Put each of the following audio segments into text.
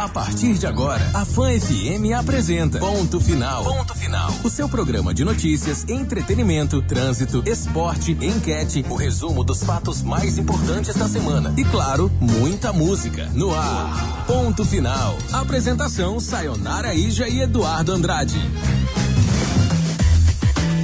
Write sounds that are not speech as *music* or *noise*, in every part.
A partir de agora, a Fã FM apresenta Ponto Final. Ponto Final. O seu programa de notícias, entretenimento, trânsito, esporte, enquete, o resumo dos fatos mais importantes da semana. E claro, muita música. No ar. Ponto Final. Apresentação Sayonara Ija e Eduardo Andrade.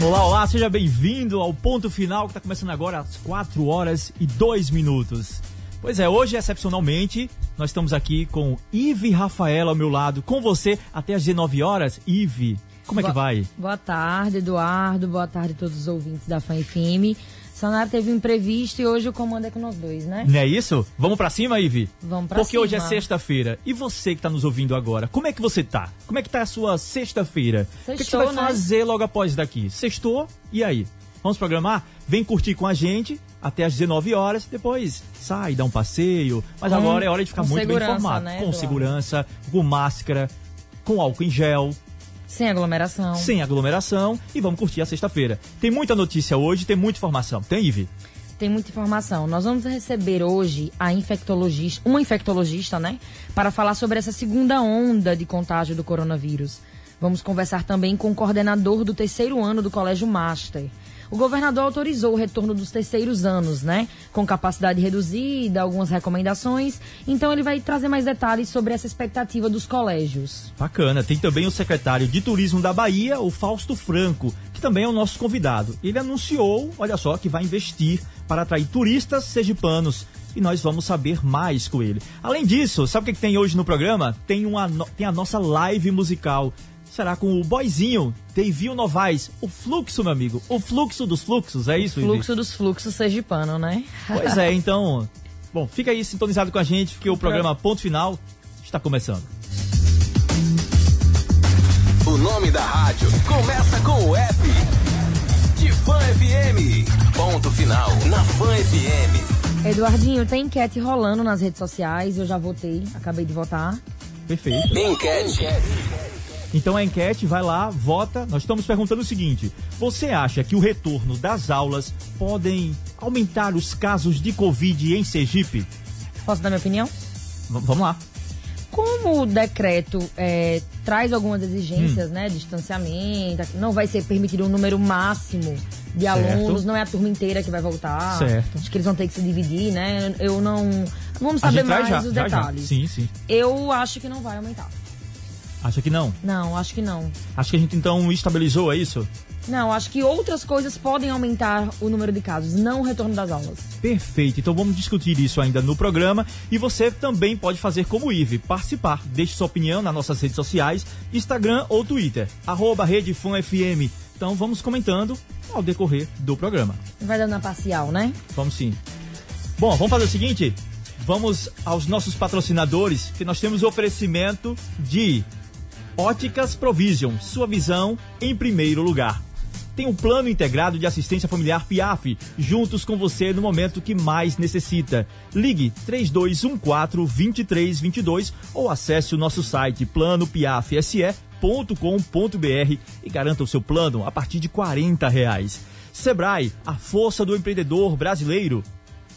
Olá, olá, seja bem-vindo ao ponto final que está começando agora às 4 horas e 2 minutos. Pois é, hoje, excepcionalmente, nós estamos aqui com Ive Rafaela ao meu lado, com você até às 19 horas. Ive, como é boa, que vai? Boa tarde, Eduardo. Boa tarde a todos os ouvintes da FM. Sonara teve um imprevisto e hoje o comando é com nós dois, né? Não é isso? Vamos para cima, Ive? Vamos pra Porque cima. hoje é sexta-feira. E você que está nos ouvindo agora, como é que você tá? Como é que tá a sua sexta-feira? O que, que você vai né? fazer logo após daqui? Sextou? E aí? Vamos programar? Vem curtir com a gente até às 19 horas, depois sai, dá um passeio. Mas agora é hora de ficar muito bem informado. né, com segurança, com máscara, com álcool em gel, Sem aglomeração. sem aglomeração e vamos curtir a sexta-feira. Tem muita notícia hoje, tem muita informação. Tem, Ive? Tem muita informação. Nós vamos receber hoje a infectologista, uma infectologista, né? Para falar sobre essa segunda onda de contágio do coronavírus. Vamos conversar também com o coordenador do terceiro ano do Colégio Master. O governador autorizou o retorno dos terceiros anos, né? Com capacidade reduzida, algumas recomendações. Então ele vai trazer mais detalhes sobre essa expectativa dos colégios. Bacana. Tem também o secretário de Turismo da Bahia, o Fausto Franco, que também é o nosso convidado. Ele anunciou, olha só, que vai investir para atrair turistas sergipanos. E nós vamos saber mais com ele. Além disso, sabe o que, tem hoje no programa? Tem, uma, tem a nossa live musical. Será com o boyzinho, Deivio Novaes. O fluxo, meu amigo. O fluxo dos fluxos, é isso, Ivi? Fluxo dos fluxos sergipano, né? Pois é, *laughs* então. Bom, fica aí sintonizado com a gente, porque o programa Ponto Final está começando. O nome da rádio começa com o F. De Fã FM. Ponto Final na Fã FM. Eduardinho, tem enquete rolando nas redes sociais. Eu já votei, acabei de votar. Perfeito. Enquete. Então a enquete vai lá, vota. Nós estamos perguntando o seguinte: você acha que o retorno das aulas podem aumentar os casos de Covid em Sergipe? Posso dar minha opinião? V- vamos lá. Como o decreto é, traz algumas Hum. exigências, né? Distanciamento, não vai ser permitido um número máximo de Certo. alunos, não é a turma inteira que vai voltar. Certo. Acho que eles vão ter que se dividir, né? Eu não. Vamos saber mais já, os já, já. detalhes. Sim, sim. Eu acho que não vai aumentar. Acha que não? Não, acho que não. Acho que a gente então estabilizou, é isso? Não, acho que outras coisas podem aumentar o número de casos, não o retorno das aulas. Perfeito. Então vamos discutir isso ainda no programa e você também pode fazer como o Ive, participar. Deixe sua opinião nas nossas redes sociais, Instagram ou Twitter, arroba Rede Fã FM. Então vamos comentando ao decorrer do programa. Vai dando a parcial, né? Vamos sim. Bom, vamos fazer o seguinte? Vamos aos nossos patrocinadores, que nós temos oferecimento de Óticas Provision, sua visão em primeiro lugar. Tem um plano integrado de assistência familiar PIAF, juntos com você no momento que mais necessita. Ligue 3214-2322 ou acesse o nosso site planopiafse.com.br e garanta o seu plano a partir de 40 reais. Sebrae, a força do empreendedor brasileiro.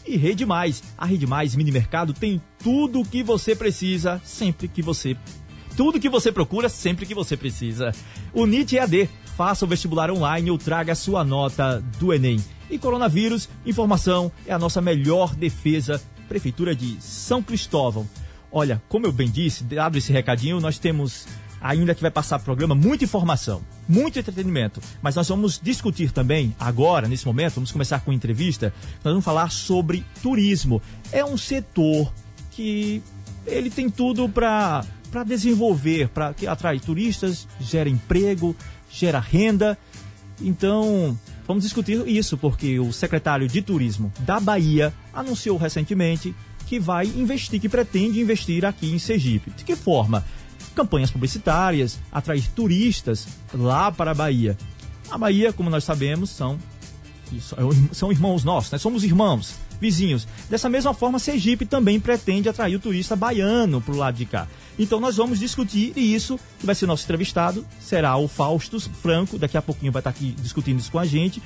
E Rede Mais, a Rede Mais Mini Mercado tem tudo o que você precisa, sempre que você tudo que você procura sempre que você precisa. O NIT EAD, faça o vestibular online ou traga sua nota do Enem. E coronavírus, informação é a nossa melhor defesa. Prefeitura de São Cristóvão. Olha, como eu bem disse, dado esse recadinho, nós temos ainda que vai passar pro programa muita informação, muito entretenimento. Mas nós vamos discutir também, agora, nesse momento, vamos começar com entrevista, nós vamos falar sobre turismo. É um setor que ele tem tudo para para desenvolver, para que atrai turistas, gera emprego, gera renda. Então, vamos discutir isso, porque o secretário de Turismo da Bahia anunciou recentemente que vai investir, que pretende investir aqui em Sergipe. De que forma? Campanhas publicitárias, atrair turistas lá para a Bahia. A Bahia, como nós sabemos, são, são irmãos nossos, né? somos irmãos, vizinhos. Dessa mesma forma, Sergipe também pretende atrair o turista baiano para o lado de cá. Então nós vamos discutir isso, que vai ser nosso entrevistado, será o Faustus Franco, daqui a pouquinho vai estar aqui discutindo isso com a gente.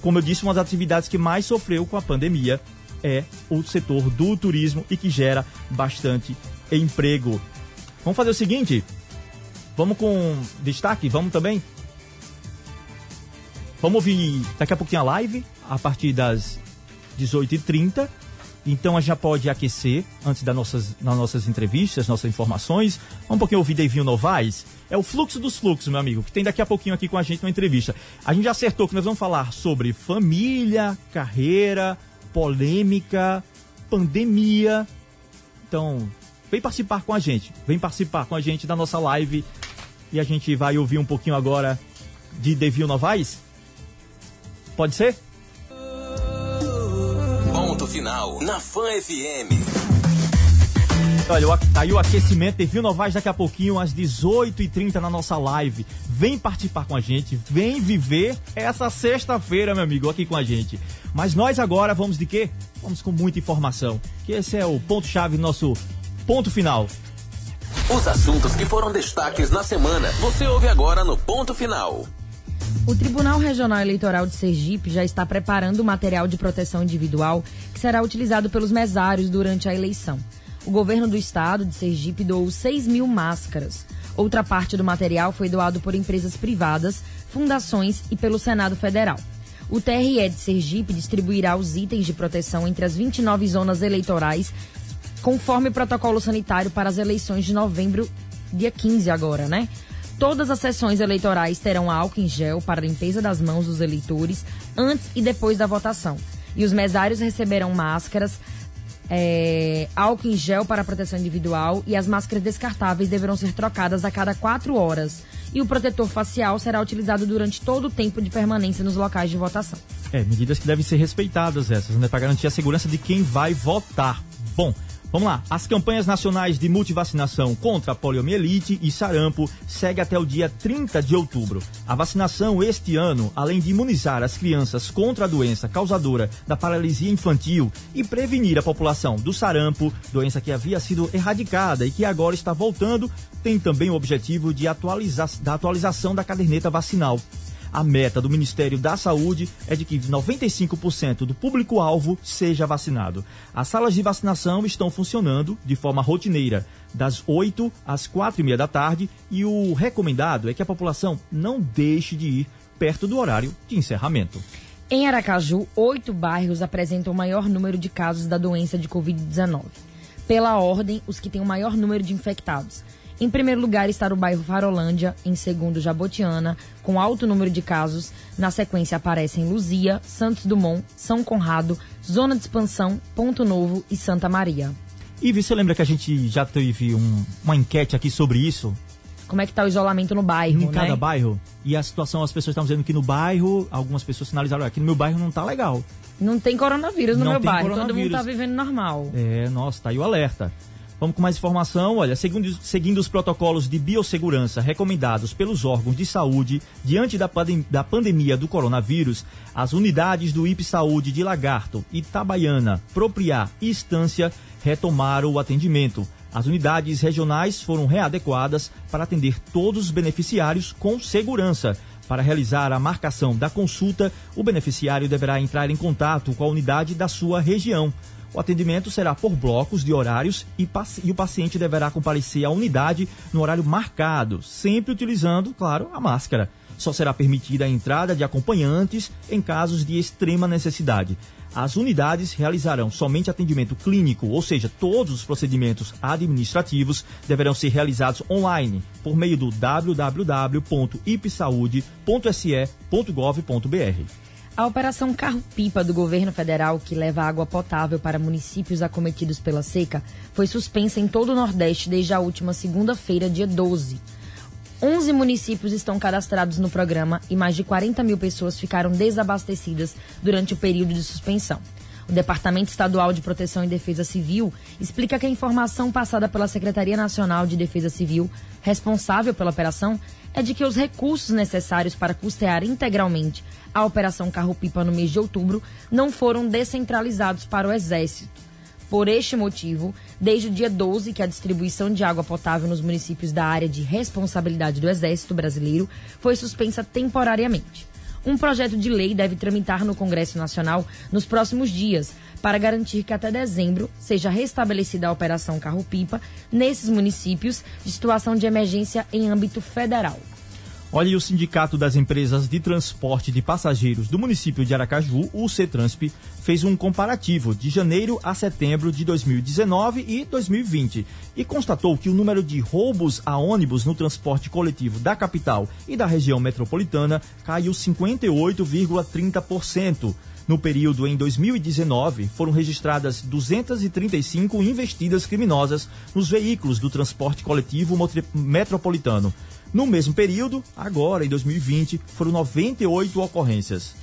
Como eu disse, uma das atividades que mais sofreu com a pandemia é o setor do turismo e que gera bastante emprego. Vamos fazer o seguinte. Vamos com destaque, vamos também. Vamos ouvir daqui a pouquinho a live, a partir das 18h30. Então a já pode aquecer antes das nossas, das nossas entrevistas, nossas informações. Vamos um pouquinho ouvir Devinho Novaes. É o fluxo dos fluxos, meu amigo, que tem daqui a pouquinho aqui com a gente uma entrevista. A gente já acertou que nós vamos falar sobre família, carreira, polêmica, pandemia. Então, vem participar com a gente. Vem participar com a gente da nossa live. E a gente vai ouvir um pouquinho agora de Devinho Novaes. Pode ser? Ponto final na Fã FM. Olha, tá aí o aquecimento Viu Novaes daqui a pouquinho, às 18h30 na nossa live. Vem participar com a gente, vem viver essa sexta-feira, meu amigo, aqui com a gente. Mas nós agora vamos de quê? Vamos com muita informação. Que esse é o ponto-chave do nosso ponto final. Os assuntos que foram destaques na semana, você ouve agora no ponto final. O Tribunal Regional Eleitoral de Sergipe já está preparando o material de proteção individual que será utilizado pelos mesários durante a eleição. O governo do estado de Sergipe doou 6 mil máscaras. Outra parte do material foi doado por empresas privadas, fundações e pelo Senado Federal. O TRE de Sergipe distribuirá os itens de proteção entre as 29 zonas eleitorais, conforme o protocolo sanitário para as eleições de novembro, dia 15 agora, né? Todas as sessões eleitorais terão álcool em gel para limpeza das mãos dos eleitores antes e depois da votação. E os mesários receberão máscaras, é, álcool em gel para proteção individual e as máscaras descartáveis deverão ser trocadas a cada quatro horas. E o protetor facial será utilizado durante todo o tempo de permanência nos locais de votação. É, medidas que devem ser respeitadas essas, né? Para garantir a segurança de quem vai votar. Bom, Vamos lá. As campanhas nacionais de multivacinação contra a poliomielite e sarampo segue até o dia 30 de outubro. A vacinação este ano, além de imunizar as crianças contra a doença causadora da paralisia infantil e prevenir a população do sarampo, doença que havia sido erradicada e que agora está voltando, tem também o objetivo de atualizar, da atualização da caderneta vacinal. A meta do Ministério da Saúde é de que 95% do público-alvo seja vacinado. As salas de vacinação estão funcionando de forma rotineira, das 8 às 4 e meia da tarde, e o recomendado é que a população não deixe de ir perto do horário de encerramento. Em Aracaju, oito bairros apresentam o maior número de casos da doença de Covid-19. Pela ordem, os que têm o maior número de infectados. Em primeiro lugar está o bairro Farolândia, em segundo Jabotiana, com alto número de casos. Na sequência aparecem Luzia, Santos Dumont, São Conrado, Zona de Expansão, Ponto Novo e Santa Maria. E você lembra que a gente já teve um, uma enquete aqui sobre isso? Como é que está o isolamento no bairro, Em cada né? bairro. E a situação, as pessoas estavam dizendo que no bairro, algumas pessoas sinalizaram, aqui no meu bairro não tá legal. Não tem coronavírus no Não meu bairro, todo mundo está vivendo normal. É, nossa, tá aí o alerta. Vamos com mais informação. Olha, segundo, seguindo os protocolos de biossegurança recomendados pelos órgãos de saúde diante da, pandem- da pandemia do coronavírus, as unidades do IP Saúde de Lagarto, Itabaiana, Propriá e Estância retomaram o atendimento. As unidades regionais foram readequadas para atender todos os beneficiários com segurança. Para realizar a marcação da consulta, o beneficiário deverá entrar em contato com a unidade da sua região. O atendimento será por blocos de horários e, e o paciente deverá comparecer à unidade no horário marcado, sempre utilizando, claro, a máscara. Só será permitida a entrada de acompanhantes em casos de extrema necessidade. As unidades realizarão somente atendimento clínico, ou seja, todos os procedimentos administrativos deverão ser realizados online por meio do www.ipsaude.se.gov.br. A Operação Carro-Pipa do governo federal, que leva água potável para municípios acometidos pela seca, foi suspensa em todo o Nordeste desde a última segunda-feira, dia 12. 11 municípios estão cadastrados no programa e mais de 40 mil pessoas ficaram desabastecidas durante o período de suspensão. O Departamento Estadual de Proteção e Defesa Civil explica que a informação passada pela Secretaria Nacional de Defesa Civil, responsável pela operação, é de que os recursos necessários para custear integralmente a Operação Carro-Pipa no mês de outubro não foram descentralizados para o Exército. Por este motivo, desde o dia 12 que a distribuição de água potável nos municípios da área de responsabilidade do Exército Brasileiro foi suspensa temporariamente. Um projeto de lei deve tramitar no Congresso Nacional nos próximos dias, para garantir que até dezembro seja restabelecida a Operação Carro-Pipa nesses municípios de situação de emergência em âmbito federal. Olha, e o Sindicato das Empresas de Transporte de Passageiros do município de Aracaju, o CETRANSP, fez um comparativo de janeiro a setembro de 2019 e 2020 e constatou que o número de roubos a ônibus no transporte coletivo da capital e da região metropolitana caiu 58,30%. No período em 2019, foram registradas 235 investidas criminosas nos veículos do transporte coletivo metropolitano. No mesmo período, agora em 2020, foram 98 ocorrências.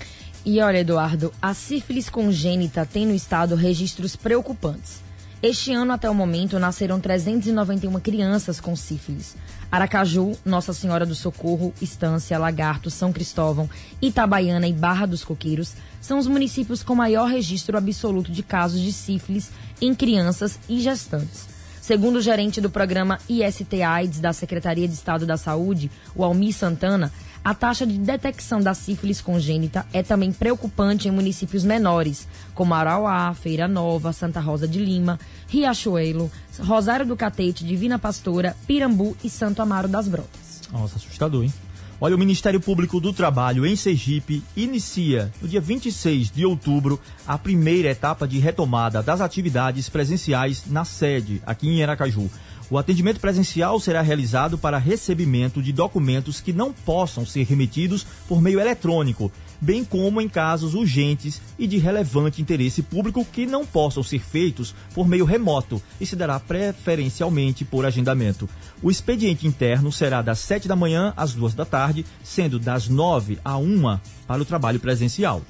E olha, Eduardo, a sífilis congênita tem no estado registros preocupantes. Este ano, até o momento, nasceram 391 crianças com sífilis. Aracaju, Nossa Senhora do Socorro, Estância, Lagarto, São Cristóvão, Itabaiana e Barra dos Coqueiros são os municípios com maior registro absoluto de casos de sífilis em crianças e gestantes. Segundo o gerente do programa IST AIDS da Secretaria de Estado da Saúde, o Almir Santana, a taxa de detecção da sífilis congênita é também preocupante em municípios menores, como Arauá, Feira Nova, Santa Rosa de Lima, Riachuelo, Rosário do Catete, Divina Pastora, Pirambu e Santo Amaro das Brotas. Nossa, assustador, hein? Olha, o Ministério Público do Trabalho em Sergipe inicia no dia 26 de outubro a primeira etapa de retomada das atividades presenciais na sede, aqui em Aracaju. O atendimento presencial será realizado para recebimento de documentos que não possam ser remetidos por meio eletrônico bem como em casos urgentes e de relevante interesse público que não possam ser feitos por meio remoto e se dará preferencialmente por agendamento. O expediente interno será das 7 da manhã às 2 da tarde, sendo das 9 a 1 para o trabalho presencial.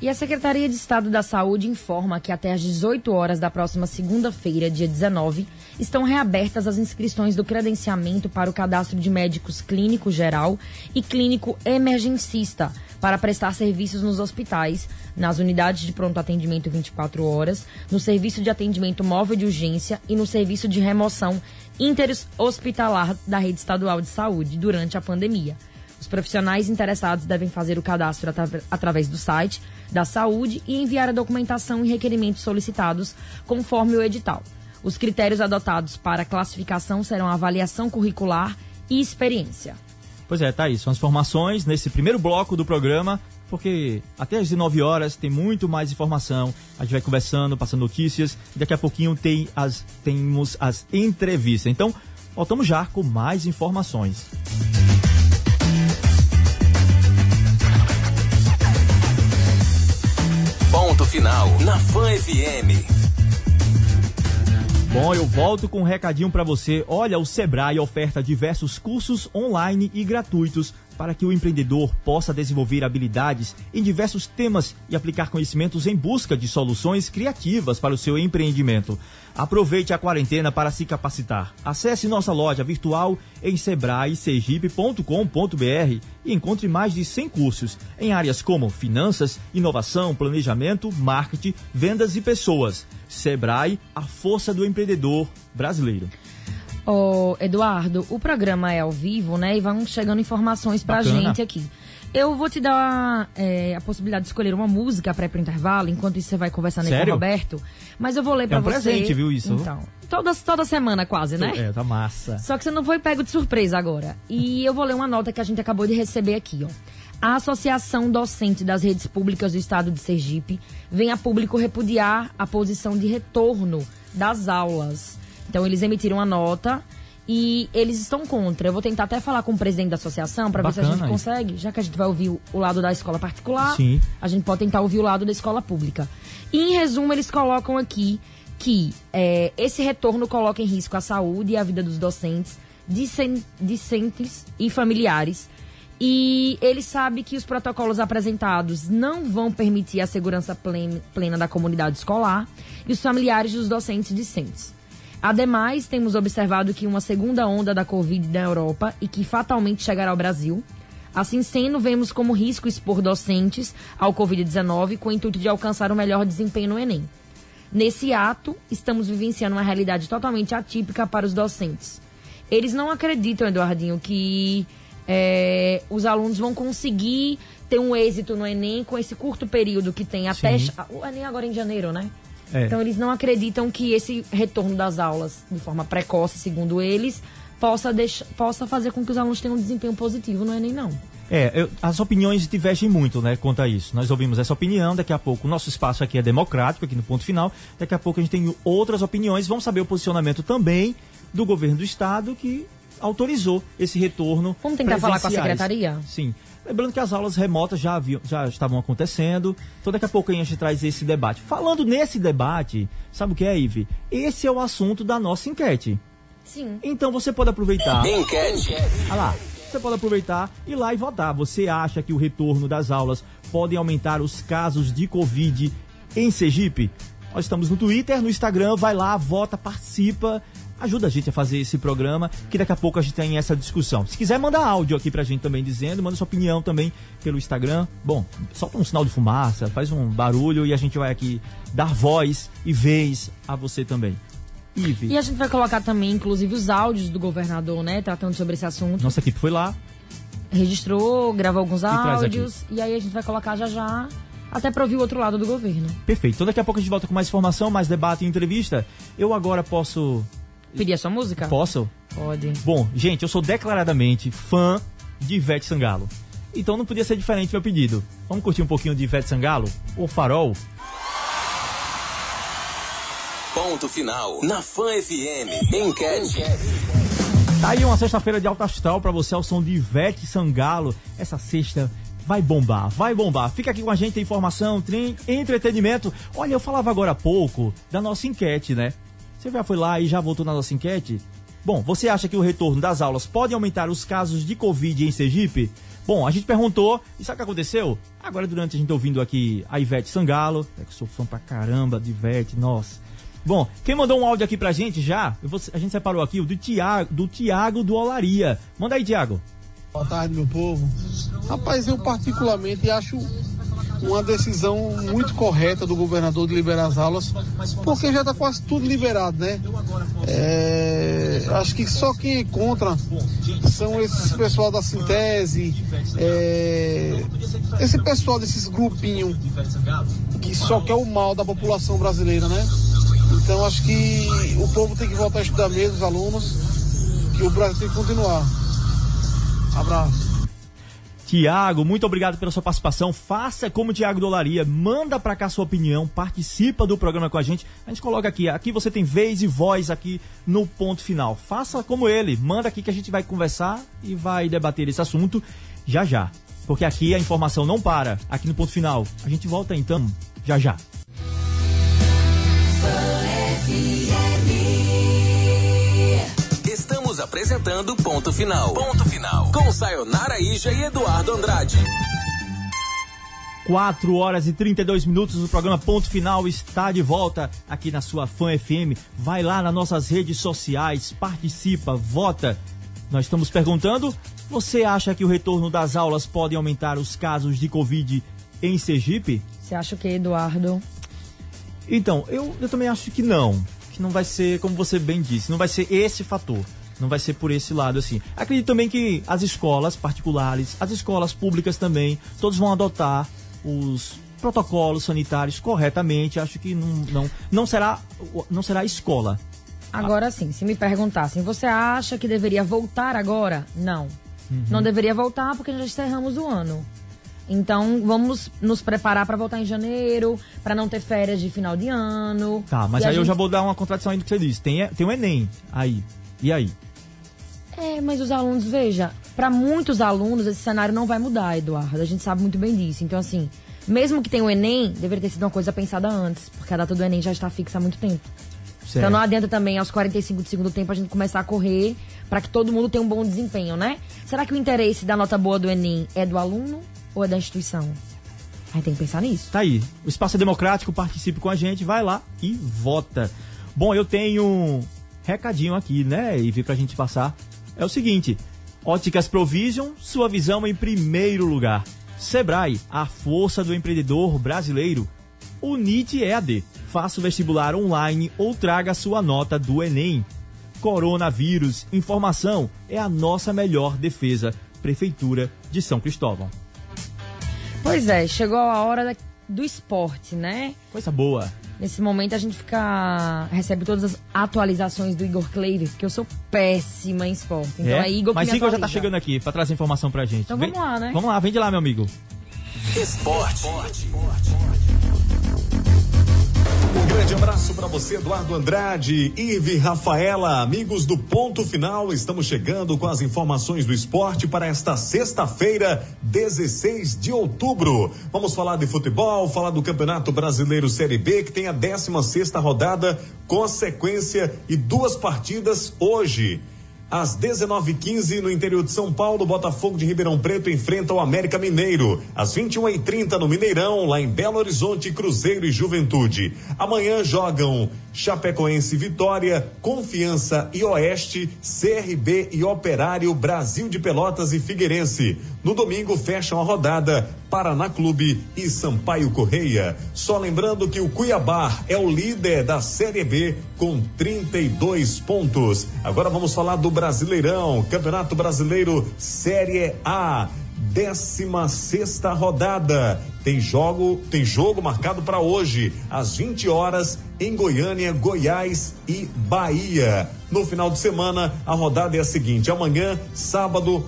E a Secretaria de Estado da Saúde informa que até às 18 horas da próxima segunda-feira, dia 19, estão reabertas as inscrições do credenciamento para o cadastro de médicos clínico geral e clínico emergencista para prestar serviços nos hospitais, nas unidades de pronto atendimento 24 horas, no serviço de atendimento móvel de urgência e no serviço de remoção interhospitalar da rede estadual de saúde durante a pandemia. Os profissionais interessados devem fazer o cadastro através do site da saúde e enviar a documentação e requerimentos solicitados conforme o edital. Os critérios adotados para classificação serão avaliação curricular e experiência. Pois é, tá aí. São as informações nesse primeiro bloco do programa, porque até às 19 horas tem muito mais informação. A gente vai conversando, passando notícias, daqui a pouquinho tem as, temos as entrevistas. Então, voltamos já com mais informações. Ponto final na Fan FM. Bom, eu volto com um recadinho para você. Olha, o Sebrae oferta diversos cursos online e gratuitos para que o empreendedor possa desenvolver habilidades em diversos temas e aplicar conhecimentos em busca de soluções criativas para o seu empreendimento. Aproveite a quarentena para se capacitar. Acesse nossa loja virtual em sebrae-sergipe.com.br e encontre mais de 100 cursos em áreas como finanças, inovação, planejamento, marketing, vendas e pessoas. Sebrae, a força do empreendedor brasileiro. Ô, Eduardo, o programa é ao vivo, né? E vão chegando informações pra Bacana. gente aqui. Eu vou te dar é, a possibilidade de escolher uma música para ir pro intervalo, enquanto isso você vai conversando aí com o Roberto. Mas eu vou ler para é um você. presente, viu isso? Então, toda, toda semana quase, né? É, tá massa. Só que você não foi pego de surpresa agora. E eu vou ler uma nota que a gente acabou de receber aqui, ó. A Associação Docente das Redes Públicas do Estado de Sergipe vem a público repudiar a posição de retorno das aulas então eles emitiram a nota e eles estão contra. Eu vou tentar até falar com o presidente da associação para ver se a gente consegue, já que a gente vai ouvir o, lado da escola particular, Sim. a gente pode tentar ouvir o lado da escola pública. E, em resumo, eles colocam aqui que é, esse retorno coloca em risco a saúde e a vida dos docentes, discentes e familiares. E ele sabe que os protocolos apresentados não vão permitir a segurança plena da comunidade escolar e os familiares dos docentes discentes. Ademais, temos observado que uma segunda onda da Covid na Europa e que fatalmente chegará ao Brasil. Assim sendo, vemos como risco expor docentes ao Covid-19 com o intuito de alcançar o melhor desempenho no Enem. Nesse ato, estamos vivenciando uma realidade totalmente atípica para os docentes. Eles não acreditam, Eduardinho, que é, os alunos vão conseguir ter um êxito no Enem com esse curto período que tem até. Sim. O Enem agora em janeiro, né? É. Então eles não acreditam que esse retorno das aulas de forma precoce, segundo eles, possa, deixar, possa fazer com que os alunos tenham um desempenho positivo no Enem, não. É, eu- as opiniões divergem muito, né, quanto a isso. Nós ouvimos essa opinião, daqui a pouco o nosso espaço aqui é democrático, aqui no ponto final. Daqui a pouco a gente tem outras opiniões. Vamos saber o posicionamento também do governo do estado que autorizou esse retorno. Vamos tentar falar com a secretaria? Sim. Lembrando que as aulas remotas já, haviam, já estavam acontecendo. Então daqui a pouco a gente traz esse debate. Falando nesse debate, sabe o que é, Ive? Esse é o assunto da nossa enquete. Sim. Então você pode aproveitar. Enquete. Olha lá, você pode aproveitar e ir lá e votar. Você acha que o retorno das aulas podem aumentar os casos de Covid em Sergipe? Nós estamos no Twitter, no Instagram, vai lá, vota, participa. Ajuda a gente a fazer esse programa, que daqui a pouco a gente tem essa discussão. Se quiser, manda áudio aqui pra gente também dizendo, manda sua opinião também pelo Instagram. Bom, solta um sinal de fumaça, faz um barulho e a gente vai aqui dar voz e vez a você também. Ive, E a gente vai colocar também, inclusive, os áudios do governador, né? Tratando sobre esse assunto. nossa equipe foi lá, Registrou, gravou alguns traz áudios. E aí a gente vai colocar já já, até pra ouvir o outro lado do governo. Perfeito. Então daqui a pouco a gente volta com mais informação, mais debate e entrevista. Eu agora posso. Pedir a sua música? Posso? Pode. Bom, gente, eu sou declaradamente fã de Ivete Sangalo. Então não podia ser diferente meu pedido. Vamos curtir um pouquinho de Ivete Sangalo? O Farol? Ponto final. Na Fã FM. Enquete. Tá aí uma sexta-feira de alta astral pra você ao som de Ivete Sangalo. Essa sexta vai bombar, vai bombar. Fica aqui com a gente, tem informação, tem entretenimento. Olha, eu falava agora há pouco da nossa enquete, né? Você já foi lá e já voltou na nossa enquete? Bom, você acha que o retorno das aulas pode aumentar os casos de Covid em Sergipe? Bom, a gente perguntou, e sabe o que aconteceu? Agora, durante a gente ouvindo aqui a Ivete Sangalo, é que sou fã pra caramba de Ivete, nossa. Bom, quem mandou um áudio aqui pra gente já, vou- a gente separou aqui o do Tiago, do Tiago do Olaria. Manda aí, Tiago. Boa tarde, meu povo. Rapaz, eu particularmente acho uma decisão muito correta do governador de liberar as aulas, porque já está quase tudo liberado, né? É, acho que só quem é contra são esses pessoal da Sintese, é, esse pessoal desses grupinhos que só quer o mal da população brasileira, né? Então acho que o povo tem que voltar a estudar mesmo, os alunos, que o Brasil tem que continuar. Abraço. Tiago, muito obrigado pela sua participação. Faça como Tiago do Olaria, manda pra cá sua opinião, participa do programa com a gente. A gente coloca aqui, aqui você tem vez e voz aqui no ponto final. Faça como ele, manda aqui que a gente vai conversar e vai debater esse assunto já já. Porque aqui a informação não para, aqui no ponto final. A gente volta então já já. Apresentando Ponto Final. Ponto Final. Com Sayonara Ija e Eduardo Andrade. 4 horas e 32 minutos, o programa Ponto Final está de volta aqui na sua Fã FM. Vai lá nas nossas redes sociais, participa, vota. Nós estamos perguntando: você acha que o retorno das aulas pode aumentar os casos de Covid em Sergipe? Você acha o que, Eduardo? Então, eu, eu também acho que não. Que não vai ser, como você bem disse, não vai ser esse fator. Não vai ser por esse lado assim. Acredito também que as escolas particulares, as escolas públicas também, todos vão adotar os protocolos sanitários corretamente. Acho que não, não, não será não será escola. Agora sim, se me perguntassem, você acha que deveria voltar agora? Não. Uhum. Não deveria voltar porque já encerramos o ano. Então, vamos nos preparar para voltar em janeiro, para não ter férias de final de ano. Tá, mas aí eu já gente- vou dar uma contradição aí do que você disse. Tem, tem o Enem aí. E aí? É, mas os alunos, veja, para muitos alunos esse cenário não vai mudar, Eduardo. A gente sabe muito bem disso. Então, assim, mesmo que tenha o Enem, deveria ter sido uma coisa pensada antes, porque a data do Enem já está fixa há muito tempo. Certo. Então não adianta também aos 45 do segundo tempo a gente começar a correr para que todo mundo tenha um bom desempenho, né? Será que o interesse da nota boa do Enem é do aluno ou é da instituição? Aí tem que pensar nisso. Tá aí. O espaço é democrático, participe com a gente, vai lá e vota. Bom, eu tenho um recadinho aqui, né, Ivi, pra gente passar. É o seguinte: Óticas Provision, sua visão em primeiro lugar. Sebrae, a força do empreendedor brasileiro. Unite EAD, faça o vestibular online ou traga sua nota do Enem. Coronavírus, informação é a nossa melhor defesa. Prefeitura de São Cristóvão. Pois é, chegou a hora do esporte, né? Coisa boa. Nesse momento a gente fica. recebe todas as atualizações do Igor Kleider, porque eu sou péssima em esporte. Então é, é Igor que Mas me Igor atualiza. já tá chegando aqui para trazer informação pra gente. Então Vem- vamos lá, né? Vamos lá, vem de lá, meu amigo. Esporte. Um grande abraço para você, Eduardo Andrade, Ive Rafaela, amigos do Ponto Final. Estamos chegando com as informações do esporte para esta sexta-feira, 16 de outubro. Vamos falar de futebol, falar do Campeonato Brasileiro Série B, que tem a 16 sexta rodada com sequência e duas partidas hoje. Às 19h15, no interior de São Paulo, Botafogo de Ribeirão Preto enfrenta o América Mineiro. Às 21h30, no Mineirão, lá em Belo Horizonte, Cruzeiro e Juventude. Amanhã jogam Chapecoense Vitória, Confiança e Oeste, CRB e Operário, Brasil de Pelotas e Figueirense. No domingo, fecham a rodada Paraná Clube e Sampaio Correia. Só lembrando que o Cuiabá é o líder da Série B com 32 pontos. Agora vamos falar do Brasileirão, Campeonato Brasileiro Série A. 16 sexta rodada. Tem jogo, tem jogo marcado para hoje, às 20 horas, em Goiânia, Goiás e Bahia. No final de semana, a rodada é a seguinte: amanhã, sábado,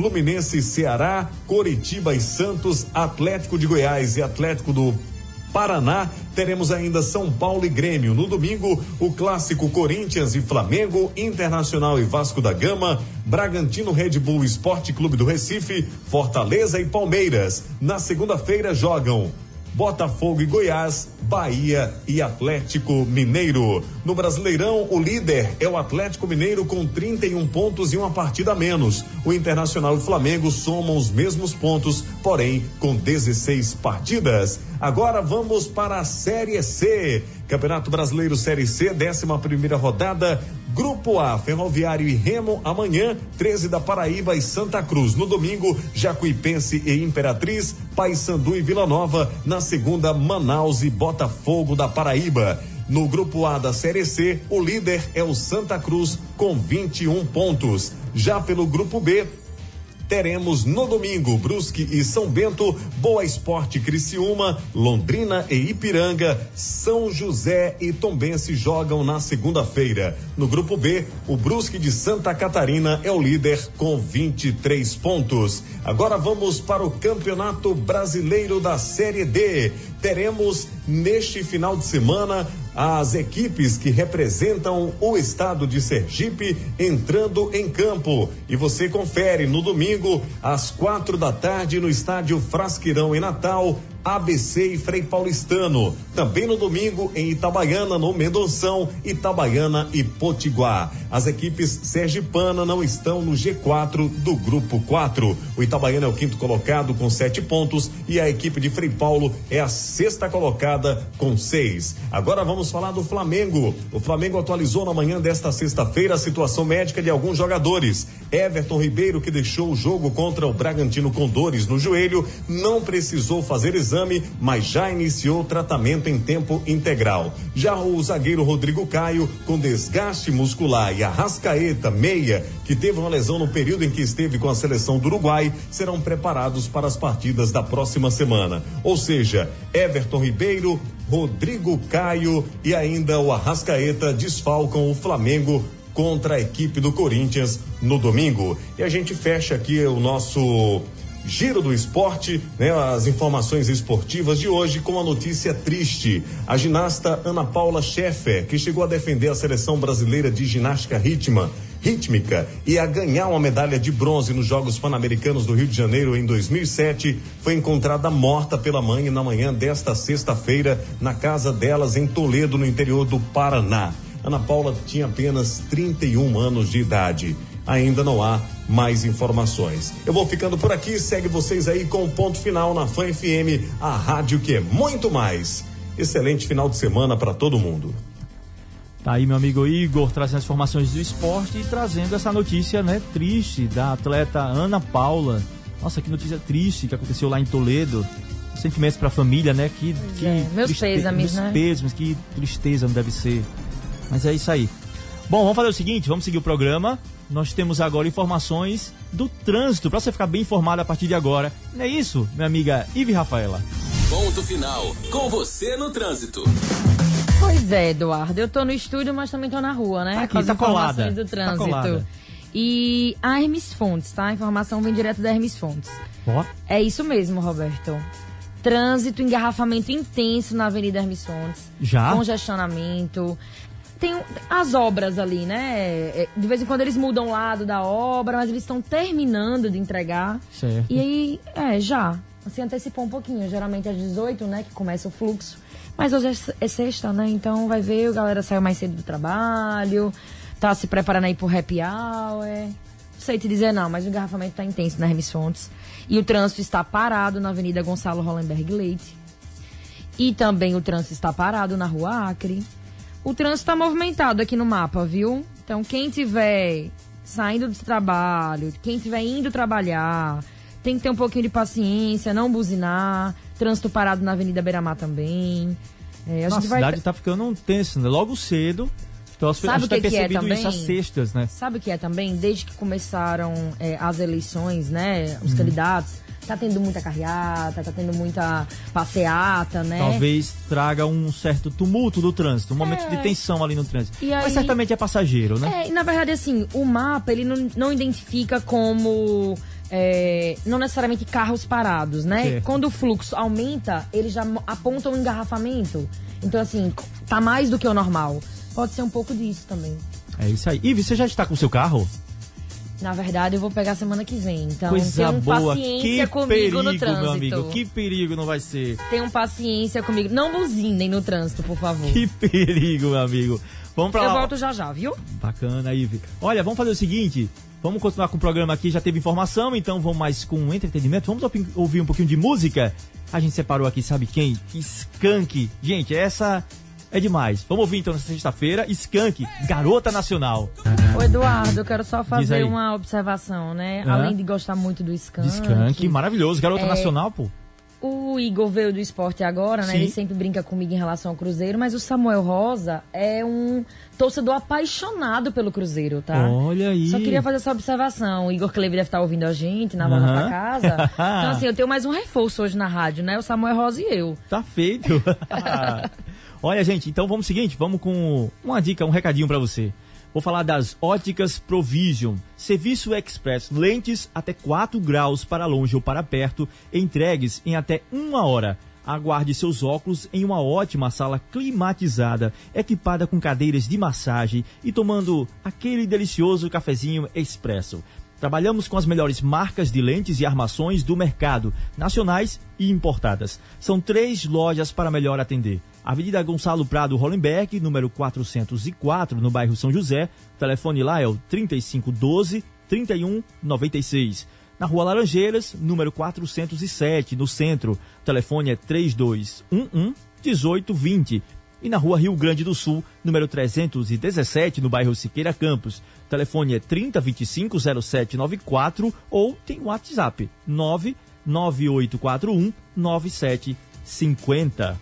Fluminense Ceará, Coritiba e Santos, Atlético de Goiás e Atlético do Paraná, teremos ainda São Paulo e Grêmio. No domingo, o clássico Corinthians e Flamengo, Internacional e Vasco da Gama, Bragantino Red Bull Esporte Clube do Recife, Fortaleza e Palmeiras. Na segunda-feira jogam Botafogo e Goiás, Bahia e Atlético Mineiro. No Brasileirão, o líder é o Atlético Mineiro com 31 pontos e uma partida a menos. O Internacional e o Flamengo somam os mesmos pontos, porém com 16 partidas. Agora vamos para a Série C. Campeonato Brasileiro Série C, 11 primeira rodada. Grupo A, Ferroviário e Remo, amanhã, 13 da Paraíba e Santa Cruz. No domingo, Jacuipense e Imperatriz, Paysandu e Vila Nova. Na segunda, Manaus e Botafogo da Paraíba. No grupo A da Série C, o líder é o Santa Cruz com 21 pontos. Já pelo grupo B, teremos no domingo Brusque e São Bento, Boa Esporte Criciúma, Londrina e Ipiranga, São José e Tombense jogam na segunda-feira. No grupo B, o Brusque de Santa Catarina é o líder com 23 pontos. Agora vamos para o Campeonato Brasileiro da Série D. Teremos neste final de semana as equipes que representam o estado de Sergipe entrando em campo. E você confere no domingo, às quatro da tarde, no estádio Frasqueirão em Natal. ABC e Frei Paulistano. Também no domingo em Itabaiana, no Mendonção, Itabaiana e Potiguar. As equipes sergipana não estão no G4 do grupo 4. O Itabaiana é o quinto colocado com sete pontos e a equipe de Frei Paulo é a sexta colocada com seis. Agora vamos falar do Flamengo. O Flamengo atualizou na manhã desta sexta-feira a situação médica de alguns jogadores. Everton Ribeiro, que deixou o jogo contra o Bragantino com dores no joelho, não precisou fazer exame, mas já iniciou tratamento em tempo integral. Já o zagueiro Rodrigo Caio, com desgaste muscular, e a Rascaeta, meia, que teve uma lesão no período em que esteve com a seleção do Uruguai, serão preparados para as partidas da próxima semana. Ou seja, Everton Ribeiro, Rodrigo Caio e ainda o Arrascaeta desfalcam o Flamengo contra a equipe do Corinthians no domingo. E a gente fecha aqui o nosso Giro do Esporte, né, as informações esportivas de hoje com uma notícia triste. A ginasta Ana Paula Scheffer, que chegou a defender a seleção brasileira de ginástica ritma, rítmica e a ganhar uma medalha de bronze nos Jogos Pan-Americanos do Rio de Janeiro em 2007, foi encontrada morta pela mãe na manhã desta sexta-feira na casa delas em Toledo, no interior do Paraná. Ana Paula tinha apenas 31 anos de idade. Ainda não há mais informações. Eu vou ficando por aqui, segue vocês aí com o ponto final na Fã FM, a rádio que é muito mais. Excelente final de semana para todo mundo. Tá aí meu amigo Igor trazendo as informações do esporte e trazendo essa notícia, né, triste da atleta Ana Paula. Nossa, que notícia triste que aconteceu lá em Toledo. Sentimentos para a família, né? Que, que é, meus triste- pêsames, meus né? pêsames, que tristeza não deve ser. Mas é isso aí. Bom, vamos fazer o seguinte, vamos seguir o programa. Nós temos agora informações do trânsito, para você ficar bem informado a partir de agora. Não é isso, minha amiga Ive Rafaela? Ponto final. Com você no trânsito. Pois é, Eduardo. Eu tô no estúdio, mas também tô na rua, né? Tá aqui, Com as tá informações colada. do Tá trânsito. colada. e a Hermes Fontes, tá? A informação vem direto da Hermes Fontes. Ó, É isso mesmo, Roberto. Trânsito, engarrafamento intenso na Avenida Hermes Fontes. Já? Congestionamento. Tem o- as obras ali, né? É, De vez em quando eles mudam o lado da obra, mas eles estão terminando de entregar. certo. E aí, é, já. Se antecipou um pouquinho. Geralmente às 18, né, que começa o fluxo. Mas hoje é é sexta, né? Então vai ver, a galera saiu mais cedo do trabalho, tá se preparando aí pro happy hour. Não sei te dizer não, mas o engarrafamento tá intenso na Hermes Fontes. E o trânsito está parado na Avenida Gonçalo Hollenberg Leite. E também o trânsito está parado na Rua Acre. O trânsito está movimentado aqui no mapa, viu? Então, quem tiver saindo do trabalho, quem tiver indo trabalhar, tem que ter um pouquinho de paciência, não buzinar. Trânsito parado na Avenida Beira-Mar também. É, a a vai cidade tá ficando tensa, né? Logo cedo. Então, as Sabe pessoas o que que é percebido isso às também? sextas, né? Sabe o que é também? Desde que começaram é, as eleições, né? Uhum. Os candidatos, tá tendo muita carreata, tá tendo muita passeata, né? Talvez traga um certo tumulto do trânsito, um momento É. de tensão ali no trânsito. E Mas aí- certamente é passageiro, né? É, e na verdade, assim, o mapa, ele não, não identifica como... é, não necessariamente carros parados, né? Certo. Quando o fluxo aumenta, ele já aponta um engarrafamento. Então, assim, tá mais do que o normal. Pode ser um pouco disso também. É, isso aí. Ive, você já está com o seu carro? Na verdade, eu vou pegar semana que vem. Então, Coisa tenham boa. paciência Que comigo perigo, no trânsito. meu amigo. Que perigo não vai ser. Tenham paciência comigo. Não buzinem no trânsito, por favor. Que *laughs* perigo, meu amigo. Vamos pra Eu lá. volto já já, viu? Bacana, Ive. Olha, vamos fazer o seguinte. Vamos continuar com o programa aqui. Já teve informação, então vamos mais com entretenimento. Vamos ouvir um pouquinho de música. A gente separou aqui, sabe quem? Skank. Gente, essa é demais. Vamos ouvir então nessa sexta-feira. Skank, Garota Nacional. Ô, Eduardo, eu quero só fazer uma observação, né? Hã? Além de gostar muito do Skank. Skank, maravilhoso. Garota É. Nacional, pô. O Igor veio do esporte agora, né? Sim. Ele sempre brinca comigo em relação ao Cruzeiro, mas o Samuel Rosa é um torcedor apaixonado pelo Cruzeiro, tá? Olha aí. Só queria fazer essa observação. O Igor Cleber deve estar ouvindo a gente na volta Aham. pra casa. *laughs* Então, assim, eu tenho mais um reforço hoje na rádio, né? O Samuel Rosa e eu. Tá feito. *laughs* *laughs* Olha, gente, então vamos seguinte, vamos com uma dica, um recadinho pra você. Vou falar das óticas Provision. Serviço Express, lentes até 4 graus para longe ou para perto, entregues em até uma hora. Aguarde seus óculos em uma ótima sala climatizada, equipada com cadeiras de massagem e tomando aquele delicioso cafezinho expresso. Trabalhamos com as melhores marcas de lentes e armações do mercado, nacionais e importadas. São três lojas para melhor atender. Avenida Gonçalo Prado Hollenberg, número 404, no bairro São José. O telefone lá é o 3512 3196. Na Rua Laranjeiras, número 407, no centro. O telefone é 3211 1820 e na rua Rio Grande do Sul, número 317, no bairro Siqueira Campos. O telefone é 30250794 ou tem o WhatsApp 99841 9750.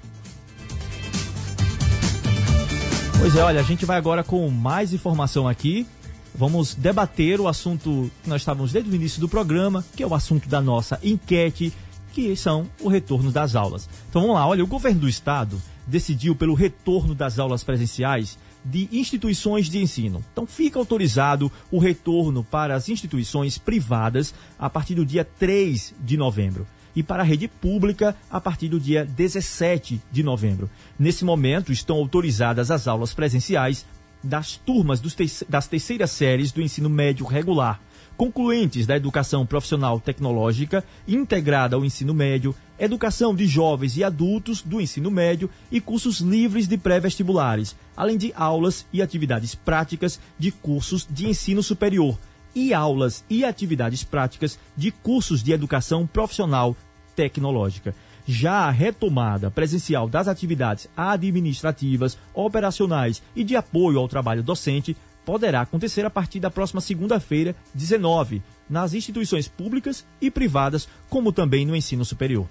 Pois é, olha, a gente vai agora com mais informação aqui. Vamos debater o assunto que nós estávamos desde o início do programa, que é o assunto da nossa enquete, que são o retorno das aulas. Então vamos lá, olha, o governo do estado decidiu pelo retorno das aulas presenciais de instituições de ensino. Então fica autorizado o retorno para as instituições privadas a partir do dia 3 de novembro e para a rede pública a partir do dia 17 de novembro. Nesse momento estão autorizadas as aulas presenciais das turmas das terceiras séries do ensino médio regular, concluintes da educação profissional tecnológica integrada ao ensino médio, educação de jovens e adultos do ensino médio e cursos livres de pré-vestibulares, além de aulas e atividades práticas de cursos de ensino superior e aulas e atividades práticas de cursos de educação profissional tecnológica. Já a retomada presencial das atividades administrativas, operacionais e de apoio ao trabalho docente poderá acontecer a partir da próxima segunda-feira, 19, nas instituições públicas e privadas, como também no ensino superior.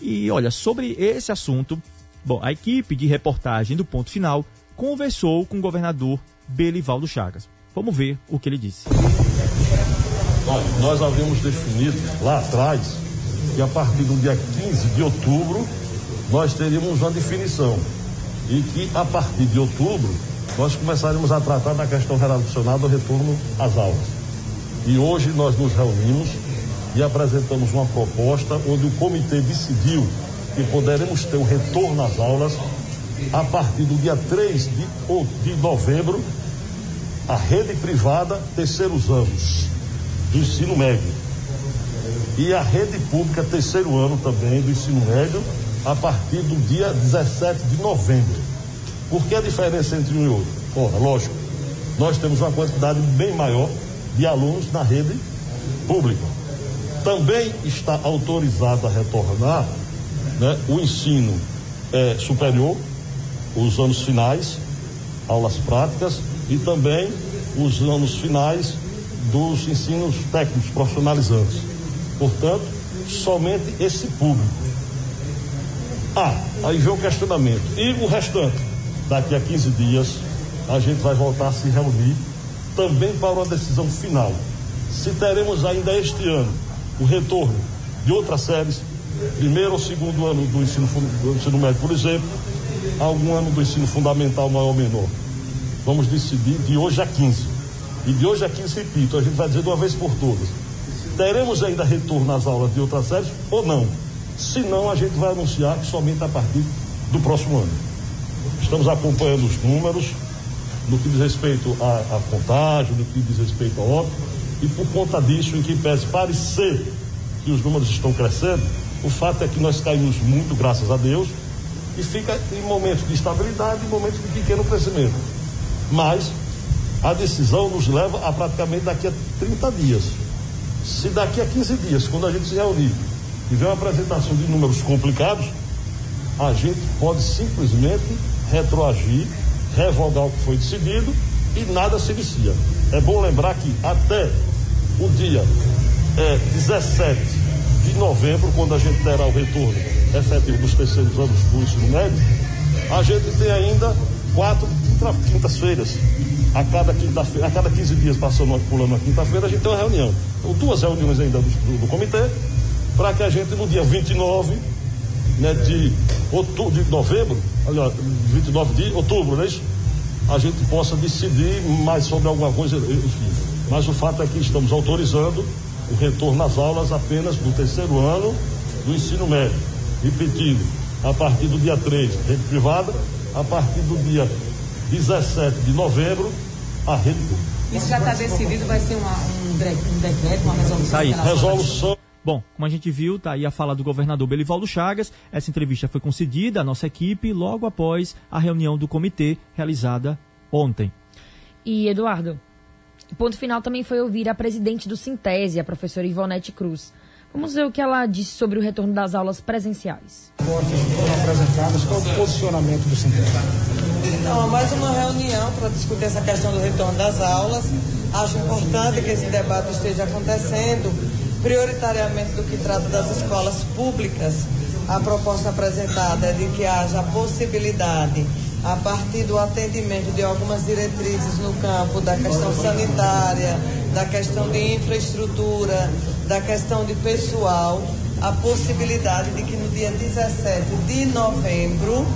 E olha, sobre esse assunto, bom, a equipe de reportagem do Ponto Final conversou com o governador Belivaldo Chagas. Vamos ver o que ele disse. Nós havíamos definido lá atrás que a partir do dia 15 de outubro nós teríamos uma definição e que a partir de outubro nós começaremos a tratar da questão relacionada ao retorno às aulas. E hoje nós nos reunimos e apresentamos uma proposta onde o comitê decidiu que poderemos ter o retorno às aulas a partir do dia 3 de, de novembro, a rede privada, terceiros anos do ensino médio. E a rede pública, terceiro ano também do ensino médio, a partir do dia 17 de novembro. Por que a diferença entre um e outro? Ora, lógico, nós temos uma quantidade bem maior de alunos na rede pública. Também está autorizado a retornar né, o ensino é, superior, os anos finais, aulas práticas, e também os anos finais dos ensinos técnicos profissionalizantes. Portanto, somente esse público. Ah, aí vem o questionamento. E o restante? Daqui a 15 dias, a gente vai voltar a se reunir também para uma decisão final. Se teremos ainda este ano o retorno de outras séries, primeiro ou segundo ano do ensino, do ensino médio, por exemplo, algum ano do ensino fundamental maior ou menor. Vamos decidir de hoje a 15. E de hoje a 15, repito, a gente vai dizer de uma vez por todas. Teremos ainda retorno às aulas de outras séries ou não? Se não, a gente vai anunciar somente a partir do próximo ano. Estamos acompanhando os números no que diz respeito à, à contagem, no que diz respeito ao óbito, e por conta disso, em que pese parecer que os números estão crescendo, o fato é que nós caímos muito, graças a Deus, e fica em momentos de estabilidade e momentos de pequeno crescimento. Mas a decisão nos leva a praticamente daqui a 30 dias. Se daqui a 15 dias, quando a gente se reunir e ver uma apresentação de números complicados, a gente pode simplesmente retroagir, revogar o que foi decidido e nada se inicia. É bom lembrar que até o dia é, 17 de novembro, quando a gente terá o retorno efetivo dos terceiros anos do ensino médio, a gente tem ainda quatro quintas-feiras. A cada, quinta a cada 15 dias, passando pulando a quinta-feira, a gente tem uma reunião. Então, duas reuniões ainda do, do, do comitê, para que a gente, no dia 29 né, de, outubro, de novembro, aliás, 29 de outubro, não é isso? A gente possa decidir mais sobre alguma coisa, enfim. Mas o fato é que estamos autorizando o retorno às aulas apenas do terceiro ano do ensino médio. Repetindo, a partir do dia 3, rede privada, a partir do dia 17 de novembro, a rede pública. Isso já está decidido, vai ser uma, um, um, decreto, uma resolução? Tá aí. Resolução. Bom, como a gente viu, tá aí a fala do governador Belivaldo Chagas. Essa entrevista foi concedida à nossa equipe logo após a reunião do comitê realizada ontem. E, Eduardo, o ponto final também foi ouvir a presidente do Sintese, a professora Ivonete Cruz. Vamos ver o que ela disse sobre o retorno das aulas presenciais. Foram apresentadas, qual o posicionamento do Sintese? Então, mais uma reunião para discutir essa questão do retorno das aulas. Acho importante que esse debate esteja acontecendo, prioritariamente do que trata das escolas públicas. A proposta apresentada é de que haja a possibilidade a partir do atendimento de algumas diretrizes no campo da questão sanitária, da questão de infraestrutura, da questão de pessoal, a possibilidade de que no dia 17 de novembro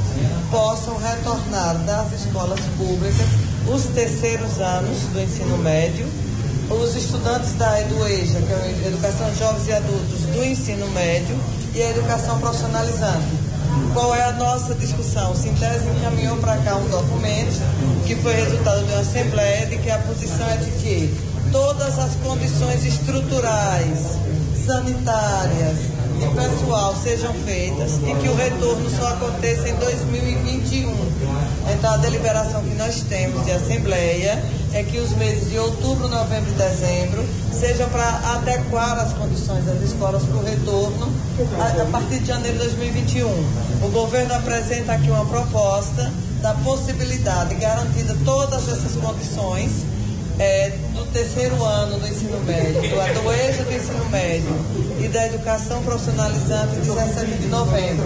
possam retornar das escolas públicas os terceiros anos do ensino médio, os estudantes da EduEja, que é a Educação Jovens e Adultos do ensino médio, e a educação profissionalizante qual é a nossa discussão? O Sintese encaminhou para cá um documento que foi resultado de uma assembleia de que a posição é de que todas as condições estruturais, sanitárias e pessoal sejam feitas e que o retorno só aconteça em 2021. Então a deliberação que nós temos de assembleia é que os meses de outubro, novembro e dezembro sejam para adequar as condições das escolas para o retorno a, a partir de janeiro de 2021. O governo apresenta aqui uma proposta da possibilidade, garantida todas essas condições, é, do terceiro ano do ensino médio, do atuejo do ensino médio e da educação profissionalizante 17 de novembro.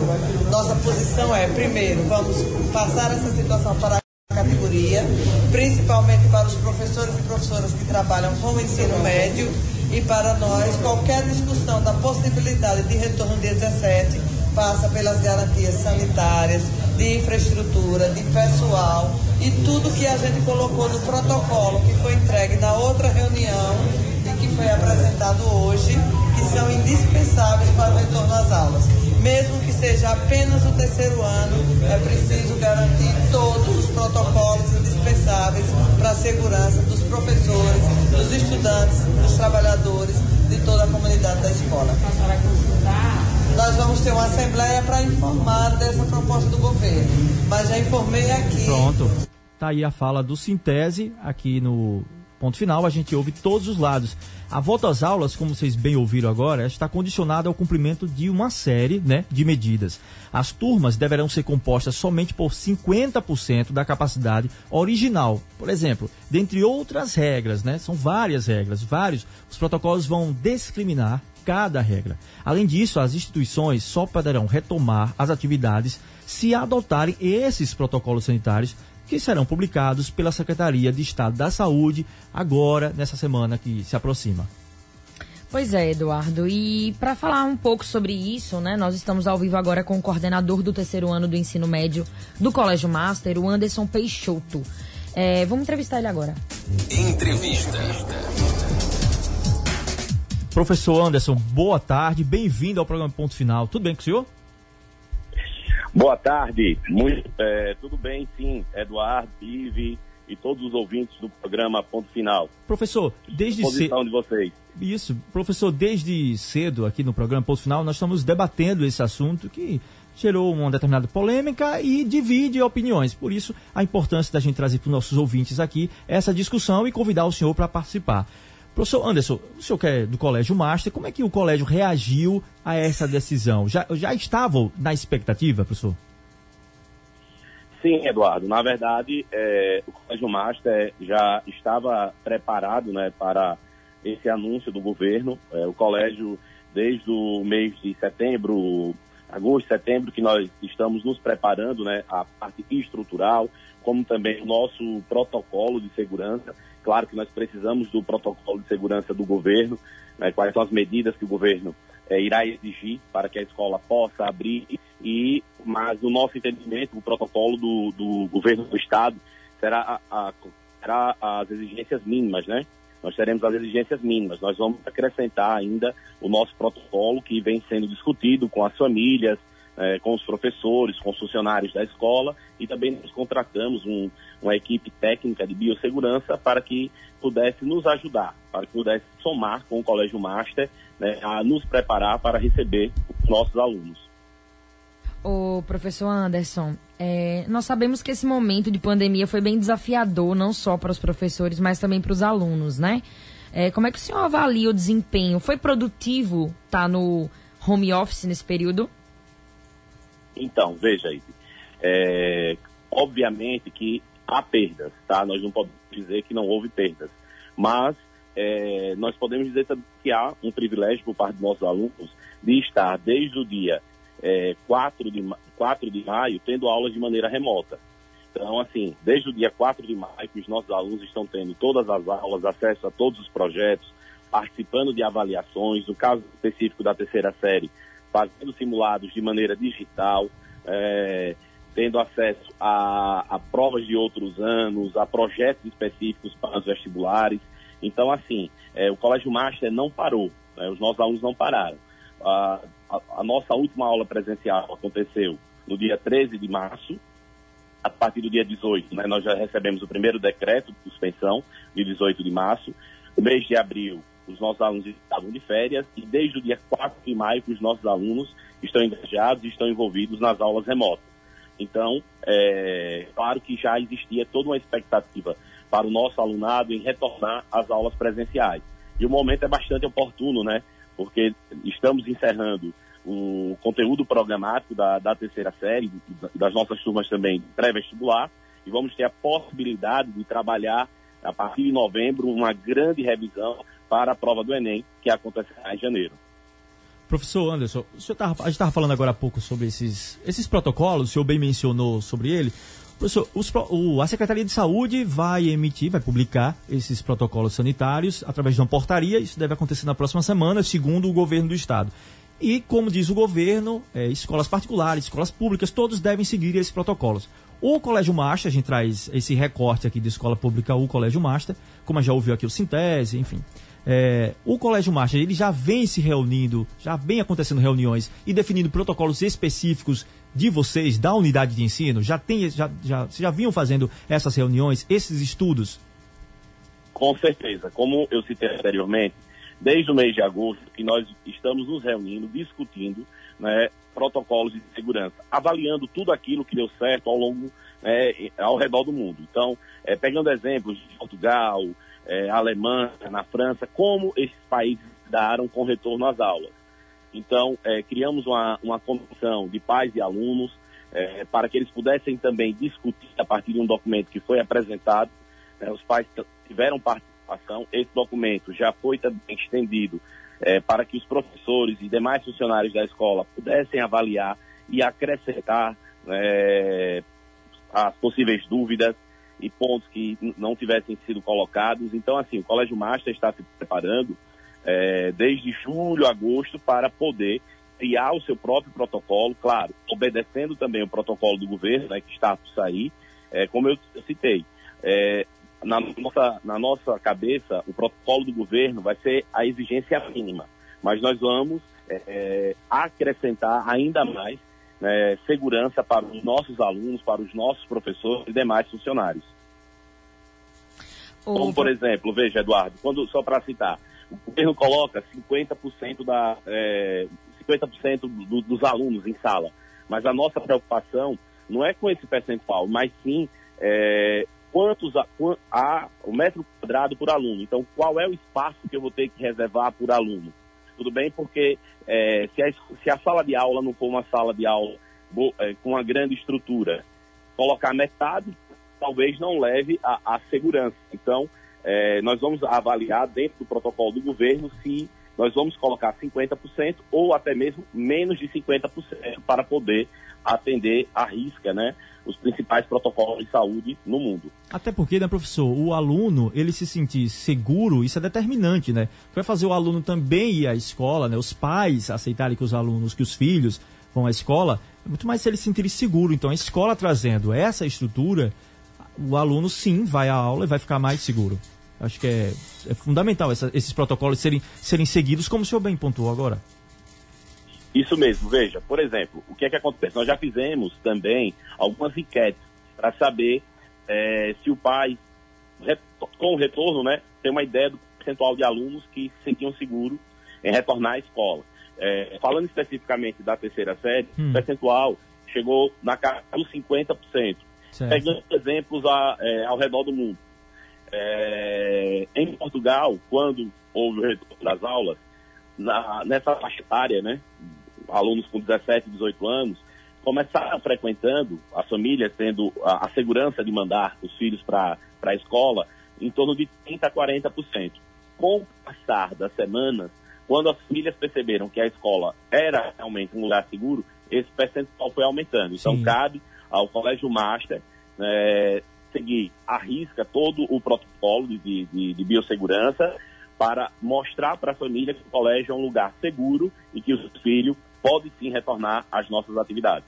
Nossa posição é, primeiro, vamos passar essa situação para a categoria principalmente para os professores e professoras que trabalham com o ensino médio e para nós qualquer discussão da possibilidade de retorno dia 17 passa pelas garantias sanitárias, de infraestrutura, de pessoal e tudo que a gente colocou no protocolo que foi entregue na outra reunião e que foi apresentado hoje, que são indispensáveis para o retorno às aulas. Mesmo que seja apenas o terceiro ano, é preciso garantir todos os protocolos indispensáveis para a segurança dos professores, dos estudantes, dos trabalhadores, de toda a comunidade da escola. Nós vamos ter uma assembleia para informar dessa proposta do governo, mas já informei aqui. Pronto. Tá aí a fala do Sintese aqui no ponto final, a gente ouve todos os lados. A volta às aulas, como vocês bem ouviram agora, está condicionada ao cumprimento de uma série né, de medidas. As turmas deverão ser compostas somente por 50% da capacidade original. Por exemplo, dentre outras regras, né, são várias regras, vários, os protocolos vão discriminar cada regra. Além disso, as instituições só poderão retomar as atividades se adotarem esses protocolos sanitários que serão publicados pela Secretaria de Estado da Saúde agora, nessa semana que se aproxima. Pois é, Eduardo. E para falar um pouco sobre isso, né, nós estamos ao vivo agora com o coordenador do terceiro ano do ensino médio do Colégio Master, o Anderson Peixoto. É, vamos entrevistar ele agora. Entrevista. Professor Anderson, boa tarde, bem-vindo ao programa Ponto Final. Tudo bem com o senhor? Boa tarde, muito, é, tudo bem sim, Eduardo, Ive e todos os ouvintes do programa Ponto Final. Professor, desde cedo. de vocês. Isso, professor, desde cedo aqui no programa Ponto Final nós estamos debatendo esse assunto que gerou uma determinada polêmica e divide opiniões. Por isso, a importância da gente trazer para os nossos ouvintes aqui essa discussão e convidar o senhor para participar. Professor Anderson, o senhor que é do Colégio Master, como é que o colégio reagiu a essa decisão? Já, já estavam na expectativa, professor? Sim, Eduardo. Na verdade, é, o Colégio Master já estava preparado né, para esse anúncio do governo. É, o colégio, desde o mês de setembro, agosto, setembro, que nós estamos nos preparando, né, a parte estrutural, como também o nosso protocolo de segurança. Claro que nós precisamos do protocolo de segurança do governo, né, quais são as medidas que o governo é, irá exigir para que a escola possa abrir, e, mas no nosso entendimento, o protocolo do, do governo do Estado será, a, a, será as exigências mínimas, né? Nós teremos as exigências mínimas. Nós vamos acrescentar ainda o nosso protocolo que vem sendo discutido com as famílias, é, com os professores, com os funcionários da escola e também nós contratamos um, uma equipe técnica de biossegurança para que pudesse nos ajudar, para que pudesse somar com o Colégio Master né, a nos preparar para receber os nossos alunos. O professor Anderson, é, nós sabemos que esse momento de pandemia foi bem desafiador, não só para os professores, mas também para os alunos, né? É, como é que o senhor avalia o desempenho? Foi produtivo estar tá no home office nesse período? Então, veja aí. É, obviamente que há perdas, tá? Nós não podemos dizer que não houve perdas. Mas é, nós podemos dizer que há um privilégio por parte dos nossos alunos de estar desde o dia é, 4, de, 4 de maio tendo aulas de maneira remota. Então, assim, desde o dia 4 de maio que os nossos alunos estão tendo todas as aulas, acesso a todos os projetos, participando de avaliações, no caso específico da terceira série, fazendo simulados de maneira digital, é, tendo acesso a, a, provas de outros anos, a projetos específicos para os vestibulares. Então, assim, é, o Colégio Master não parou, né, os nossos alunos não pararam. A, a, a, nossa última aula presencial aconteceu no dia 13 de março, a partir do dia 18, né, nós já recebemos o primeiro decreto de suspensão, de 18 de março. No mês de abril, os nossos alunos estavam de férias e desde o dia 4 de maio os nossos alunos estão engajados e estão envolvidos nas aulas remotas. Então, é claro que já existia toda uma expectativa para o nosso alunado em retornar às aulas presenciais. E o momento é bastante oportuno, né? Porque estamos encerrando o conteúdo programático da, da terceira série, das nossas turmas também pré-vestibular, e vamos ter a possibilidade de trabalhar, a partir de novembro, uma grande revisão para a prova do Enem, que acontecerá em janeiro. Professor Anderson, tava, a gente estava falando agora há pouco sobre esses, esses protocolos, o senhor bem mencionou sobre ele. Professor, os, o, a Secretaria de Saúde vai emitir, vai publicar esses protocolos sanitários através de uma portaria. Isso deve acontecer na próxima semana, segundo o governo do estado. E, como diz o governo, é, escolas particulares, escolas públicas, todos devem seguir esses protocolos. O Colégio Master, a gente traz esse recorte aqui de escola pública, o Colégio Master, como já ouviu aqui o Sintese, enfim. É, o Colégio Master, ele já vem se reunindo, já vem acontecendo reuniões e definindo protocolos específicos de vocês, da unidade de ensino? Já tem, já, já, já vinham fazendo essas reuniões, esses estudos? Com certeza. Como eu citei anteriormente, desde o mês de agosto que nós estamos nos reunindo, discutindo né, protocolos de segurança, avaliando tudo aquilo que deu certo ao longo, né, ao redor do mundo. Então, é, pegando exemplos de Portugal, é, Alemanha, na França, como esses países daram com retorno às aulas. Então, é, criamos uma, uma comissão de pais e alunos é, para que eles pudessem também discutir a partir de um documento que foi apresentado. Né, os pais tiveram participação. Esse documento já foi também estendido é, para que os professores e demais funcionários da escola pudessem avaliar e acrescentar é, as possíveis dúvidas e pontos que não tivessem sido colocados. Então, assim, o Colégio Master está se preparando é, desde julho, agosto, para poder criar o seu próprio protocolo, claro, obedecendo também o protocolo do governo, né, que está por sair, é, como eu citei. É, na nossa, na nossa cabeça, o protocolo do governo vai ser a exigência mínima, mas nós vamos é, é, acrescentar ainda mais né, segurança para os nossos alunos, para os nossos professores e demais funcionários. Como, por exemplo, veja, Eduardo, quando, só para citar, o governo coloca 50% da, é, 50% do, dos alunos em sala. Mas a nossa preocupação não é com esse percentual, mas sim é, quantos a, a, o metro quadrado por aluno. Então, qual é o espaço que eu vou ter que reservar por aluno? Tudo bem? Porque é, se, a, se, a, sala de aula não for uma sala de aula é, com uma grande estrutura, colocar metade talvez não leve à segurança. Então, é, nós vamos avaliar dentro do protocolo do governo se nós vamos colocar 50% ou até mesmo menos de 50% para poder atender à risca, né? Os principais protocolos de saúde no mundo. Até porque, né, professor, o aluno, ele se sentir seguro, isso é determinante, né? Vai fazer o aluno também ir à escola, né? Os pais aceitarem que os alunos, que os filhos vão à escola, é muito mais se ele se sentir seguro. Então, a escola trazendo essa estrutura, o aluno sim vai à aula e vai ficar mais seguro. Acho que é, é fundamental essa, esses protocolos serem, serem seguidos, como o senhor bem pontuou agora. Isso mesmo, veja, por exemplo, o que é que acontece? Nós já fizemos também algumas enquetes para saber é, se o pai, com o retorno, né, tem uma ideia do percentual de alunos que se sentiam seguros em retornar à escola. É, falando especificamente da terceira série, hum. o percentual chegou na casa dos 50%. Certo. Pegando exemplos a, é, ao redor do mundo. É, em Portugal, quando houve o retorno das aulas, na, nessa faixa etária, né, alunos com 17, 18 anos, começaram frequentando, as famílias tendo a, a segurança de mandar os filhos para a escola, em torno de 30% a 40%. Com o passar das semanas, quando as famílias perceberam que a escola era realmente um lugar seguro, esse percentual foi aumentando. Então, Sim. cabe ao Colégio Master é, seguir à risca todo o protocolo de, de, de biossegurança para mostrar para a família que o colégio é um lugar seguro e que os filhos podem sim retornar às nossas atividades.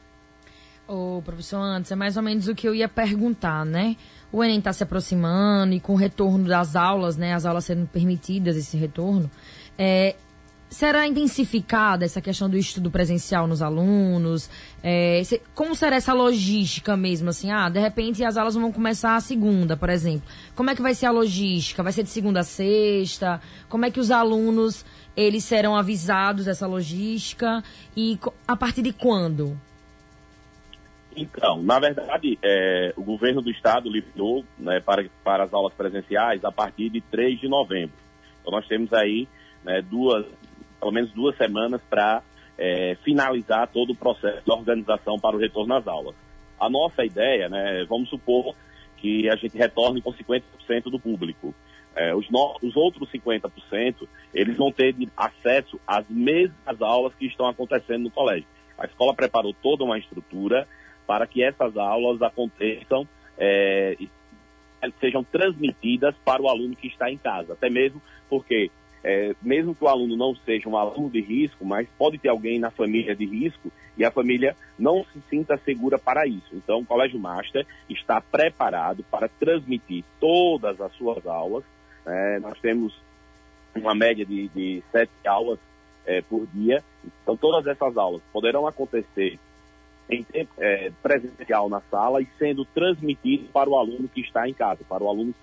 Ô, professor Antes, é mais ou menos o que eu ia perguntar, né? O Enem está se aproximando e com o retorno das aulas, né? As aulas sendo permitidas, esse retorno. É, será intensificada essa questão do estudo presencial nos alunos? É, como será essa logística mesmo, assim? Ah, de repente as aulas vão começar a segunda, por exemplo. Como é que vai ser a logística? Vai ser de segunda a sexta? Como é que os alunos, eles serão avisados dessa logística? E a partir de quando? Então, na verdade, é, o governo do estado liberou né, para, para as aulas presenciais a partir de 3 de novembro. Então, nós temos aí né, duas, pelo menos duas semanas para é, finalizar todo o processo de organização para o retorno às aulas. A nossa ideia, né, vamos supor que a gente retorne com 50% do público. É, os, no, os outros 50%, eles vão ter acesso às mesmas aulas que estão acontecendo no colégio. A escola preparou toda uma estrutura para que essas aulas aconteçam, é, sejam transmitidas para o aluno que está em casa. Até mesmo porque, é, mesmo que o aluno não seja um aluno de risco, mas pode ter alguém na família de risco e a família não se sinta segura para isso. Então, o Colégio Master está preparado para transmitir todas as suas aulas. É, nós temos uma média de, de sete aulas é, por dia. Então, todas essas aulas poderão acontecer em tempo é, presencial na sala e sendo transmitido para o aluno que está em casa, para o aluno que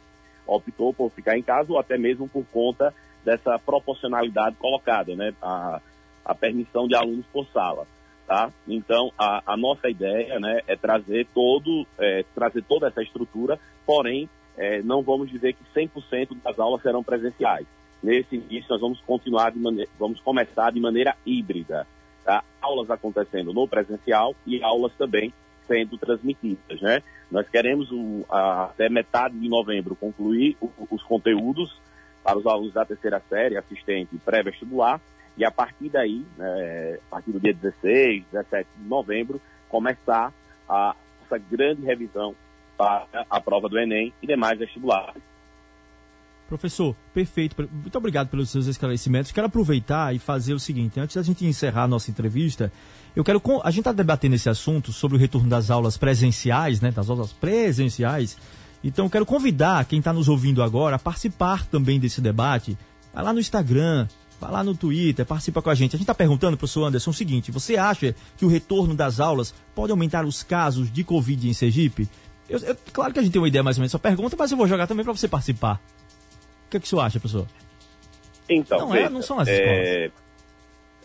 optou por ficar em casa ou até mesmo por conta dessa proporcionalidade colocada, né, a, a permissão de alunos por sala, tá? Então, a, a nossa ideia, né, é trazer todo, é, trazer toda essa estrutura, porém, é, não vamos dizer que 100% das aulas serão presenciais. Nesse início, nós vamos continuar de maneira, vamos começar de maneira híbrida, tá? aulas acontecendo no presencial e aulas também sendo transmitidas, né? Nós queremos a, até metade de novembro concluir o, os conteúdos para os alunos da terceira série, assistente pré-vestibular, e a partir daí, né, a partir do dia 16, 17 de novembro, começar a essa grande revisão para a prova do Enem e demais vestibulares. Professor, perfeito. Muito obrigado pelos seus esclarecimentos. Quero aproveitar e fazer o seguinte: antes da gente encerrar a nossa entrevista, eu quero. A gente está debatendo esse assunto sobre o retorno das aulas presenciais, né? Das aulas presenciais. Então, quero convidar quem está nos ouvindo agora a participar também desse debate. Vai lá no Instagram, vai lá no Twitter, participa com a gente. A gente está perguntando, professor Anderson, o seguinte: você acha que o retorno das aulas pode aumentar os casos de Covid em Sergipe? Eu, eu, claro que a gente tem uma ideia mais ou menos dessa pergunta, mas eu vou jogar também para você participar. O que, é que você acha, professor? Então, não, veja, é, não são as é,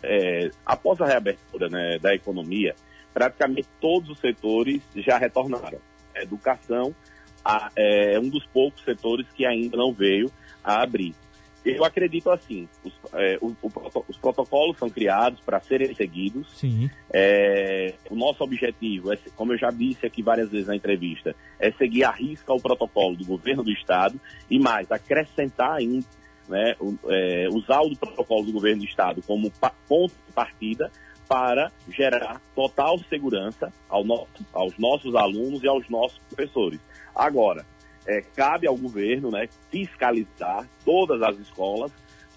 é, após a reabertura né, da economia, praticamente todos os setores já retornaram. Educação a, é um dos poucos setores que ainda não veio a abrir. Eu acredito assim, os, é, o, o, os protocolos são criados para serem seguidos. Sim. É, o nosso objetivo, é, como eu já disse aqui várias vezes na entrevista, é seguir a risca o protocolo do governo do estado e mais, acrescentar ainda, né, é, usar o protocolo do governo do estado como pa ponto de partida para gerar total segurança ao no aos nossos alunos e aos nossos professores. Agora, é, cabe ao governo né, fiscalizar todas as escolas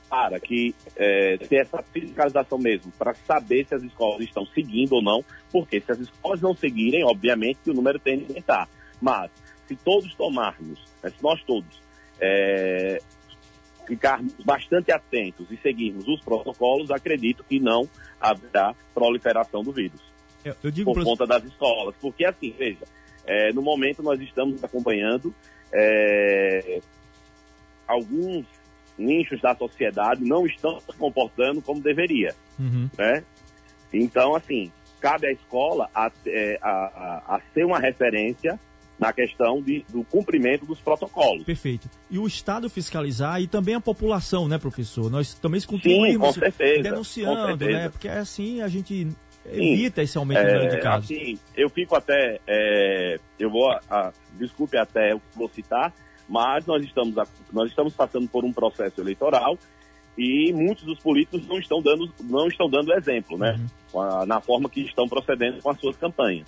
para que é, ter essa fiscalização mesmo, para saber se as escolas estão seguindo ou não, porque se as escolas não seguirem, obviamente que o número tende a aumentar. Mas se todos tomarmos, né, se nós todos é, ficarmos bastante atentos e seguirmos os protocolos, acredito que não haverá proliferação do vírus. Eu, eu digo por conta das escolas. Porque assim, veja, é, no momento nós estamos acompanhando é, alguns nichos da sociedade não estão se comportando como deveria, uhum. né? Então, assim, cabe à escola a, é, a, a, a ser uma referência na questão de, do cumprimento dos protocolos. Perfeito. E o Estado fiscalizar e também a população, né, professor? Nós também contribuímos Sim, com certeza, denunciando, com certeza. né? Porque assim a gente evita esse aumento é, número de casos. Assim, eu fico até, é, eu vou, a, desculpe até vou citar, mas nós estamos, nós estamos passando por um processo eleitoral e muitos dos políticos não estão dando, não estão dando exemplo, né? Uhum. Na forma que estão procedendo com as suas campanhas.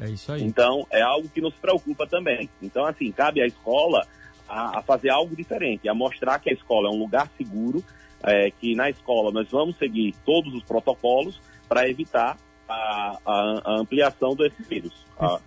É isso aí. Então, é algo que nos preocupa também. Então, assim, cabe à escola a, a fazer algo diferente, a mostrar que a escola é um lugar seguro, é, que na escola nós vamos seguir todos os protocolos para evitar a, a, a, ampliação desse vírus, a,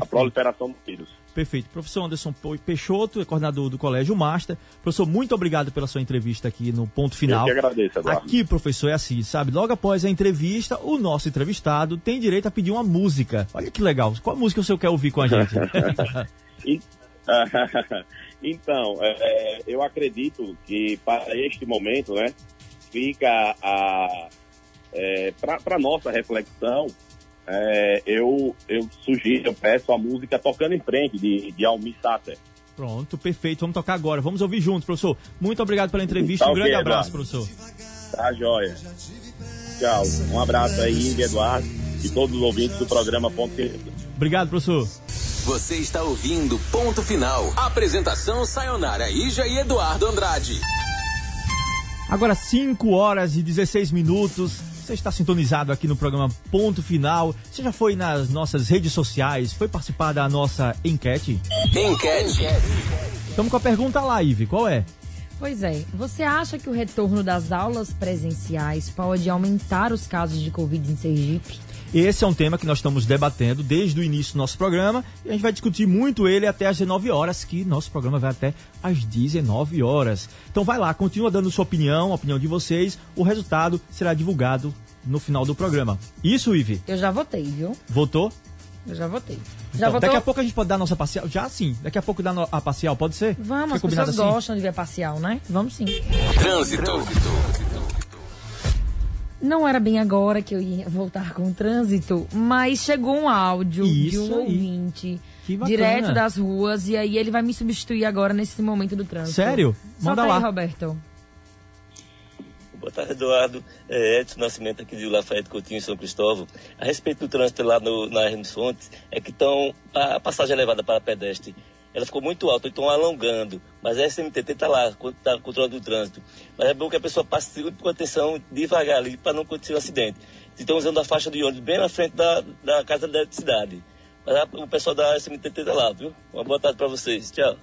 a proliferação do vírus. Perfeito. Professor Anderson Peixoto, coordenador do Colégio Master. Professor, muito obrigado pela sua entrevista aqui no ponto final. Eu que agradeço, Eduardo. Aqui, professor, é assim, sabe? Logo após a entrevista, o nosso entrevistado tem direito a pedir uma música. Olha que legal. Qual música o senhor quer ouvir com a gente? *laughs* *laughs* *laughs* então, é, eu acredito que para este momento, né, fica a. É, para nossa reflexão, é, eu, eu sugiro, eu peço a música Tocando em Frente, de, de Almi Sater. Pronto, perfeito. Vamos tocar agora. Vamos ouvir juntos, professor. Muito obrigado pela entrevista. Tá um grande okay, abraço, Eduardo. professor. Tá, joia. Tchau. Um abraço aí, Eduardo, e todos os ouvintes do programa Ponto Final. Obrigado, professor. Você está ouvindo Ponto Final. Apresentação Sayonara Ija e Eduardo Andrade. Agora 5 horas e 16 minutos. Você está sintonizado aqui no programa Ponto Final. Você já foi nas nossas redes sociais? Foi participar da nossa enquete? Enquete. Estamos com a pergunta lá, Ive. Qual é? Pois é, você acha que o retorno das aulas presenciais pode aumentar os casos de Covid em Sergipe? Esse é um tema que nós estamos debatendo desde o início do nosso programa e a gente vai discutir muito ele até às 19 horas, que nosso programa vai até às 19 horas. Então vai lá, continua dando sua opinião, a opinião de vocês. O resultado será divulgado no final do programa. Isso, Ive? Eu já votei, viu? Votou? Eu já votei. Então, Já votou? Daqui a pouco a gente pode dar a nossa parcial. Já sim. Daqui a pouco dá a parcial, pode ser? Vamos, Fica as pessoas assim? gostam de ver parcial, né? Vamos sim. Trânsito. Não era bem agora que eu ia voltar com o trânsito, mas chegou um áudio de Isso um aí. ouvinte direto das ruas e aí ele vai me substituir agora nesse momento do trânsito. Sério? Solta Manda aí, lá. Roberto. Boa tarde, Eduardo. É Edson Nascimento aqui de Lafayette Coutinho, São Cristóvão. A respeito do trânsito lá no, na Hermes Fontes, é que estão a passagem elevada para pedestre, ela ficou muito alta, estão alongando, mas a SMTT está lá, está controlando o trânsito. Mas é bom que a pessoa passe com atenção devagar ali para não acontecer um acidente. Estão usando a faixa de ônibus bem na frente da, da Casa da Eletricidade. Mas a- o pessoal da SMTT está lá, viu? Uma boa tarde para vocês. Tchau.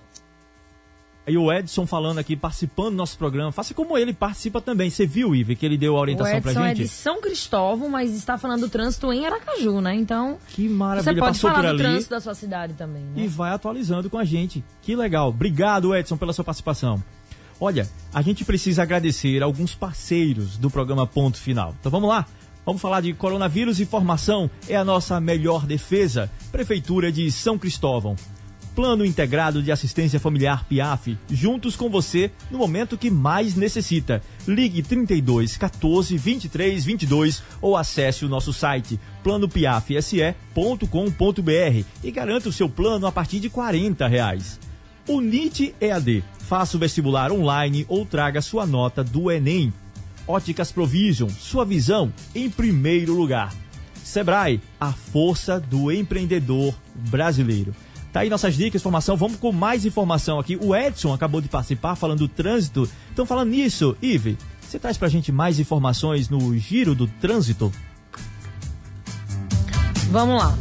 Aí o Edson falando aqui, participando do nosso programa. Faça como ele participa também. Você viu, Ive, que ele deu a O orientação pra Edson é gente? de São Cristóvão, mas está falando do trânsito em Aracaju, né? Então, Que você maravilha, pode passou falar do trânsito da sua cidade também, né? e vai atualizando com a gente. Que legal. Obrigado, Edson, pela sua participação. Olha, a gente precisa agradecer alguns parceiros do programa Ponto Final. Então vamos lá. Vamos falar de coronavírus e formação é a nossa melhor defesa. Prefeitura de São Cristóvão. Plano Integrado de Assistência Familiar PIAF, juntos com você no momento que mais necessita. Ligue 32 14 23 22 ou acesse o nosso site planopiafse.com.br e garanta o seu plano a partir de 40 reais. O NIT EAD. Faça o vestibular online ou traga sua nota do Enem. Óticas Provision, sua visão em primeiro lugar. Sebrae, a força do empreendedor brasileiro. Tá aí nossas dicas, informação. Vamos com mais informação aqui. O Edson acabou de participar falando do trânsito. Então, falando nisso, Ive, você traz pra gente mais informações no giro do trânsito? Vamos lá.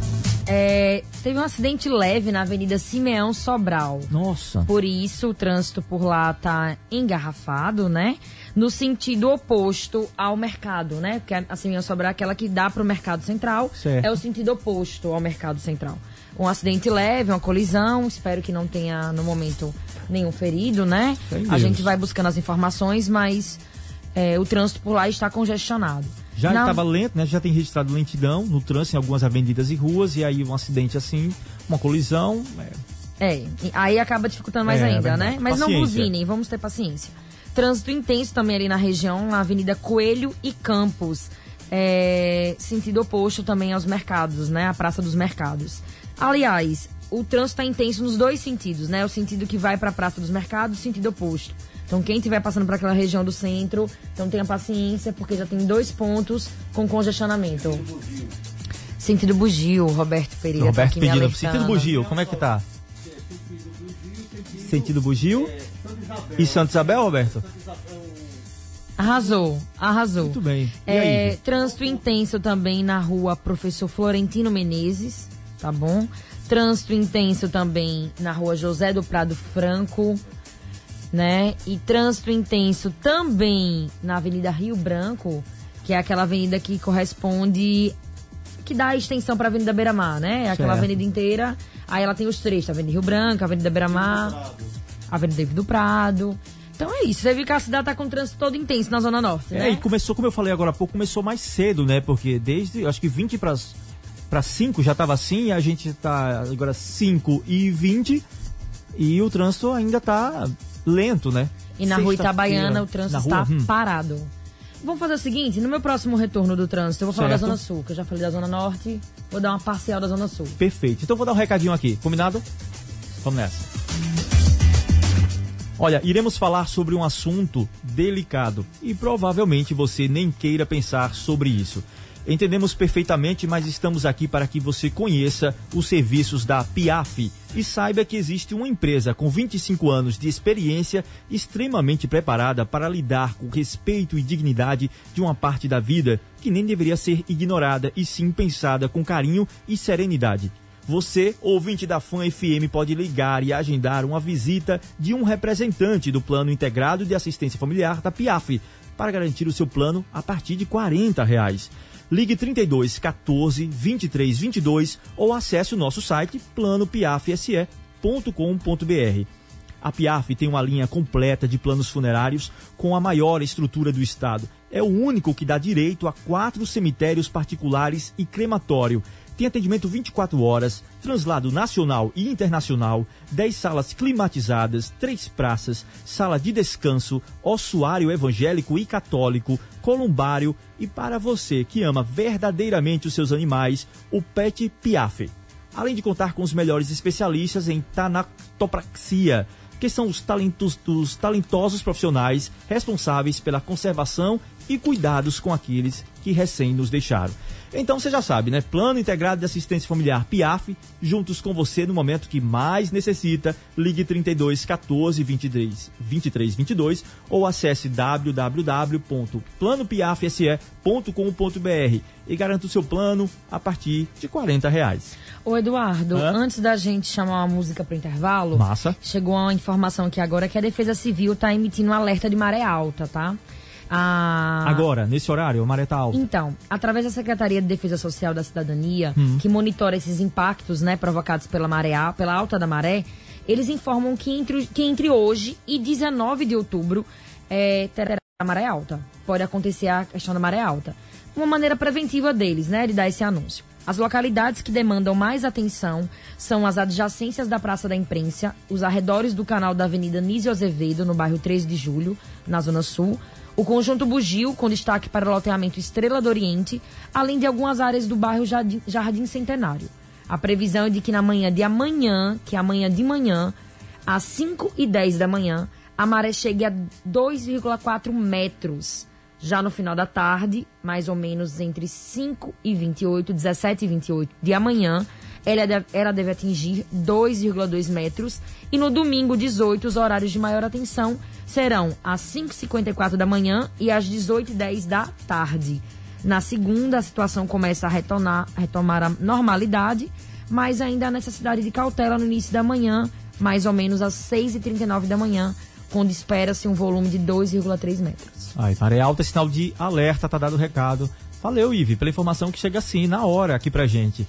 É, teve um acidente leve na Avenida Simeão Sobral. Nossa. Por isso, o trânsito por lá tá engarrafado, né? No sentido oposto ao mercado, né? Porque a Simeão Sobral é aquela que dá pro mercado central. Certo. É o sentido oposto ao mercado central. Um acidente leve, uma colisão. Espero que não tenha, no momento, nenhum ferido, né? A Deus. gente vai buscando as informações, mas é, o trânsito por lá está congestionado. Já Na- estava lento, né? Já tem registrado lentidão no trânsito em algumas avenidas e ruas. E aí um acidente assim, uma colisão. é, É, aí acaba dificultando mais É, ainda, né? Mas não Paciência. buzinem, vamos ter paciência. Trânsito intenso também ali na região, na Avenida Coelho e Campos. É, sentido oposto também aos mercados, né? A Praça dos Mercados. Aliás, o trânsito está intenso nos dois sentidos, né? O sentido que vai para a Praça dos Mercados, sentido oposto. Então, quem estiver passando por aquela região do centro, então tenha paciência, porque já tem dois pontos com congestionamento. Sentido Bugio, Roberto Pereira. tá Roberto alertando. Sentido Bugio, como é que tá? Sentido Bugio? E Santa Isabel, Roberto? Arrasou, arrasou. Muito bem. E É, aí? trânsito intenso também na rua Professor Florentino Menezes, tá bom? Trânsito intenso também na rua José do Prado Franco, né? E trânsito intenso também na Avenida Rio Branco, que é aquela avenida que corresponde que dá a extensão para a Avenida Beira Mar, né? É aquela Certo. avenida inteira. Aí ela tem os trechos, a Avenida Rio Branco, a Avenida Beira Mar, a Avenida David do Prado. Então é isso. Você viu que a cidade tá com o trânsito todo intenso na Zona Norte, É, né? e começou, como eu falei agora há pouco, começou mais cedo, né? Porque desde, acho que 20 para para 5 já estava assim, a gente tá agora 5 e 20 e o trânsito ainda tá lento, né? E na rua Itabaiana o trânsito está hum. parado. Vamos fazer o seguinte, no meu próximo retorno do trânsito, eu vou falar Certo. da Zona Sul, que eu já falei da Zona Norte, vou dar uma parcial da Zona Sul. Perfeito. Então vou dar um recadinho aqui, combinado? Vamos nessa. Olha, iremos falar sobre um assunto delicado e provavelmente você nem queira pensar sobre isso. Entendemos perfeitamente, mas estamos aqui para que você conheça os serviços da Piaf e saiba que existe uma empresa com 25 anos de experiência extremamente preparada para lidar com respeito e dignidade de uma parte da vida que nem deveria ser ignorada e sim pensada com carinho e serenidade. Você, ouvinte da Fã FM, pode ligar e agendar uma visita de um representante do Plano Integrado de Assistência Familiar da Piaf para garantir o seu plano a partir de 40 reais. Ligue 32 14 23 22 ou acesse o nosso site planopiafse.com.br. A Piaf tem uma linha completa de planos funerários com a maior estrutura do estado. É o único que dá direito a quatro cemitérios particulares e crematório tem atendimento 24 horas, translado nacional e internacional, 10 salas climatizadas, 3 praças, sala de descanso, ossuário evangélico e católico, columbário e para você que ama verdadeiramente os seus animais, o Pet Piaf. Além de contar com os melhores especialistas em tanatopraxia, que são os talentos dos talentosos profissionais responsáveis pela conservação e cuidados com aqueles que recém nos deixaram. Então você já sabe, né? Plano Integrado de Assistência Familiar PIAF, juntos com você no momento que mais necessita. Ligue 32 14 23 23 22 ou acesse www.planopiafse.com.br e garanta o seu plano a partir de 40 reais. Ô Eduardo, Hã? antes da gente chamar uma música para intervalo, Massa. chegou uma informação aqui agora que a Defesa Civil está emitindo um alerta de maré alta, tá? A... Agora, nesse horário, a maré tá alta. Então, através da Secretaria de Defesa Social da Cidadania, hum. que monitora esses impactos né, provocados pela maré, pela alta da maré, eles informam que entre, que entre hoje e 19 de outubro é, terá a maré alta. Pode acontecer a questão da maré alta. Uma maneira preventiva deles, né, de dar esse anúncio. As localidades que demandam mais atenção são as adjacências da Praça da Imprensa, os arredores do canal da Avenida Nísio Azevedo, no bairro 13 de Julho, na Zona Sul, o conjunto Bugio, com destaque para o loteamento Estrela do Oriente, além de algumas áreas do bairro Jardim, Centenário. A previsão é de que na manhã de amanhã, que é amanhã de manhã, às 5 e 10 da manhã, a maré chegue a 2,4 metros. Já no final da tarde, mais ou menos entre 5 e 28, 17 e 28 de amanhã, ela deve, ela deve atingir 2,2 metros. E no domingo 18, os horários de maior atenção serão às 5h54 da manhã e às 18h10 da tarde. Na segunda, a situação começa a retornar, retomar a normalidade, mas ainda há necessidade de cautela no início da manhã, mais ou menos às 6h39 da manhã, quando espera-se um volume de 2,3 metros. Ai, maré alta, sinal de alerta, tá dado o recado. Valeu, Ive, pela informação que chega assim, na hora, aqui pra gente.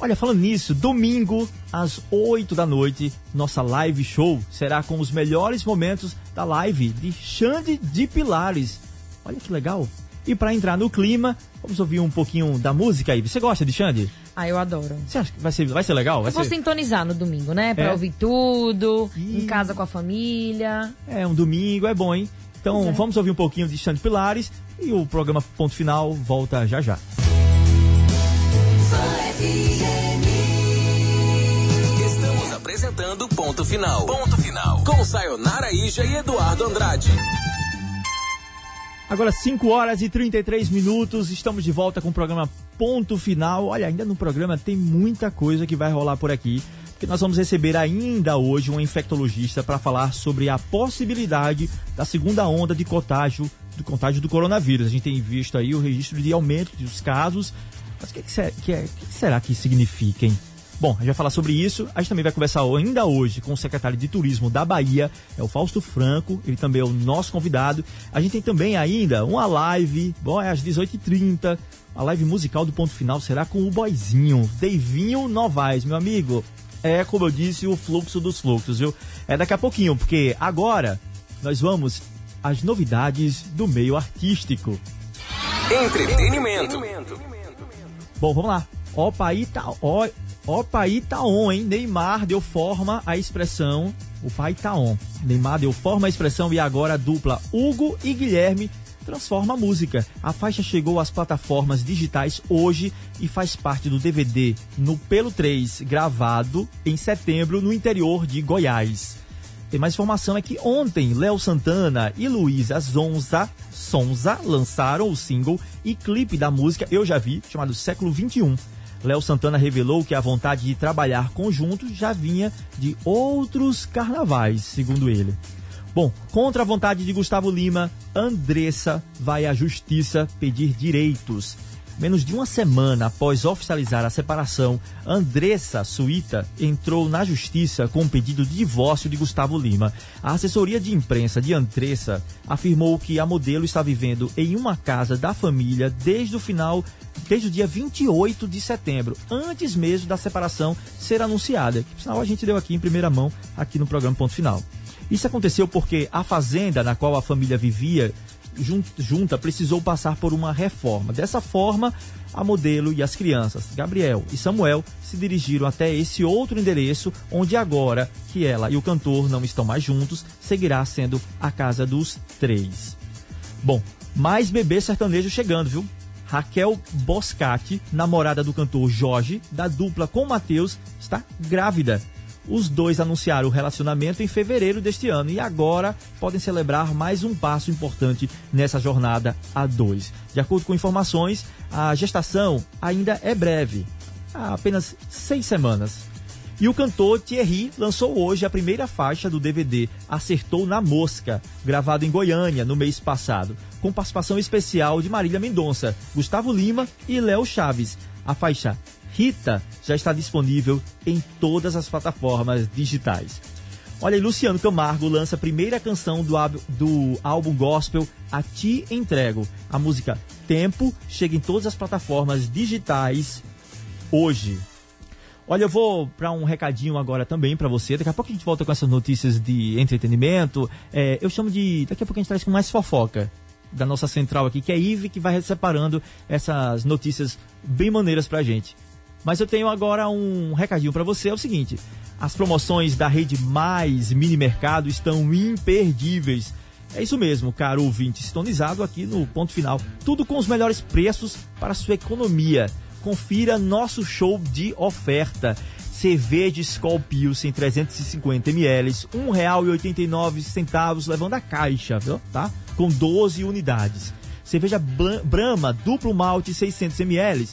Olha, falando nisso, domingo às 8 da noite, nossa live show será com os melhores momentos da live de Xande de Pilares. Olha que legal. E para entrar no clima, vamos ouvir um pouquinho da música aí. Você gosta de Xande? Ah, eu adoro. Você acha que vai ser, vai ser legal? Vai eu vou ser... sintonizar no domingo, né? Pra é. ouvir tudo, e... em casa com a família. É, um domingo é bom, hein? Então é. vamos ouvir um pouquinho de Xande Pilares e o programa Ponto Final volta já já. Estamos apresentando Ponto Final. Ponto Final. Com Sayonara Ija e Eduardo Andrade. Agora 5 horas e 33 minutos, estamos de volta com o programa Ponto Final. Olha, ainda no programa tem muita coisa que vai rolar por aqui, porque nós vamos receber ainda hoje um infectologista para falar sobre a possibilidade da segunda onda de contágio do contágio do coronavírus. A gente tem visto aí o registro de aumento dos casos mas o que, que, que, que, será que significa, hein? Bom, a gente vai falar sobre isso. A gente também vai conversar ainda hoje com o secretário de Turismo da Bahia, é o Fausto Franco. Ele também é o nosso convidado. A gente tem também ainda uma live, bom, é às 18h30. A live musical do ponto final será com o Boizinho, Deivinho Novaes, meu amigo. É, como eu disse, o fluxo dos fluxos, viu? É daqui a pouquinho, porque agora nós vamos às novidades do meio artístico. Entretenimento. Bom, vamos lá. Opa, Ita, ó, opa, Itaon, hein? Neymar deu forma à expressão. O pai tá on. Neymar deu forma à expressão e agora a dupla Hugo e Guilherme transforma a música. A faixa chegou às plataformas digitais hoje e faz parte do DVD no Pelo 3, gravado em setembro no interior de Goiás. tem mais informação é que ontem Léo Santana e Luísa Zonza, Sonza lançaram o single e clipe da música Eu Já Vi, chamado Século 21. Léo Santana revelou que a vontade de trabalhar conjunto já vinha de outros carnavais, segundo ele. Bom, contra a vontade de Gustavo Lima, Andressa vai à justiça pedir direitos. Menos de uma semana após oficializar a separação, Andressa Suíta entrou na justiça com um pedido de divórcio de Gustavo Lima. A assessoria de imprensa de Andressa afirmou que a modelo está vivendo em uma casa da família desde o final, desde o dia 28 de setembro, antes mesmo da separação ser anunciada. Que, sinal, a gente deu aqui em primeira mão, aqui no programa Ponto Final. Isso aconteceu porque a fazenda na qual a família vivia junta precisou passar por uma reforma. Dessa forma, a modelo e as crianças, Gabriel e Samuel, se dirigiram até esse outro endereço, onde agora que ela e o cantor não estão mais juntos, seguirá sendo a casa dos três. Bom, mais bebê sertanejo chegando, viu? Raquel Boscati, namorada do cantor Jorge, da dupla com Matheus, está grávida. Os dois anunciaram o relacionamento em fevereiro deste ano e agora podem celebrar mais um passo importante nessa jornada a dois. De acordo com informações, a gestação ainda é breve, há apenas seis semanas. E o cantor Thierry lançou hoje a primeira faixa do DVD Acertou na Mosca, gravado em Goiânia no mês passado, com participação especial de Marília Mendonça, Gustavo Lima e Léo Chaves. A faixa Rita já está disponível em todas as plataformas digitais. Olha Luciano Camargo lança a primeira canção do, do álbum gospel A Ti Entrego. A música Tempo chega em todas as plataformas digitais hoje. Olha, eu vou para um recadinho agora também para você. Daqui a pouco a gente volta com essas notícias de entretenimento. É, eu chamo de. Daqui a pouco a gente traz com mais fofoca da nossa central aqui, que é a Ive, que vai separando essas notícias bem maneiras pra gente. Mas eu tenho agora um recadinho para você, é o seguinte: as promoções da Rede Mais Mini Mercado estão imperdíveis. É isso mesmo, caro ouvinte, sintonizado aqui no ponto final. Tudo com os melhores preços para sua economia. Confira nosso show de oferta. Cerveja Skol Pilsen 350 ml, R$ 1,89 levando a caixa, viu? tá? Com 12 unidades. Cerveja Brahma Duplo Malte 600 ml, R$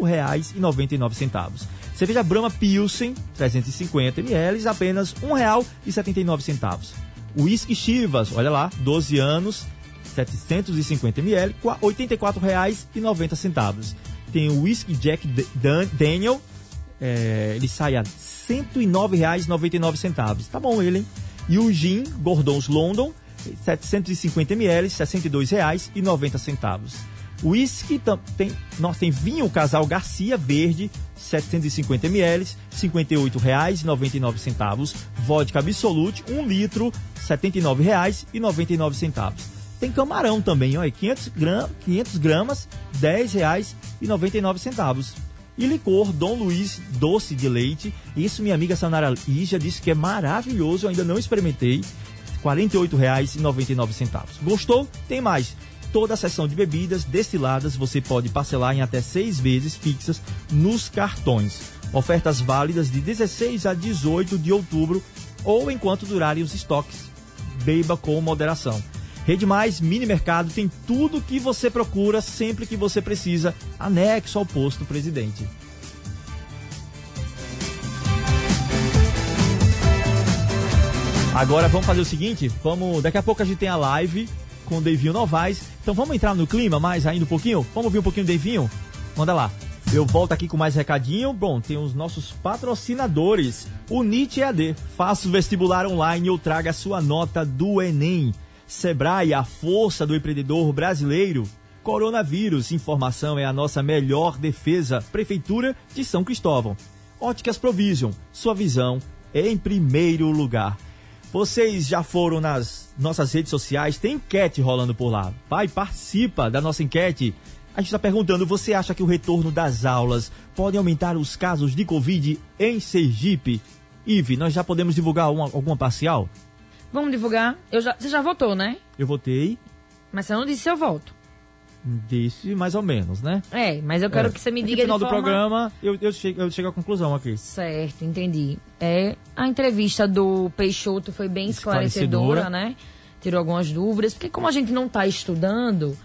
5,99. Cerveja Brahma Pilsen 350 ml, apenas R$ 1,79. Whisky Chivas, olha lá, 12 anos, 750 ml, R$ 84,90. Tem o Whisky Jack Daniel, é, ele sai a R$ 109,99. Tá bom ele, hein? E o Gin Gordons London, 750 ml, R$ 62,90. Whisky tem, nós tem vinho Casal Garcia Verde, 750 ml, R$ 58,99. Vodka Absolute, 1 litro, R$ 79,99. Tem camarão também, olha, 500, gram, 500 gramas, R$ 10,99. E licor Dom Luiz Doce de Leite. Isso minha amiga Sanara Ija disse que é maravilhoso, eu ainda não experimentei. R$ 48,99. Gostou? Tem mais. Toda a seção de bebidas destiladas você pode parcelar em até seis vezes fixas nos cartões. Ofertas válidas de 16 a 18 de outubro ou enquanto durarem os estoques. Beba com moderação. Rede Mais Mini Mercado tem tudo que você procura sempre que você precisa, anexo ao posto presidente. Agora vamos fazer o seguinte, vamos, daqui a pouco a gente tem a live com o Devinho Novaes. Então vamos entrar no clima mais ainda um pouquinho? Vamos ouvir um pouquinho do Devinho? Manda lá. Eu volto aqui com mais recadinho. Bom, tem os nossos patrocinadores. O NIT EAD. Faça o vestibular online ou traga a sua nota do Enem. Sebrae, a força do empreendedor brasileiro. Coronavírus, informação é a nossa melhor defesa. Prefeitura de São Cristóvão. Óticas Provision, sua visão em primeiro lugar. Vocês já foram nas nossas redes sociais, tem enquete rolando por lá. Vai, participa da nossa enquete. A gente está perguntando: você acha que o retorno das aulas pode aumentar os casos de Covid em Sergipe? Ive, nós já podemos divulgar uma, alguma parcial? Vamos divulgar. Eu já, você já votou, né? Eu votei. Mas você não disse se eu voto. Disse mais ou menos, né? É, mas eu quero É. que você me Aqui diga No final do programa, eu, eu, chego, eu chego à conclusão aqui. Certo, entendi. É, a entrevista do Peixoto foi bem esclarecedora, Esclarecedora. né? Tirou algumas dúvidas, porque como a gente não está estudando,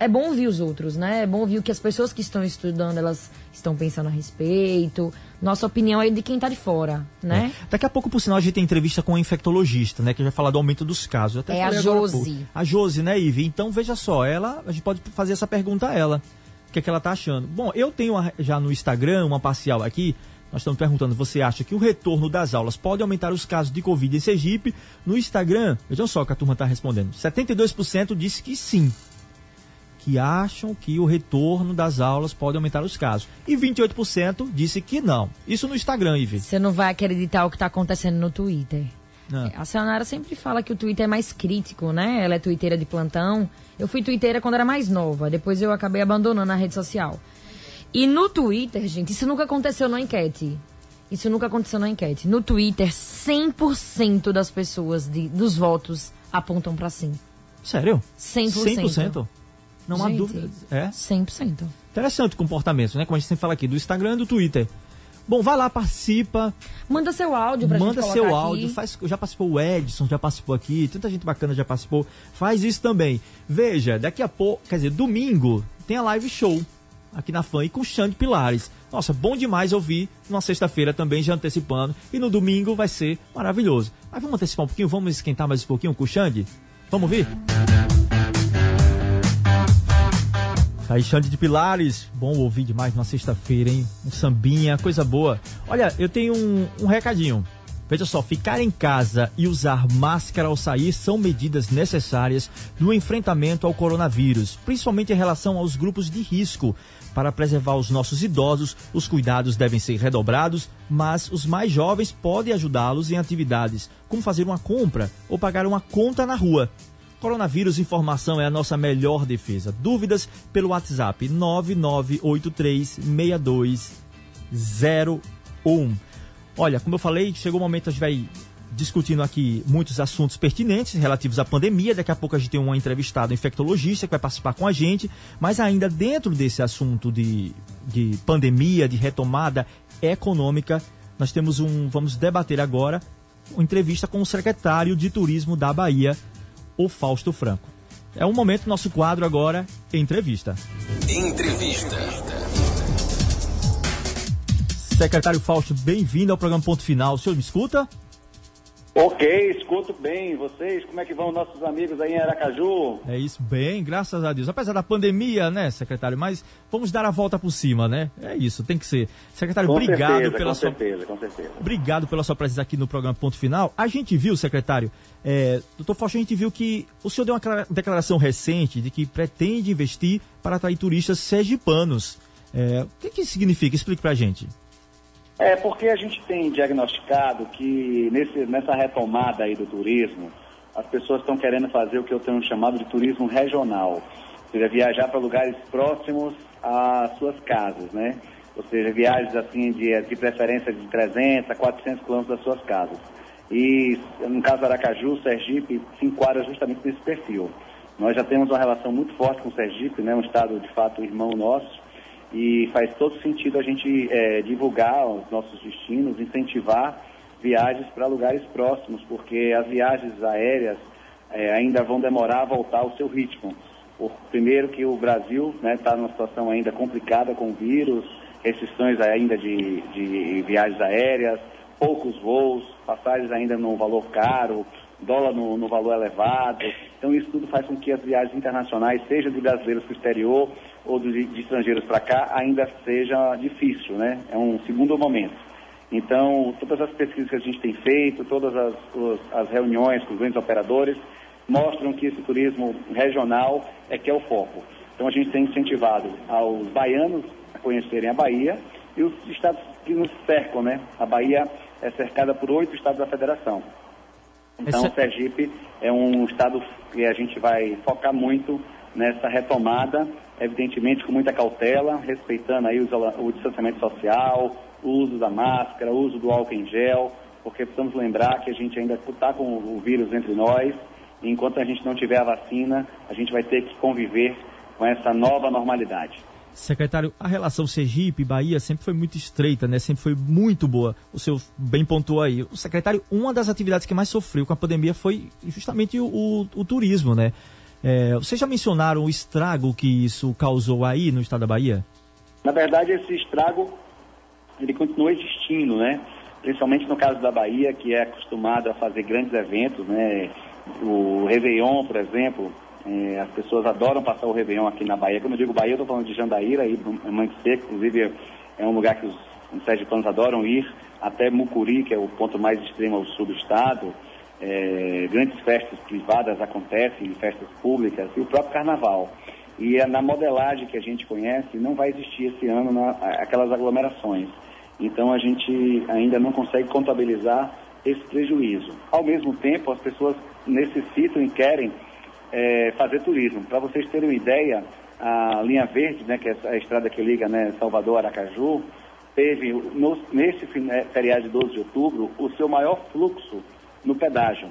é bom ouvir os outros, né? É bom ouvir o que as pessoas que estão estudando, elas estão pensando a respeito. Nossa opinião é de quem está de fora, né? É. Daqui a pouco, por sinal, a gente tem entrevista com um infectologista, né? Que vai falar do aumento dos casos. Eu até É a Josi. A Josi, né, Ive? Então, veja só, ela, a gente pode fazer essa pergunta a ela. O que é que ela tá achando? Bom, eu tenho já no Instagram uma parcial aqui. Nós estamos perguntando, você acha que o retorno das aulas pode aumentar os casos de Covid em Sergipe? No Instagram, vejam só o que a turma está respondendo. 72% disse que sim. Que acham que o retorno das aulas pode aumentar os casos. E 28% disse que não. Isso no Instagram, Ive. Você não vai acreditar o que está acontecendo no Twitter. Não. A Sayonara sempre fala que o Twitter é mais crítico, né? Ela é twitteira de plantão. Eu fui twitteira quando era mais nova, depois eu acabei abandonando a rede social. E no Twitter, gente, isso nunca aconteceu na enquete. Isso nunca aconteceu na enquete. No Twitter, 100% das pessoas de, dos votos apontam pra sim. Sério? 100%. 100%? Não há Gente, dúvida. É? 100%. Interessante o comportamento, né? Como a gente sempre fala aqui, do Instagram e do Twitter. Bom, vai lá, participa. Manda seu áudio pra Manda gente seu áudio. aqui. Faz, já participou o Edson, já participou aqui. Tanta gente bacana já participou. Faz isso também. Veja, daqui a pouco, quer dizer, domingo, tem a live show aqui na FAN e com o Xande Pilares. Nossa, bom demais ouvir numa sexta-feira também, já antecipando. E no domingo vai ser maravilhoso. Mas vamos antecipar um pouquinho, vamos esquentar mais um pouquinho com o Xande? Vamos ouvir? Xande de Pilares. Bom ouvir demais numa sexta-feira, hein? Um sambinha, coisa boa. Olha, eu tenho um, um recadinho. Veja só, ficar em casa e usar máscara ao sair são medidas necessárias no enfrentamento ao coronavírus, principalmente em relação aos grupos de risco. Para preservar os nossos idosos, os cuidados devem ser redobrados, mas os mais jovens podem ajudá-los em atividades, como fazer uma compra ou pagar uma conta na rua. Coronavírus Informação é a nossa melhor defesa. Dúvidas pelo WhatsApp 99836201. Olha, como eu falei, chegou o momento a gente vai discutindo aqui muitos assuntos pertinentes relativos à pandemia. Daqui a pouco a gente tem um entrevistado infectologista que vai participar com a gente. Mas ainda dentro desse assunto de, de pandemia, de retomada econômica, nós temos um. Vamos debater agora uma entrevista com o secretário de Turismo da Bahia, o Fausto Franco. É um momento, nosso quadro agora, entrevista. Entrevista. Secretário Fausto, bem-vindo ao programa Ponto Final. O senhor me escuta? Ok, escuto bem. Vocês, como é que vão nossos amigos aí em Aracaju? É isso, bem, graças a Deus. Apesar da pandemia, né, secretário? Mas vamos dar a volta por cima, né? É isso, tem que ser. Secretário, com obrigado certeza, pela com sua certeza, com certeza. Obrigado pela sua presença aqui no programa Ponto Final. A gente viu, secretário, é, doutor Fausto, a gente viu que o senhor deu uma clara- declaração recente de que pretende investir para atrair turistas sergipanos. É, o que, que isso significa? Explique pra gente. É porque a gente tem diagnosticado que nesse, nessa retomada aí do turismo, as pessoas estão querendo fazer o que eu tenho chamado de turismo regional, ou seja, viajar para lugares próximos às suas casas, né? Ou seja, viagens assim de, de preferência de 300 a 400 quilômetros das suas casas. E no caso Aracaju, Sergipe se enquadra justamente nesse perfil. Nós já temos uma relação muito forte com o Sergipe, né? um estado de fato irmão nosso, e faz todo sentido a gente eh, divulgar os nossos destinos, incentivar viagens para lugares próximos, porque as viagens aéreas eh, ainda vão demorar a voltar ao seu ritmo. Por, primeiro que o Brasil está numa situação ainda complicada com o vírus, restrições ainda de, de viagens aéreas, poucos voos, passagens ainda num valor caro, dólar no, no valor elevado. Então isso tudo faz com que as viagens internacionais, seja de brasileiros para o exterior ou de, de estrangeiros para cá, ainda seja difícil, né? É um segundo momento. Então, todas as pesquisas que a gente tem feito, todas as, as reuniões com os grandes operadores, mostram que esse turismo regional é que é o foco. Então, a gente tem incentivado aos baianos a conhecerem a Bahia e os estados que nos cercam, né? A Bahia é cercada por oito estados da federação. Então, Esse- Sergipe é um estado que a gente vai focar muito nessa retomada, evidentemente com muita cautela, respeitando aí o, o distanciamento social, o uso da máscara, o uso do álcool em gel, porque precisamos lembrar que a gente ainda está com o vírus entre nós, e enquanto a gente não tiver a vacina, a gente vai ter que conviver com essa nova normalidade. Secretário, a relação Sergipe-Bahia sempre foi muito estreita, né? Sempre foi muito boa. O senhor bem pontuou aí. O secretário, uma das atividades que mais sofreu com a pandemia foi justamente o, o, o turismo, né? É, vocês já mencionaram o estrago que isso causou aí no estado da Bahia? Na verdade, esse estrago ele continua existindo, né? Principalmente no caso da Bahia, que é acostumado a fazer grandes eventos, né? O Réveillon, por exemplo, é, as pessoas adoram passar o Réveillon aqui na Bahia. Quando eu digo Bahia, eu estou falando de Jandaíra, aí, Mãe Seco, inclusive é um lugar que os, os sergipanos adoram ir, até Mucuri, que é o ponto mais extremo ao sul do estado. É, grandes festas privadas acontecem, festas públicas, e o próprio carnaval. E é na modelagem que a gente conhece, não vai existir esse ano na, aquelas aglomerações. Então a gente ainda não consegue contabilizar esse prejuízo. Ao mesmo tempo, as pessoas necessitam e querem é, fazer turismo. Para vocês terem uma ideia, a linha verde, né, que é a estrada que liga né, Salvador Aracaju, teve nesse é, feriado de 12 de outubro o seu maior fluxo no pedágio.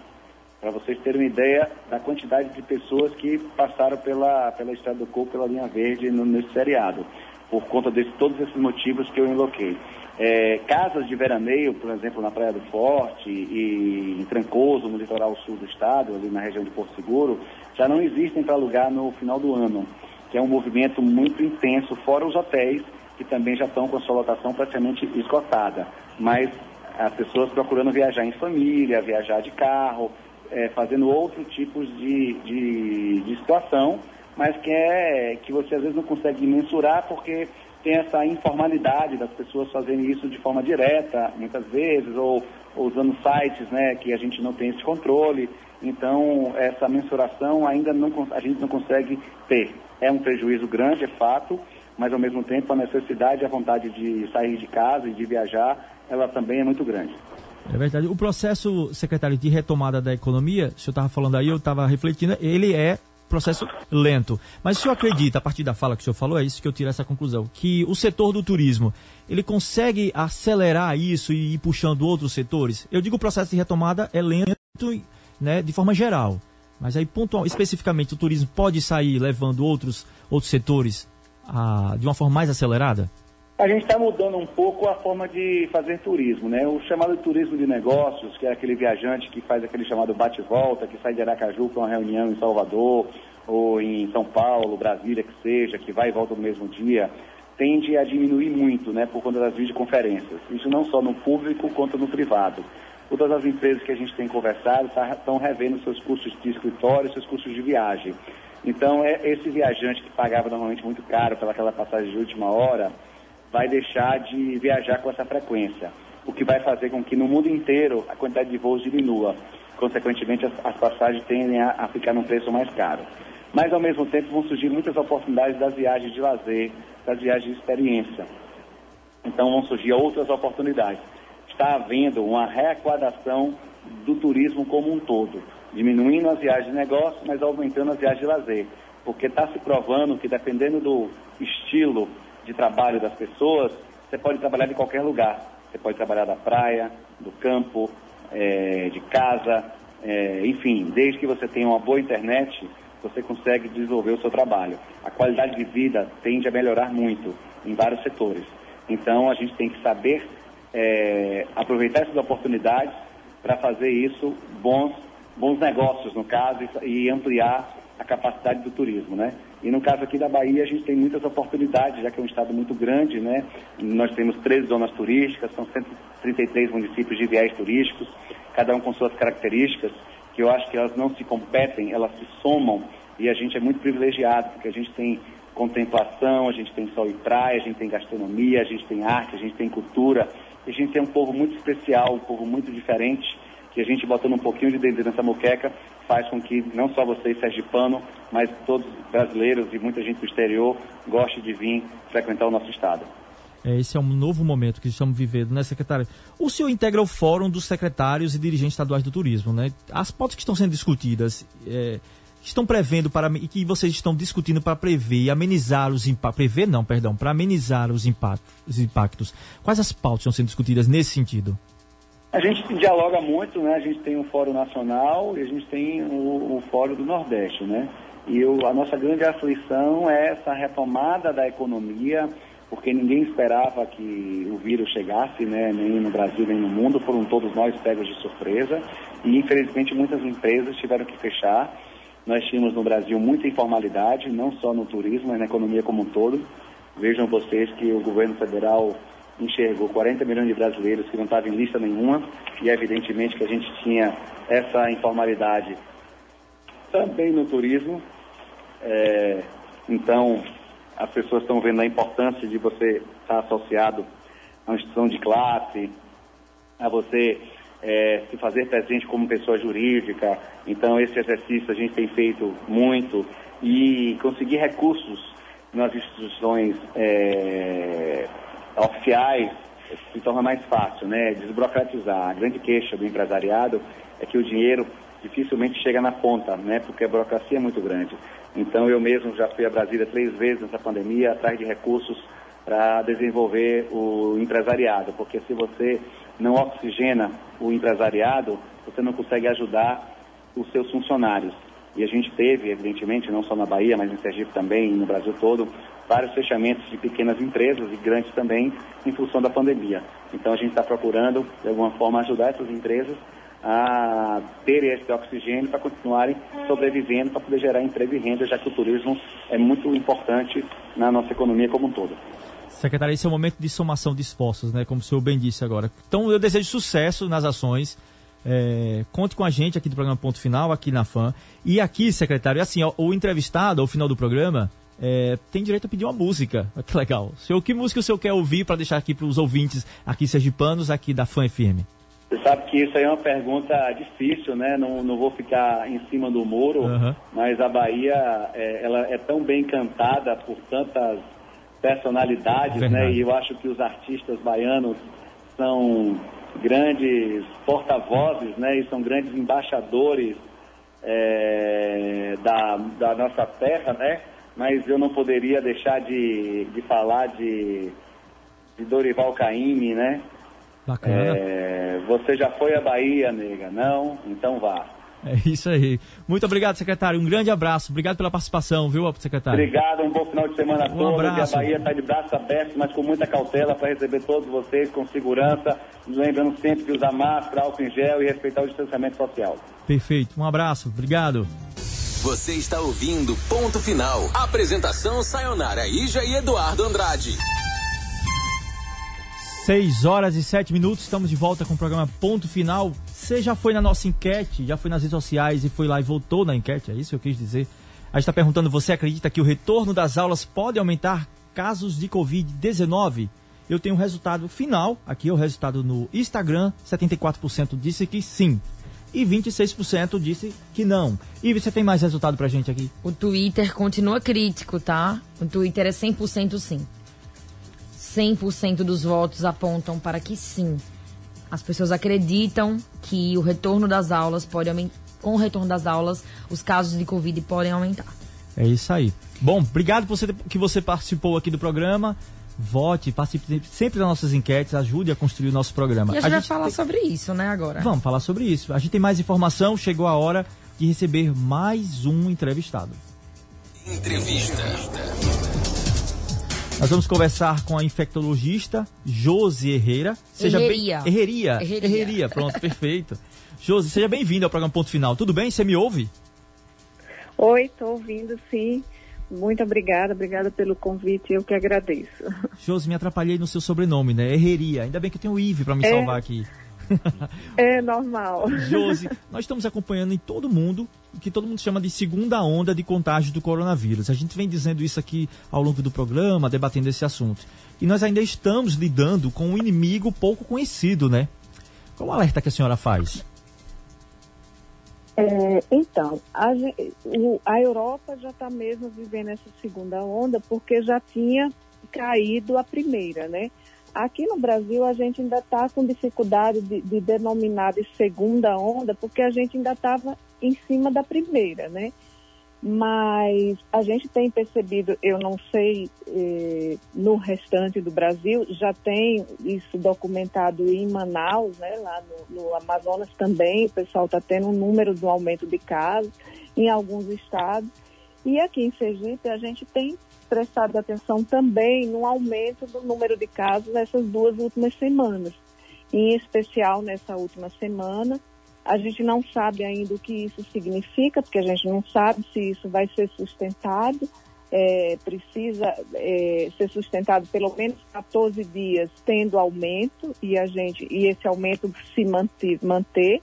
Para vocês terem uma ideia da quantidade de pessoas que passaram pela, pela Estrada do Coco, pela linha verde no, nesse feriado, por conta de todos esses motivos que eu enloquei. É, casas de veraneio, por exemplo, na Praia do Forte e em Trancoso, no litoral sul do estado, ali na região de Porto Seguro, já não existem para alugar no final do ano, que é um movimento muito intenso, fora os hotéis, que também já estão com a sua lotação praticamente esgotada. Mas as pessoas procurando viajar em família, viajar de carro, é, fazendo outros tipos de, de, de situação, mas que, é, que você às vezes não consegue mensurar porque tem essa informalidade das pessoas fazerem isso de forma direta, muitas vezes, ou, ou usando sites né, que a gente não tem esse controle. Então, essa mensuração ainda não, a gente não consegue ter. É um prejuízo grande, é fato, mas ao mesmo tempo a necessidade a vontade de sair de casa e de viajar, ela também é muito grande. É verdade. O processo, secretário, de retomada da economia, o senhor estava falando aí, eu estava refletindo, ele é processo lento. Mas o senhor acredita, a partir da fala que o senhor falou, é isso que eu tiro essa conclusão, que o setor do turismo, ele consegue acelerar isso e ir puxando outros setores? Eu digo o processo de retomada é lento né, de forma geral. Mas aí, pontual, especificamente, o turismo pode sair levando outros, outros setores a, de uma forma mais acelerada? A gente está mudando um pouco a forma de fazer turismo, né? O chamado turismo de negócios, que é aquele viajante que faz aquele chamado bate-volta, que sai de Aracaju para uma reunião em Salvador, ou em São Paulo, Brasília, que seja, que vai e volta no mesmo dia, tende a diminuir muito, né? Por conta das videoconferências. Isso não só no público, quanto no privado. Todas as empresas que a gente tem conversado estão revendo seus custos de escritório, seus custos de viagem. Então, é esse viajante que pagava normalmente muito caro pelaquela passagem de última hora, vai deixar de viajar com essa frequência, o que vai fazer com que no mundo inteiro a quantidade de voos diminua. Consequentemente, as, as passagens tendem a, a ficar num preço mais caro. Mas, ao mesmo tempo, vão surgir muitas oportunidades das viagens de lazer, das viagens de experiência. Então, vão surgir outras oportunidades está havendo uma reaquadação do turismo como um todo, diminuindo as viagens de negócio, mas aumentando as viagens de lazer, porque está se provando que dependendo do estilo de trabalho das pessoas, você pode trabalhar de qualquer lugar. Você pode trabalhar da praia, do campo, é, de casa, é, enfim, desde que você tenha uma boa internet, você consegue desenvolver o seu trabalho. A qualidade de vida tende a melhorar muito em vários setores. Então a gente tem que saber é, aproveitar essas oportunidades para fazer isso bons, bons negócios, no caso, e, ampliar a capacidade do turismo, né? E no caso aqui da Bahia, a gente tem muitas oportunidades, já que é um estado muito grande, né? Nós temos 13 zonas turísticas, são 133 municípios de viés turísticos, cada um com suas características, que eu acho que elas não se competem, elas se somam, e a gente é muito privilegiado, porque a gente tem contemplação, a gente tem sol e praia, a gente tem gastronomia, a gente tem arte, a gente tem cultura, a gente tem um povo muito especial, um povo muito diferente, que a gente botando um pouquinho de dentro nessa moqueca faz com que não só vocês, sergipano, mas todos brasileiros e muita gente do exterior goste de vir frequentar o nosso estado. É, esse é um novo momento que estamos vivendo, né, secretário? O senhor integra o Fórum dos Secretários e Dirigentes Estaduais do Turismo, né? As pautas que estão sendo discutidas, é, estão prevendo para e que vocês estão discutindo para prever e amenizar os impactos, prever não, perdão, para amenizar os impactos, os impactos. Quais as pautas estão sendo discutidas nesse sentido? A gente dialoga muito, né? A gente tem um fórum nacional e a gente tem o, o fórum do Nordeste, né? E o, a nossa grande aflição é essa retomada da economia, porque ninguém esperava que o vírus chegasse, né, nem no Brasil nem no mundo, foram todos nós pegos de surpresa. E infelizmente muitas empresas tiveram que fechar. Nós tínhamos no Brasil muita informalidade, não só no turismo, mas na economia como um todo. Vejam vocês que o governo federal enxergou 40 milhões de brasileiros que não estavam em lista nenhuma, e evidentemente que a gente tinha essa informalidade também no turismo. É, então, as pessoas estão vendo a importância de você estar associado a uma instituição de classe, a você é, se fazer presente como pessoa jurídica. Então, esse exercício a gente tem feito muito e conseguir recursos nas instituições é, oficiais se torna mais fácil, né? Desburocratizar. A grande queixa do empresariado é que o dinheiro dificilmente chega na ponta, né? Porque a burocracia é muito grande. Então eu mesmo já fui a Brasília três vezes nessa pandemia atrás de recursos para desenvolver o empresariado, porque se você não oxigena o empresariado, você não consegue ajudar os seus funcionários. E a gente teve, evidentemente, não só na Bahia, mas em Sergipe também, no Brasil todo, vários fechamentos de pequenas empresas e grandes também em função da pandemia. Então a gente está procurando, de alguma forma, ajudar essas empresas a terem esse oxigênio para continuarem sobrevivendo, para poder gerar emprego e renda, já que o turismo é muito importante na nossa economia como um todo. Secretário, esse é o momento de somação de esforços, né? Como o senhor bem disse agora. Então eu desejo sucesso nas ações. É, conte com a gente aqui do programa Ponto Final, aqui na FAM. E aqui, secretário, assim, ó, o entrevistado, ao final do programa, é, tem direito a pedir uma música. *laughs* Que legal. Senhor, que música o senhor quer ouvir para deixar aqui para os ouvintes aqui sergipanos, aqui da FAM FM? Você sabe que isso aí é uma pergunta difícil, né? Não, não vou ficar em cima do muro, uhum. mas a Bahia é, ela é tão bem cantada por tantas personalidades, Verdade. né? E eu acho que os artistas baianos são grandes porta-vozes, né? E são grandes embaixadores é, da, da nossa terra, né? Mas eu não poderia deixar de, de falar de, de Dorival Caymmi, né? Bacana. É, você já foi à Bahia, nega? Não? Então vá. É isso aí. Muito obrigado, secretário. Um grande abraço. Obrigado pela participação, viu, secretário? Obrigado, um bom final de semana a um todos. Abraço. A Bahia está de braços abertos, mas com muita cautela para receber todos vocês com segurança. Lembrando sempre de usar máscara, álcool em gel e respeitar o distanciamento social. Perfeito. Um abraço. Obrigado. Você está ouvindo Ponto Final. Apresentação Sayonara Ija e Eduardo Andrade. 6 horas e 7 minutos, estamos de volta com o programa Ponto Final. Você já foi na nossa enquete, já foi nas redes sociais e foi lá e voltou na enquete, é isso que eu quis dizer. A gente está perguntando, você acredita que o retorno das aulas pode aumentar casos de Covid-19? Eu tenho o resultado final, aqui é o resultado no Instagram, 74% disse que sim. E 26% disse que não. E você tem mais resultado pra gente aqui? O Twitter continua crítico, tá? O Twitter é 100% sim. 100% dos votos apontam para que sim. As pessoas acreditam que o retorno das aulas pode aumentar. Com o retorno das aulas, os casos de Covid podem aumentar. É isso aí. Bom, obrigado por você, que você participou aqui do programa. Vote, participe sempre das nossas enquetes, ajude a construir o nosso programa. E a gente, a vai falar tem... sobre isso, né, agora? Vamos falar sobre isso. A gente tem mais informação, chegou a hora de receber mais um entrevistado. Entrevista. Nós vamos conversar com a infectologista Josi Herrera. Seja Herreria. bem Herreria. Herreria. Herreria. Pronto, perfeito. Josi, seja bem-vindo ao programa Ponto Final. Tudo bem? Você me ouve? Oi, estou ouvindo, sim. Muito obrigada, obrigada pelo convite, eu que agradeço. Josi, me atrapalhei no seu sobrenome, né? Herreria. Ainda bem que eu tenho o Ive para me é... salvar aqui. É normal. Josi, nós estamos acompanhando em todo mundo o que todo mundo chama de segunda onda de contágio do coronavírus. A gente vem dizendo isso aqui ao longo do programa, debatendo esse assunto. E nós ainda estamos lidando com um inimigo pouco conhecido, né? Qual o alerta que a senhora faz? É, então, a, a Europa já está mesmo vivendo essa segunda onda porque já tinha caído a primeira, né? Aqui no Brasil, a gente ainda está com dificuldade de, de, denominar de segunda onda, porque a gente ainda estava em cima da primeira, né? Mas a gente tem percebido, eu não sei, eh, no restante do Brasil, já tem isso documentado em Manaus, né? Lá no, no Amazonas também, o pessoal está tendo um número do aumento de casos em alguns estados. E aqui em Sergipe a gente tem prestado atenção também no aumento do número de casos nessas duas últimas semanas. Em especial nessa última semana, a gente não sabe ainda o que isso significa, porque a gente não sabe se isso vai ser sustentado. É, precisa é, ser sustentado pelo menos 14 dias tendo aumento e a gente e esse aumento se manter, manter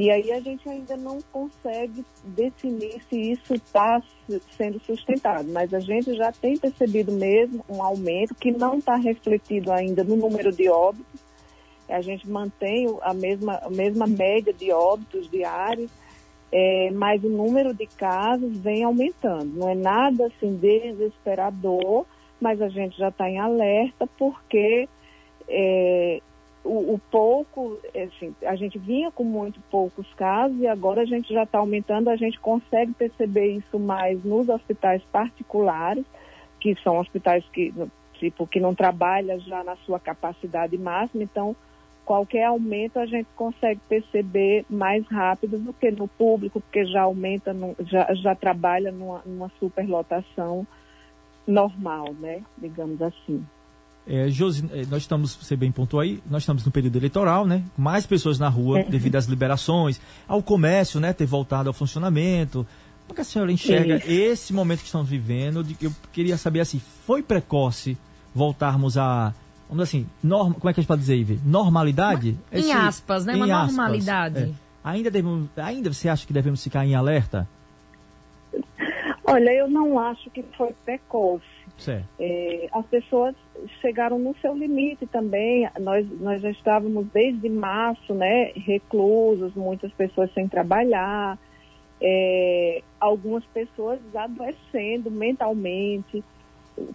e aí a gente ainda não consegue definir se isso está sendo sustentado, mas a gente já tem percebido mesmo um aumento que não está refletido ainda no número de óbitos. A gente mantém a mesma, a mesma média de óbitos diários, é, mas o número de casos vem aumentando. Não é nada assim desesperador, mas a gente já está em alerta porque é, o, o, pouco, assim, a gente vinha com muito poucos casos e agora a gente já está aumentando, a gente consegue perceber isso mais nos hospitais particulares, que são hospitais que, tipo, que não trabalham já na sua capacidade máxima, então qualquer aumento a gente consegue perceber mais rápido do que no público, porque já aumenta, já, já trabalha numa, numa superlotação normal, né, digamos assim. É, Josi, é, nós estamos, você bem pontuou aí, nós estamos no período eleitoral, né? Mais pessoas na rua é. devido às liberações, ao comércio, né? Ter voltado ao funcionamento. Como é que a senhora enxerga Isso. esse momento que estamos vivendo? De, eu queria saber assim, foi precoce voltarmos a, vamos assim, norma, como é que a gente pode dizer, Ive? Normalidade? Esse, em aspas, né? Uma aspas, normalidade. É. Ainda, devemos, ainda você acha que devemos ficar em alerta? Olha, eu não acho que foi precoce. É, as pessoas chegaram no seu limite também. Nós, nós já estávamos desde março, né, reclusos, muitas pessoas sem trabalhar, é, algumas pessoas adoecendo mentalmente,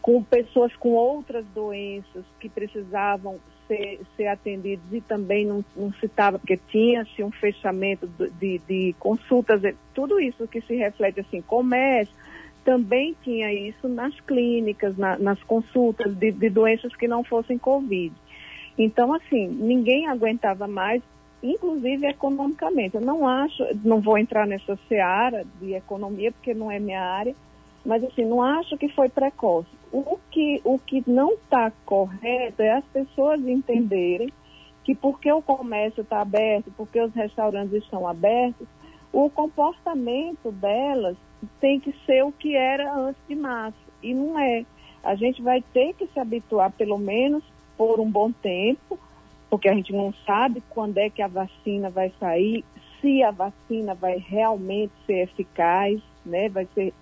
com pessoas com outras doenças que precisavam ser, ser atendidos e também não, não se estava, porque tinha-se um fechamento de, de consultas, tudo isso que se reflete assim, comércio, também tinha isso nas clínicas, na, nas consultas de, de, doenças que não fossem Covid. Então, assim, ninguém aguentava mais, inclusive economicamente. Eu não acho, não vou entrar nessa seara de economia, porque não é minha área, mas assim, não acho que foi precoce. O que, o que não está correto é as pessoas entenderem que porque o comércio está aberto, porque os restaurantes estão abertos, o comportamento delas tem que ser o que era antes de março. E não é. A gente vai ter que se habituar, pelo menos por um bom tempo, porque a gente não sabe quando é que a vacina vai sair, se a vacina vai realmente ser eficaz, né? Vai ser.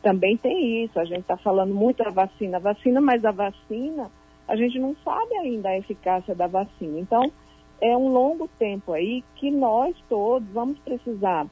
Também tem isso. A gente está falando muito da vacina, vacina, mas a vacina a gente não sabe ainda a eficácia da vacina. Então é um longo tempo aí que nós todos vamos precisar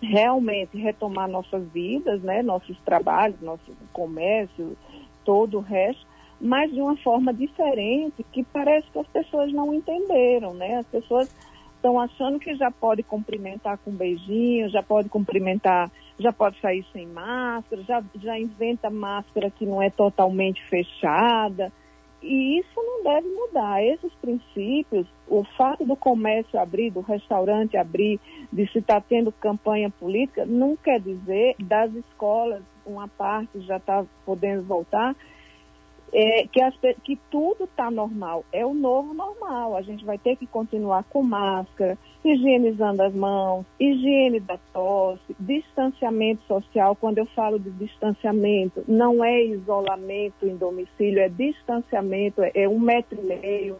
realmente retomar nossas vidas, né, nossos trabalhos, nosso comércio, todo o resto, mas de uma forma diferente que parece que as pessoas não entenderam, né? As pessoas estão achando que já pode cumprimentar com beijinho, já pode cumprimentar, já pode sair sem máscara, já, já inventa máscara que não é totalmente fechada. E isso não deve mudar. Esses princípios, o fato do comércio abrir, do restaurante abrir, de se estar tá tendo campanha política, não quer dizer das escolas, uma parte já está podendo voltar, é, que, as, que tudo está normal. É o novo normal. A gente vai ter que continuar com máscara, higienizando as mãos, higiene da tosse, distanciamento social. Quando eu falo de distanciamento, não é isolamento em domicílio, é distanciamento, é, é um metro e meio.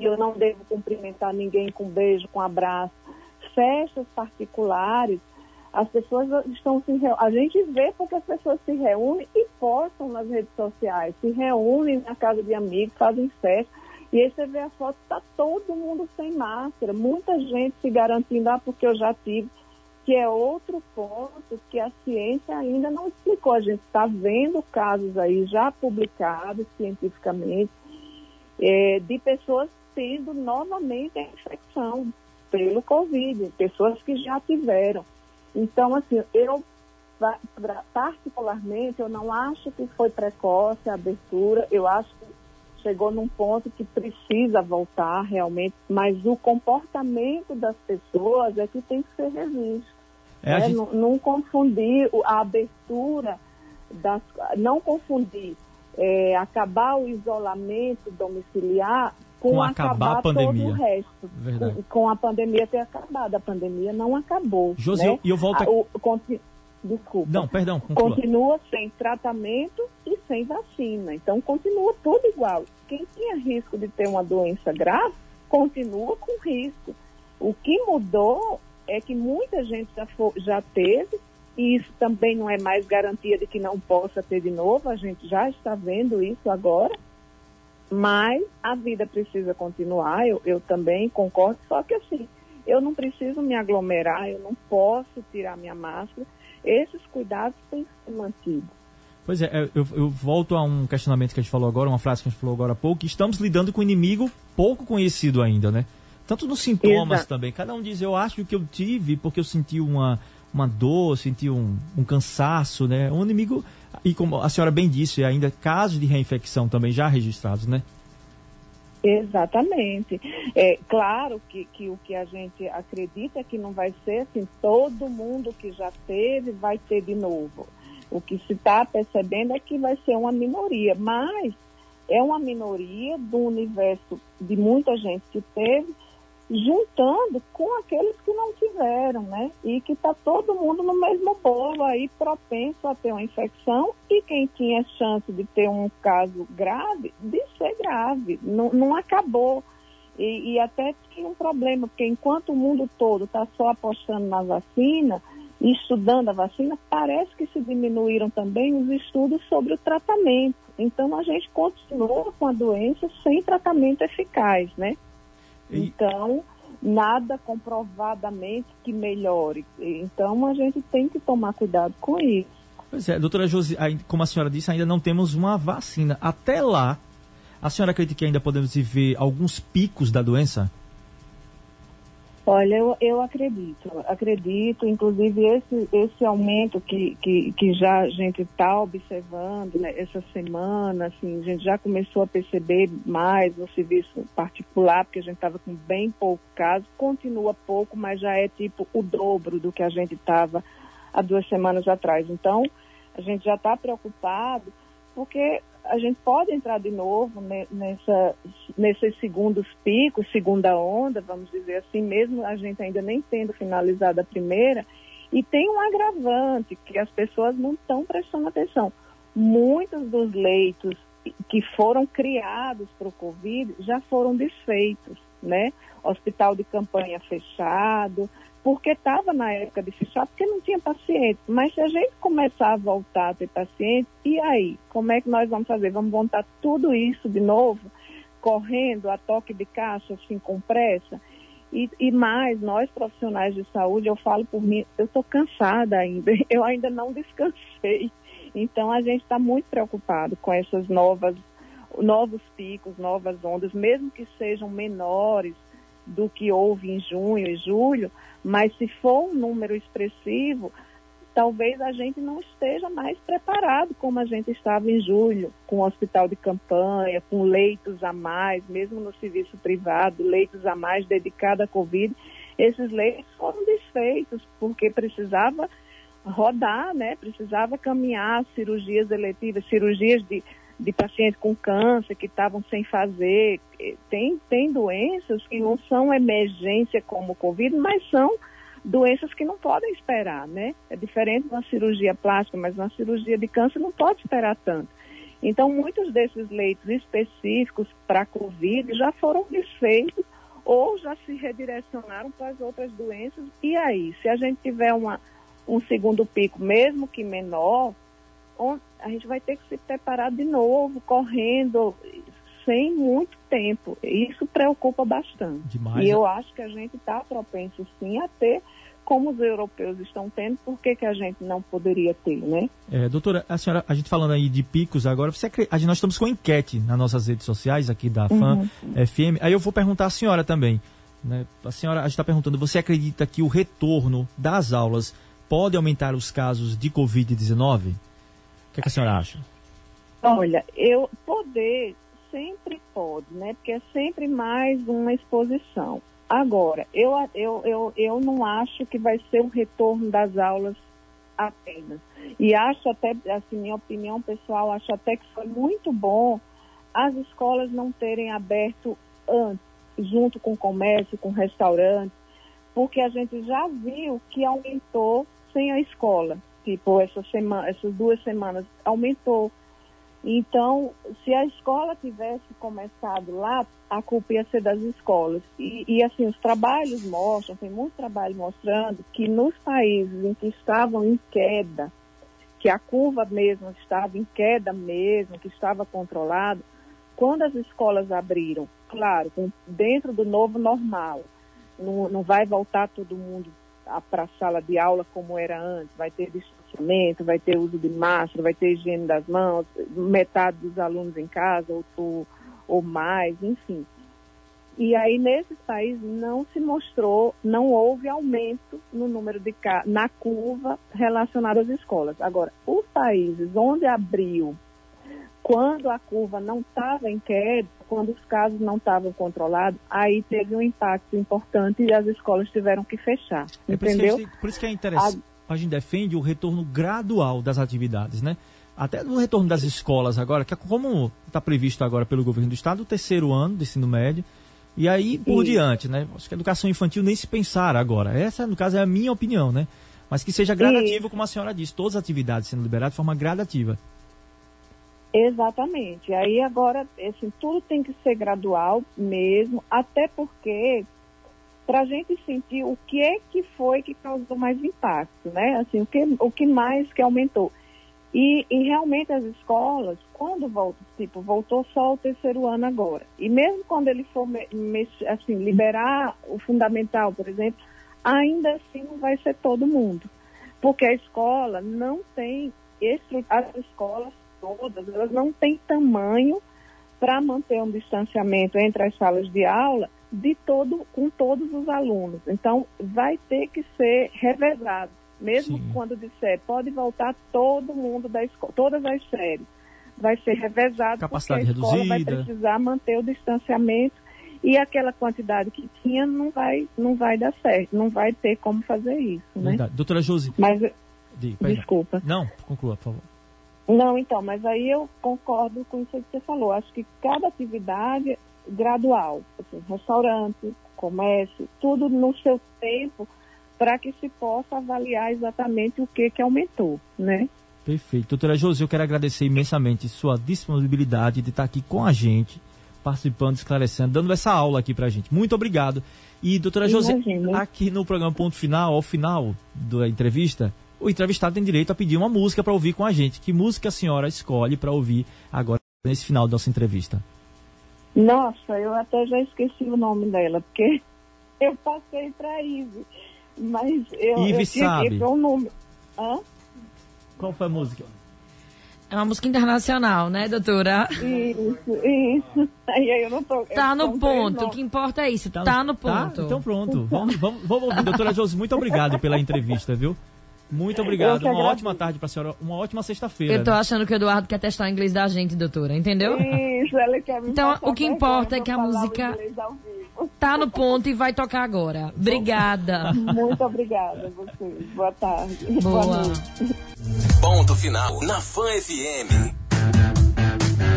E eu não devo cumprimentar ninguém com beijo, com abraço. Festas particulares, as pessoas estão se a gente vê porque as pessoas se reúnem e postam nas redes sociais, se reúnem na casa de amigos, fazem festa. E aí você vê a foto, está todo mundo sem máscara, muita gente se garantindo, ah, porque eu já tive, que é outro ponto que a ciência ainda não explicou. A gente está vendo casos aí já publicados cientificamente é, de pessoas tendo novamente a infecção pelo Covid, pessoas que já tiveram. Então, assim, eu particularmente eu não acho que foi precoce a abertura, eu acho que chegou num ponto que precisa voltar realmente, mas o comportamento das pessoas é que tem que ser revisto. É, né? gente- não, não confundir a abertura, das, não confundir é, acabar o isolamento domiciliar com, Com acabar a pandemia. todo o resto. Verdade. Com, a pandemia ter acabado. A pandemia não acabou. Josi, né? eu- e eu volto A- a- o- Desculpa. Não, perdão, conclua. Continua sem tratamento e sem vacina. Então, continua tudo igual. Quem tinha risco de ter uma doença grave, continua com risco. O que mudou é que muita gente já, fo- já teve, e isso também não é mais garantia de que não possa ter de novo, a gente já está vendo isso agora. Mas a vida precisa continuar, eu, eu também concordo, só que assim, eu não preciso me aglomerar, eu não posso tirar minha máscara. Esses cuidados têm que ser mantidos. Pois é, eu, eu volto a um questionamento que a gente falou agora, uma frase que a gente falou agora há pouco, estamos lidando com um inimigo pouco conhecido ainda, né? Tanto nos sintomas Exato. também. Cada um diz, eu acho que eu tive porque eu senti uma, uma dor, senti um, um cansaço, né? Um inimigo, e como a senhora bem disse, ainda casos de reinfecção também já registrados, né? Exatamente. É claro que, que o que a gente acredita é que não vai ser assim, todo mundo que já teve vai ter de novo. O que se está percebendo é que vai ser uma minoria, mas é uma minoria do universo de muita gente que teve, juntando com aqueles que não tiveram, né? E que está todo mundo no mesmo bolo aí, propenso a ter uma infecção, e quem tinha chance de ter um caso grave, de ser grave. Não, não acabou. E, e até tinha um problema, porque enquanto o mundo todo está só apostando na vacina estudando a vacina, parece que se diminuíram também os estudos sobre o tratamento. Então a gente continua com a doença sem tratamento eficaz, né? Então, nada comprovadamente que melhore. Então, a gente tem que tomar cuidado com isso. Pois é, doutora Josi, como a senhora disse, ainda não temos uma vacina. Até lá, a senhora acredita que ainda podemos ver alguns picos da doença? Olha, eu, eu acredito, acredito, inclusive esse, esse aumento que, que, que já a gente está observando né, essa semana, assim, a gente já começou a perceber mais no serviço particular, porque a gente estava com bem pouco caso, continua pouco, mas já é tipo o dobro do que a gente estava há duas semanas atrás. Então, a gente já está preocupado, porque a gente pode entrar de novo ne- nessa, nesses segundos picos, segunda onda, vamos dizer assim, mesmo a gente ainda nem tendo finalizado a primeira. E tem um agravante que as pessoas não estão prestando atenção. Muitos dos leitos que foram criados para o Covid já foram desfeitos, né? Hospital de campanha fechado, porque estava na época de fechar, porque não tinha paciente. Mas se a gente começar a voltar a ter paciente, e aí? Como é que nós vamos fazer? Vamos montar tudo isso de novo, correndo a toque de caixa, assim, com pressa? E, e mais, nós profissionais de saúde, eu falo por mim, eu estou cansada ainda, *laughs* eu ainda não descansei. Então a gente está muito preocupado com essas novas, novos picos, novas ondas, mesmo que sejam menores do que houve em junho e julho, mas se for um número expressivo, talvez a gente não esteja mais preparado como a gente estava em julho, com hospital de campanha, com leitos a mais, mesmo no serviço privado, leitos a mais dedicados à Covid. Esses leitos foram desfeitos porque precisava rodar, né? Precisava caminhar cirurgias eletivas, cirurgias de, de pacientes com câncer que estavam sem fazer. Tem, tem doenças que não são emergência como o Covid, mas são doenças que não podem esperar, né? É diferente de uma cirurgia plástica, mas uma cirurgia de câncer não pode esperar tanto. Então, muitos desses leitos específicos para Covid já foram desfeitos ou já se redirecionaram para as outras doenças. E aí, se a gente tiver uma, um segundo pico, mesmo que menor, a gente vai ter que se preparar de novo, correndo, sem muito tempo. Isso preocupa bastante. Demais, e eu né? acho que a gente está propenso, sim, a ter, como os europeus estão tendo, por que, que a gente não poderia ter, né? É, doutora, a senhora, a gente falando aí de picos agora, você acre- a gente, nós estamos com enquete nas nossas redes sociais aqui da FAM Uhum. FM. Aí eu vou perguntar à senhora também. Né? A senhora, a gente está perguntando, você acredita que o retorno das aulas pode aumentar os casos de Covid-19? O que, que a senhora acha? Olha, eu poder sempre pode, né? Porque é sempre mais uma exposição. Agora, eu, eu, eu, eu não acho que vai ser um retorno das aulas apenas. E acho até, assim, minha opinião pessoal, acho até que foi muito bom as escolas não terem aberto antes, junto com o comércio, com restaurantes, porque a gente já viu que aumentou sem a escola. Tipo, essa semana, essas duas semanas aumentou. Então, se a escola tivesse começado lá, a culpa ia ser das escolas. E, e, assim, os trabalhos mostram, tem muito trabalho mostrando que nos países em que estavam em queda, que a curva mesmo estava em queda mesmo, que estava controlado, quando as escolas abriram, claro, dentro do novo normal, não, não vai voltar todo mundo para a sala de aula como era antes, vai ter distanciamento, vai ter uso de máscara, vai ter higiene das mãos, metade dos alunos em casa ou, ou, ou mais, enfim. E aí, nesses países, não se mostrou, não houve aumento no número de na curva relacionada às escolas. Agora, os países onde abriu quando a curva não estava em queda, quando os casos não estavam controlados, aí teve um impacto importante e as escolas tiveram que fechar. É entendeu? Por isso, por isso que é interessante. A... gente defende o retorno gradual das atividades, né? Até no retorno das escolas agora, que é como está previsto agora pelo governo do estado, o terceiro ano do ensino médio, e aí por diante, né? Acho que a educação infantil nem se pensar agora. Essa, no caso, é a minha opinião, né? Mas que seja gradativo, como a senhora disse, todas as atividades sendo liberadas de forma gradativa. Exatamente. Aí agora, assim, tudo tem que ser gradual mesmo, até porque para a gente sentir o que é que foi que causou mais impacto, né? Assim, o que, o que mais que aumentou. E, e realmente as escolas, quando voltam, tipo, voltou só o terceiro ano agora. E mesmo quando ele for assim, liberar o fundamental, por exemplo, ainda assim não vai ser todo mundo. Porque a escola não tem, as escolas todas, elas não têm tamanho para manter um distanciamento entre as salas de aula de todo, com todos os alunos. Então, vai ter que ser revezado. Mesmo Sim. quando disser, pode voltar todo mundo da escola, todas as séries. Vai ser revezado Capacidade porque a escola reduzida. vai precisar manter o distanciamento e aquela quantidade que tinha não vai, não vai dar certo, não vai ter como fazer isso. Né? Verdade. Doutora Josi. Mas, de, desculpa. Não, conclua, por favor. Não, então, mas aí eu concordo com isso que você falou. Acho que cada atividade gradual, assim, restaurante, comércio, tudo no seu tempo, para que se possa avaliar exatamente o que que aumentou, né? Perfeito. Doutora Josi, eu quero agradecer imensamente sua disponibilidade de estar aqui com a gente, participando, esclarecendo, dando essa aula aqui para a gente. Muito obrigado. E, doutora Josi, aqui no programa Ponto Final, ao final da entrevista, o entrevistado tem direito a pedir uma música para ouvir com a gente. Que música a senhora escolhe para ouvir agora nesse final da nossa entrevista? Nossa, eu até já esqueci o nome dela, porque *laughs* eu passei para Ive. Mas eu, Ive eu sabe. Um número. Hã? Qual foi a música? É uma música internacional, né, doutora? Isso, isso. *laughs* Aí eu não tô. Tá no ponto. O que importa é isso. Tá, tá no ponto. Tá? Então pronto. Vamos, vamos, vamos ouvir. Doutora Josi, muito obrigado pela entrevista, viu? Muito obrigado. Uma ótima tarde para a senhora. Uma ótima sexta-feira. Eu tô né? achando que o Eduardo quer testar o inglês da gente, doutora. Entendeu? Isso, ele quer me Então, o que importa é que a música tá no ponto e vai tocar agora. Obrigada. Muito obrigada a vocês. Boa tarde. Boa, Boa noite. Ponto final na Fã FM.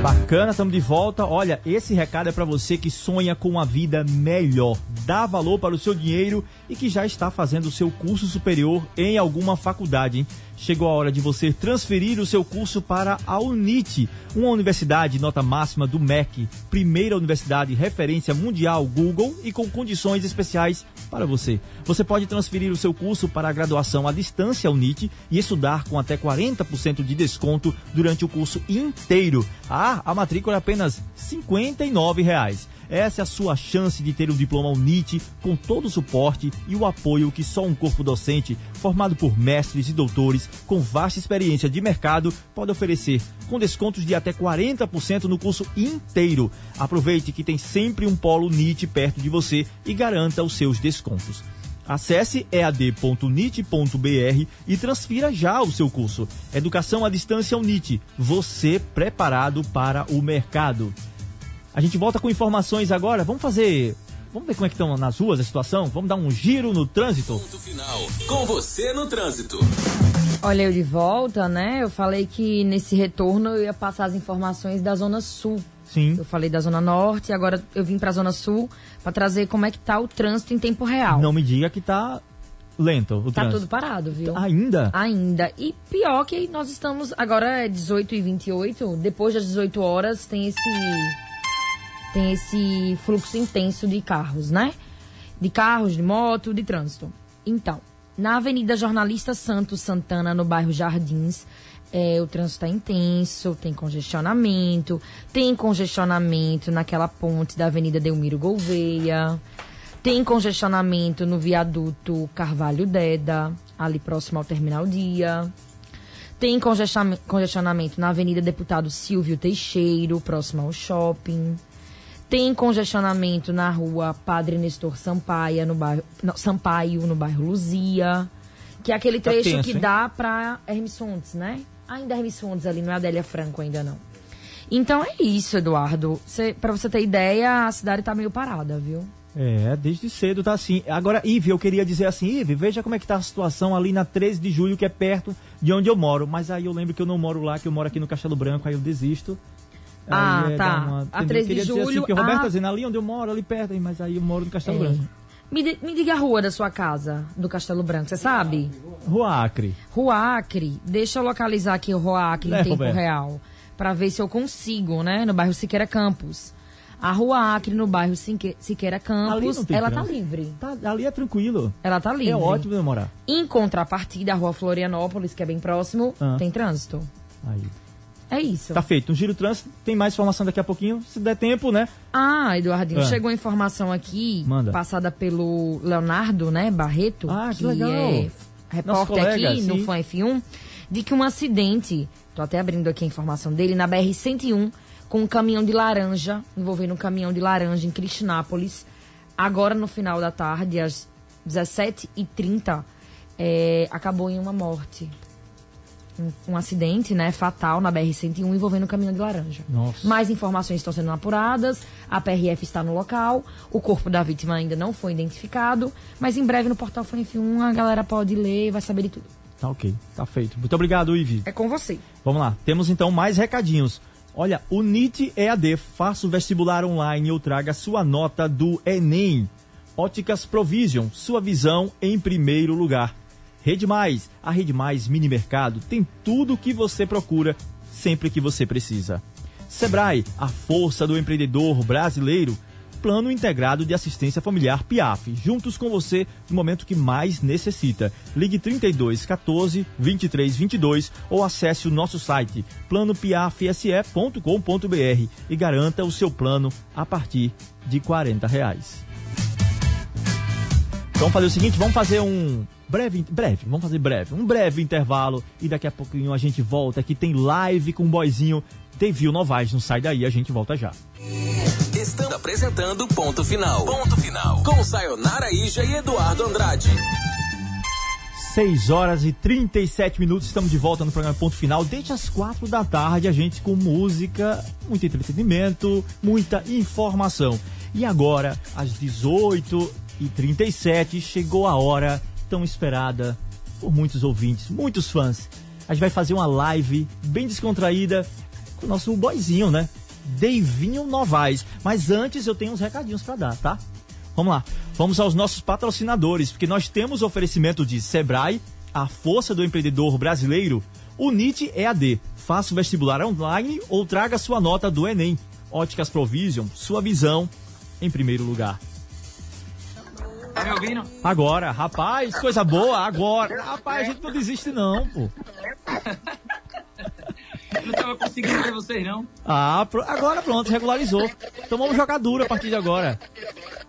Bacana, estamos de volta. Olha, esse recado é para você que sonha com uma vida melhor, dá valor para o seu dinheiro e que já está fazendo o seu curso superior em alguma faculdade. Hein? Chegou a hora de você transferir o seu curso para a UNIT, uma universidade nota máxima do MEC, primeira universidade referência mundial Google e com condições especiais para você. Você pode transferir o seu curso para a graduação à distância UNIT e estudar com até 40% de desconto durante o curso inteiro. Ah, a matrícula é apenas 59 reais. Essa é a sua chance de ter um diploma UNIT com todo o suporte e o apoio que só um corpo docente formado por mestres e doutores com vasta experiência de mercado pode oferecer, com descontos de até 40% no curso inteiro. Aproveite que tem sempre um polo UNIT perto de você e garanta os seus descontos. Acesse ead.nit.br e transfira já o seu curso. Educação à Distância UNIT. Você preparado para o mercado. A gente volta com informações agora. Vamos fazer Vamos ver como é que estão nas ruas a situação? Vamos dar um giro no trânsito? Ponto final. Com você no trânsito. Olha, eu de volta, né? Eu falei que nesse retorno eu ia passar as informações da Zona Sul. Sim. Eu falei da Zona Norte, agora eu vim pra Zona Sul para trazer como é que tá o trânsito em tempo real. Não me diga que tá lento o Tá trânsito. tudo parado, viu? Ainda? Ainda. E pior que nós estamos. Agora é 18 e 28. Depois das 18 horas tem esse. Tem esse fluxo intenso de carros, né? De carros, de moto, de trânsito. Então, na Avenida Jornalista Santos Santana, no bairro Jardins, é, o trânsito está intenso, tem congestionamento, tem congestionamento naquela ponte da Avenida Delmiro Gouveia. Tem congestionamento no viaduto Carvalho Deda, ali próximo ao Terminal Dia. Tem congestiona- congestionamento na Avenida Deputado Silvio Teixeiro, próximo ao shopping. Tem congestionamento na rua Padre Nestor Sampaio, no bairro, não, Sampaio, no bairro Luzia. Que é aquele Tá trecho tenso, que hein? dá pra Hermes Fontes, né? Ainda Hermes Fontes ali, não é Adélia Franco ainda não. Então é isso, Eduardo. Pra você ter ideia, a cidade tá meio parada, viu? É, desde cedo tá assim. Agora, Ive, eu queria dizer assim, Ive, veja como é que tá a situação ali na 13 de julho, que é perto de onde eu moro. Mas aí eu lembro que eu não moro lá, que eu moro aqui no Castelo Branco, aí eu desisto. Ah, é tá. dar uma- A entendeu? 13 de assim, julho, porque o Roberto ah. tá dizendo ali onde eu moro, ali perto, mas aí eu moro no Castelo É. Branco. Me, di- me diga a rua da sua casa, do Castelo Branco, você sabe? Rua Acre. Rua Acre. Deixa eu localizar aqui o Rua Acre É, em tempo Roberto. real. Pra ver se eu consigo, né? No bairro Siqueira Campos. A Rua Acre, no bairro Sique- Siqueira Campos, ela tá trânsito. livre. Tá, ali é tranquilo. Ela tá livre. É ótimo de morar. Em contrapartida, a Rua Florianópolis, que é bem próximo, Ah. tem trânsito. Aí. É isso. Tá feito. Um giro trânsito. Tem mais informação daqui a pouquinho. Se der tempo, né? Ah, Eduardinho, Ah. chegou a informação aqui, Manda. passada pelo Leonardo, né, Barreto, Ah, que que, legal. é repórter colega, aqui no sim. Fã F1, de que um acidente, tô até abrindo aqui a informação dele, na BR-101, com um caminhão de laranja, envolvendo um caminhão de laranja em Cristinápolis, agora no final da tarde, às 17h30, é, acabou em uma morte. Um, um acidente, né, fatal na BR-101 envolvendo um caminhão de laranja. Nossa. Mais informações estão sendo apuradas, a PRF está no local, o corpo da vítima ainda não foi identificado, mas em breve no portal Fã F1 a galera pode ler e vai saber de tudo. Tá ok. Tá feito. Muito obrigado, Ive. É com você. Vamos lá, temos então mais recadinhos. Olha, o NIT EAD, faça o vestibular online ou traga sua nota do Enem. Óticas Provision, sua visão em primeiro lugar. Rede Mais, a Rede Mais Mini Mercado tem tudo o que você procura sempre que você precisa. Sebrae, a força do empreendedor brasileiro. Plano Integrado de Assistência Familiar PIAF, juntos com você no momento que mais necessita. Ligue 32 14 23 22 ou acesse o nosso site planopiafse.com.br e garanta o seu plano a partir de 40 reais. Vamos fazer o seguinte, vamos fazer um breve, breve, vamos fazer breve, um breve intervalo e daqui a pouquinho a gente volta que tem live com o boyzinho Devil Novaes, não sai daí, a gente volta já. Estamos apresentando Ponto Final. Ponto Final. Com Sayonara Ija e Eduardo Andrade. 6 horas e 37 minutos, estamos de volta no programa Ponto Final. Desde as 4 da tarde, a gente com música, muito entretenimento, muita informação. E agora, às 18 e 37 chegou a hora tão esperada por muitos ouvintes, muitos fãs. A gente vai fazer uma live bem descontraída com o nosso boyzinho, né? Deivinho Novaes. Mas antes eu tenho uns recadinhos para dar, tá? Vamos lá. Vamos aos nossos patrocinadores, porque nós temos oferecimento de Sebrae, a força do empreendedor brasileiro, Unite EAD. Faça o vestibular online ou traga sua nota do Enem. Óticas Provision, sua visão em primeiro lugar. Tá me ouvindo? Agora, rapaz, coisa boa, agora. Rapaz, a gente não desiste não, pô. Eu não tava conseguindo ver vocês, não. Ah, agora pronto, regularizou. Então vamos jogar duro a partir de agora.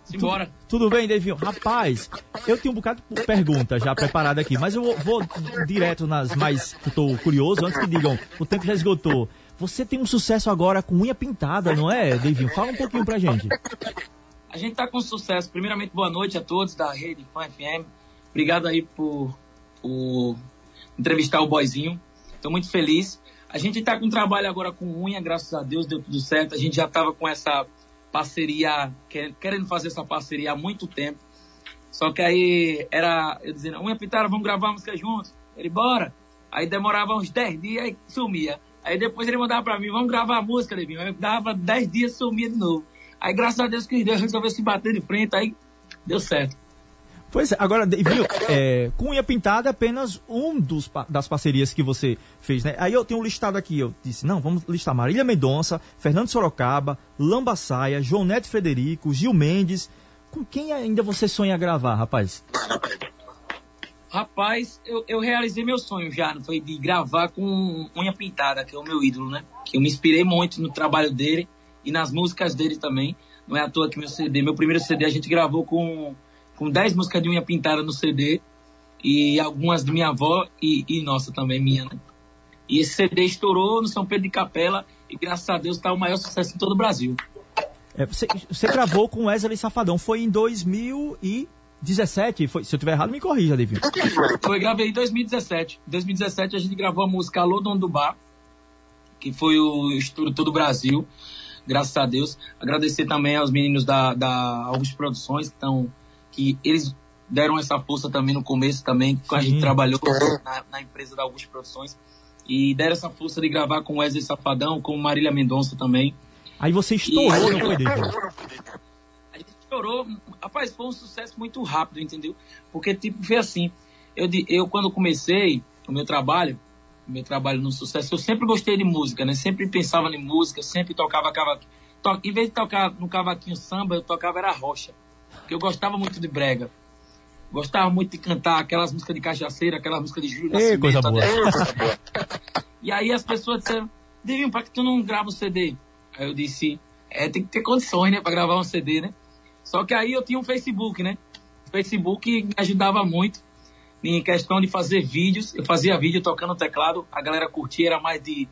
Simbora. Tudo bem, Davinho? Rapaz, eu tenho um bocado de pergunta já preparada aqui, mas eu vou, vou direto nas mais que eu tô curioso, antes que digam, o tempo já esgotou. Você tem um sucesso agora com unha pintada, não é, Davinho? Fala um pouquinho pra gente. A gente tá com sucesso. Primeiramente, boa noite a todos da rede Fã FM. Obrigado aí por, por entrevistar o boyzinho. Tô muito feliz. A gente tá com trabalho agora com unha, graças a Deus deu tudo certo. A gente já tava com essa parceria, querendo fazer essa parceria há muito tempo. Só que aí era, eu dizendo, unha pintada, vamos gravar música juntos. Ele, bora. Aí demorava uns 10 dias e sumia. Aí depois ele mandava pra mim, vamos gravar a música, Levinho. Aí dava 10 dias e sumia de novo. Aí graças a Deus que Deus resolveu se bater de frente, aí deu certo. Pois é, agora, viu, é, Cunha Pintada é apenas um dos, das parcerias que você fez, né? Aí eu tenho um listado aqui, eu disse, não, vamos listar Marília Mendonça, Fernando Sorocaba, Lamba Saia, João Neto Frederico, Gil Mendes. Com quem ainda você sonha gravar, rapaz? Rapaz, eu, eu realizei meu sonho já, foi de gravar com Unha Pintada, que é o meu ídolo, né? Que eu me inspirei muito no trabalho dele e nas músicas dele também. Não é à toa que meu CD, meu primeiro CD a gente gravou com com 10 músicas de unha pintada no CD e algumas de minha avó e, e nossa também, minha, né? E esse CD estourou no São Pedro de Capela e graças a Deus está o maior sucesso em todo o Brasil. É, você, você, gravou com Wesley Safadão, foi em 2017, foi, se eu tiver errado me corrija, David. Foi, gravei em 2017. Em 2017 a gente gravou a música Alô Dono do Bar, que foi o estouro todo o Brasil, graças a Deus. Agradecer também aos meninos da, da Augusto Produções, que estão que eles deram essa força também no começo também, quando a gente trabalhou na, na, empresa da Augusto Produções, e deram essa força de gravar com Wesley Safadão, com Marília Mendonça também. Aí você estourou, e... não foi, A gente estourou, rapaz, foi um sucesso muito rápido, entendeu? Porque, tipo, foi assim, eu, eu quando comecei o meu trabalho, meu trabalho no sucesso, eu sempre gostei de música, né? Sempre pensava em música, sempre tocava cavaquinho. To... Em vez de tocar no cavaquinho samba, eu tocava era rocha porque eu gostava muito de brega. Gostava muito de cantar aquelas músicas de cachaceira, aquelas músicas de Júlio Ei, coisa boa. *laughs* e aí as pessoas disseram, Divinho, para que tu não grava um CD? Aí eu disse, é, tem que ter condições, né, para gravar um CD, né? Só que aí eu tinha um Facebook, né? O Facebook me ajudava muito em questão de fazer vídeos. Eu fazia vídeo tocando teclado, a galera curtia, era mais de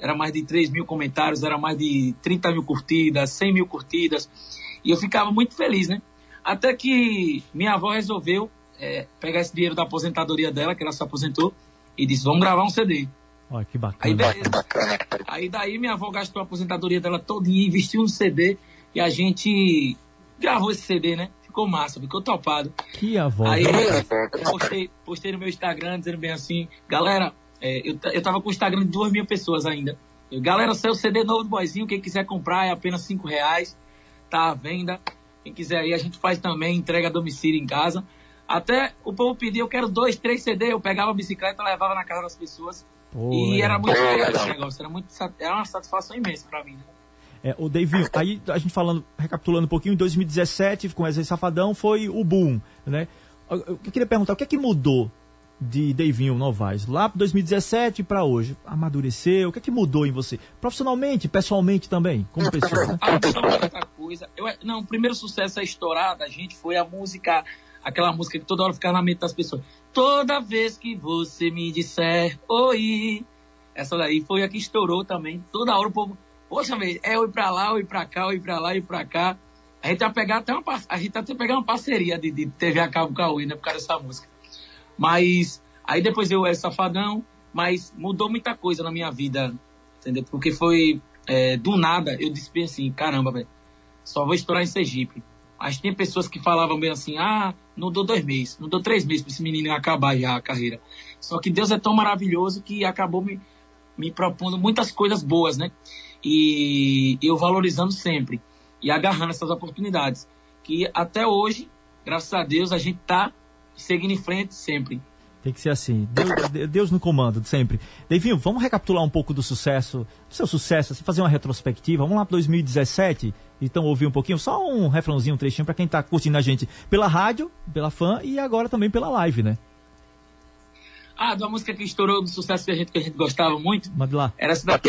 era mais de 3 mil comentários, era mais de 30 mil curtidas, 100 mil curtidas. E eu ficava muito feliz, né? Até que minha avó resolveu é, pegar esse dinheiro da aposentadoria dela, que ela se aposentou, e disse: Vamos gravar um CD. Olha que bacana. Aí, beleza. Aí daí minha avó gastou a aposentadoria dela todinha, investiu no CD e a gente gravou esse CD, né? Ficou massa, ficou topado. Que avó. Aí postei, postei no meu Instagram dizendo bem assim, galera, é, eu, eu tava com o Instagram de duas mil pessoas ainda. Eu, galera, saiu o CD novo do Boizinho, quem quiser comprar é apenas cinco reais, tá à venda. Quem quiser aí, a gente faz também entrega a domicílio em casa. Até o povo pedia, eu quero dois, três CD, eu pegava a bicicleta, levava na casa das pessoas. Pô, e é. era muito legal esse negócio, era, muito, era uma satisfação imensa para mim. Né? É, o David, aí a gente falando, recapitulando um pouquinho, em 2017, com Wesley Safadão, foi o boom, né? Eu queria perguntar, o que é que mudou de Davinho Novaes, lá para 2017 para hoje? Amadureceu? O que é que mudou em você? Profissionalmente, pessoalmente também, como pessoa? *laughs* Né? outra coisa. Eu, não, o primeiro sucesso a estourar da gente foi a música, aquela música que toda hora ficava na mente das pessoas. Toda vez que você me disser oi. Essa daí foi a que estourou também. Toda hora o povo, poxa, é oi pra lá, oi pra cá, oi pra lá, oi pra cá. A gente vai pegar até uma, a gente até pegar uma parceria de, de TV a cabo Cauê, né, por causa dessa música. Mas aí depois eu era safadão, mas mudou muita coisa na minha vida, entendeu? Porque foi é, do nada, eu disse assim, caramba, velho, só vou estourar em Sergipe. Mas tem pessoas que falavam bem assim, ah, não dou dois meses, não dou três meses para esse menino acabar já a carreira. Só que Deus é tão maravilhoso que acabou me, me propondo muitas coisas boas, né? E eu valorizando sempre e agarrando essas oportunidades. Que até hoje, graças a Deus, a gente tá seguindo em frente sempre. Tem que ser assim. Deus, Deus no comando, sempre. Davinho, vamos recapitular um pouco do sucesso, do seu sucesso, assim, fazer uma retrospectiva. Vamos lá para 2017, então ouvir um pouquinho, só um refrãozinho, um trechinho para quem está curtindo a gente pela rádio, pela fã e agora também pela live, né? Ah, da música que estourou do sucesso que a gente, que a gente gostava muito. Manda lá. Era essa daqui.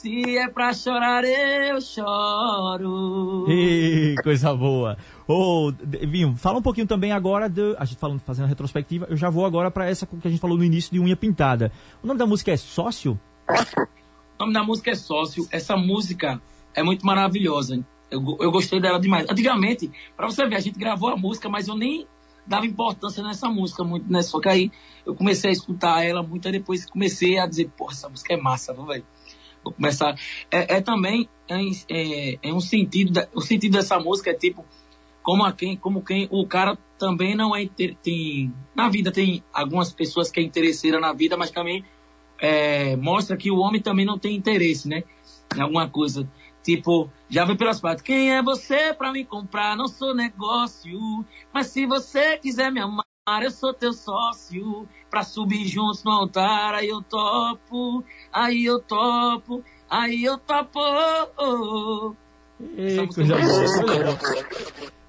Se é pra chorar, eu choro. Ei, coisa boa. Ô, Vinho, fala um pouquinho também agora, de, a gente falando, fazendo a retrospectiva, eu já vou agora para essa que a gente falou no início de Unha Pintada. O nome da música é Sócio? O nome da música é Sócio. Essa música é muito maravilhosa. Eu, eu gostei dela demais. Antigamente, para você ver, a gente gravou a música, mas eu nem dava importância nessa música muito, né? Só que aí eu comecei a escutar ela muito, e depois comecei a dizer, pô, essa música é massa, velho? Vou começar. É, é também é, é, é, um sentido, da, o sentido dessa música é tipo como a quem, como quem o cara também não é tem na vida tem algumas pessoas que é interesseira na vida, mas também é, mostra que o homem também não tem interesse, né? Em alguma coisa. Tipo, já vem pelas partes. Quem é você pra me comprar? Não sou negócio. Mas se você quiser me amar, eu sou teu sócio. Pra subir juntos no altar, aí eu topo. Aí eu topo. Aí eu topo. Ei, coisa boa.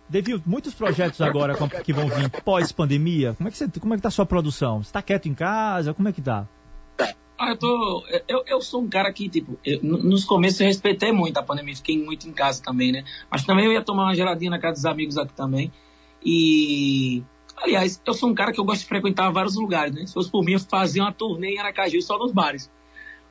Devil, muitos projetos agora que vão vir pós-pandemia. Como é que você, como é que tá a sua produção? Você tá quieto em casa? Como é que tá? Ah, eu tô. Eu, eu sou um cara que, tipo, eu, nos começos eu respeitei muito a pandemia, fiquei muito em casa também, né? Mas também eu ia tomar uma geladinha na casa dos amigos aqui também. E. Aliás, eu sou um cara que eu gosto de frequentar vários lugares, né? Se fosse por mim, eu fazia uma turnê em Aracaju só nos bares.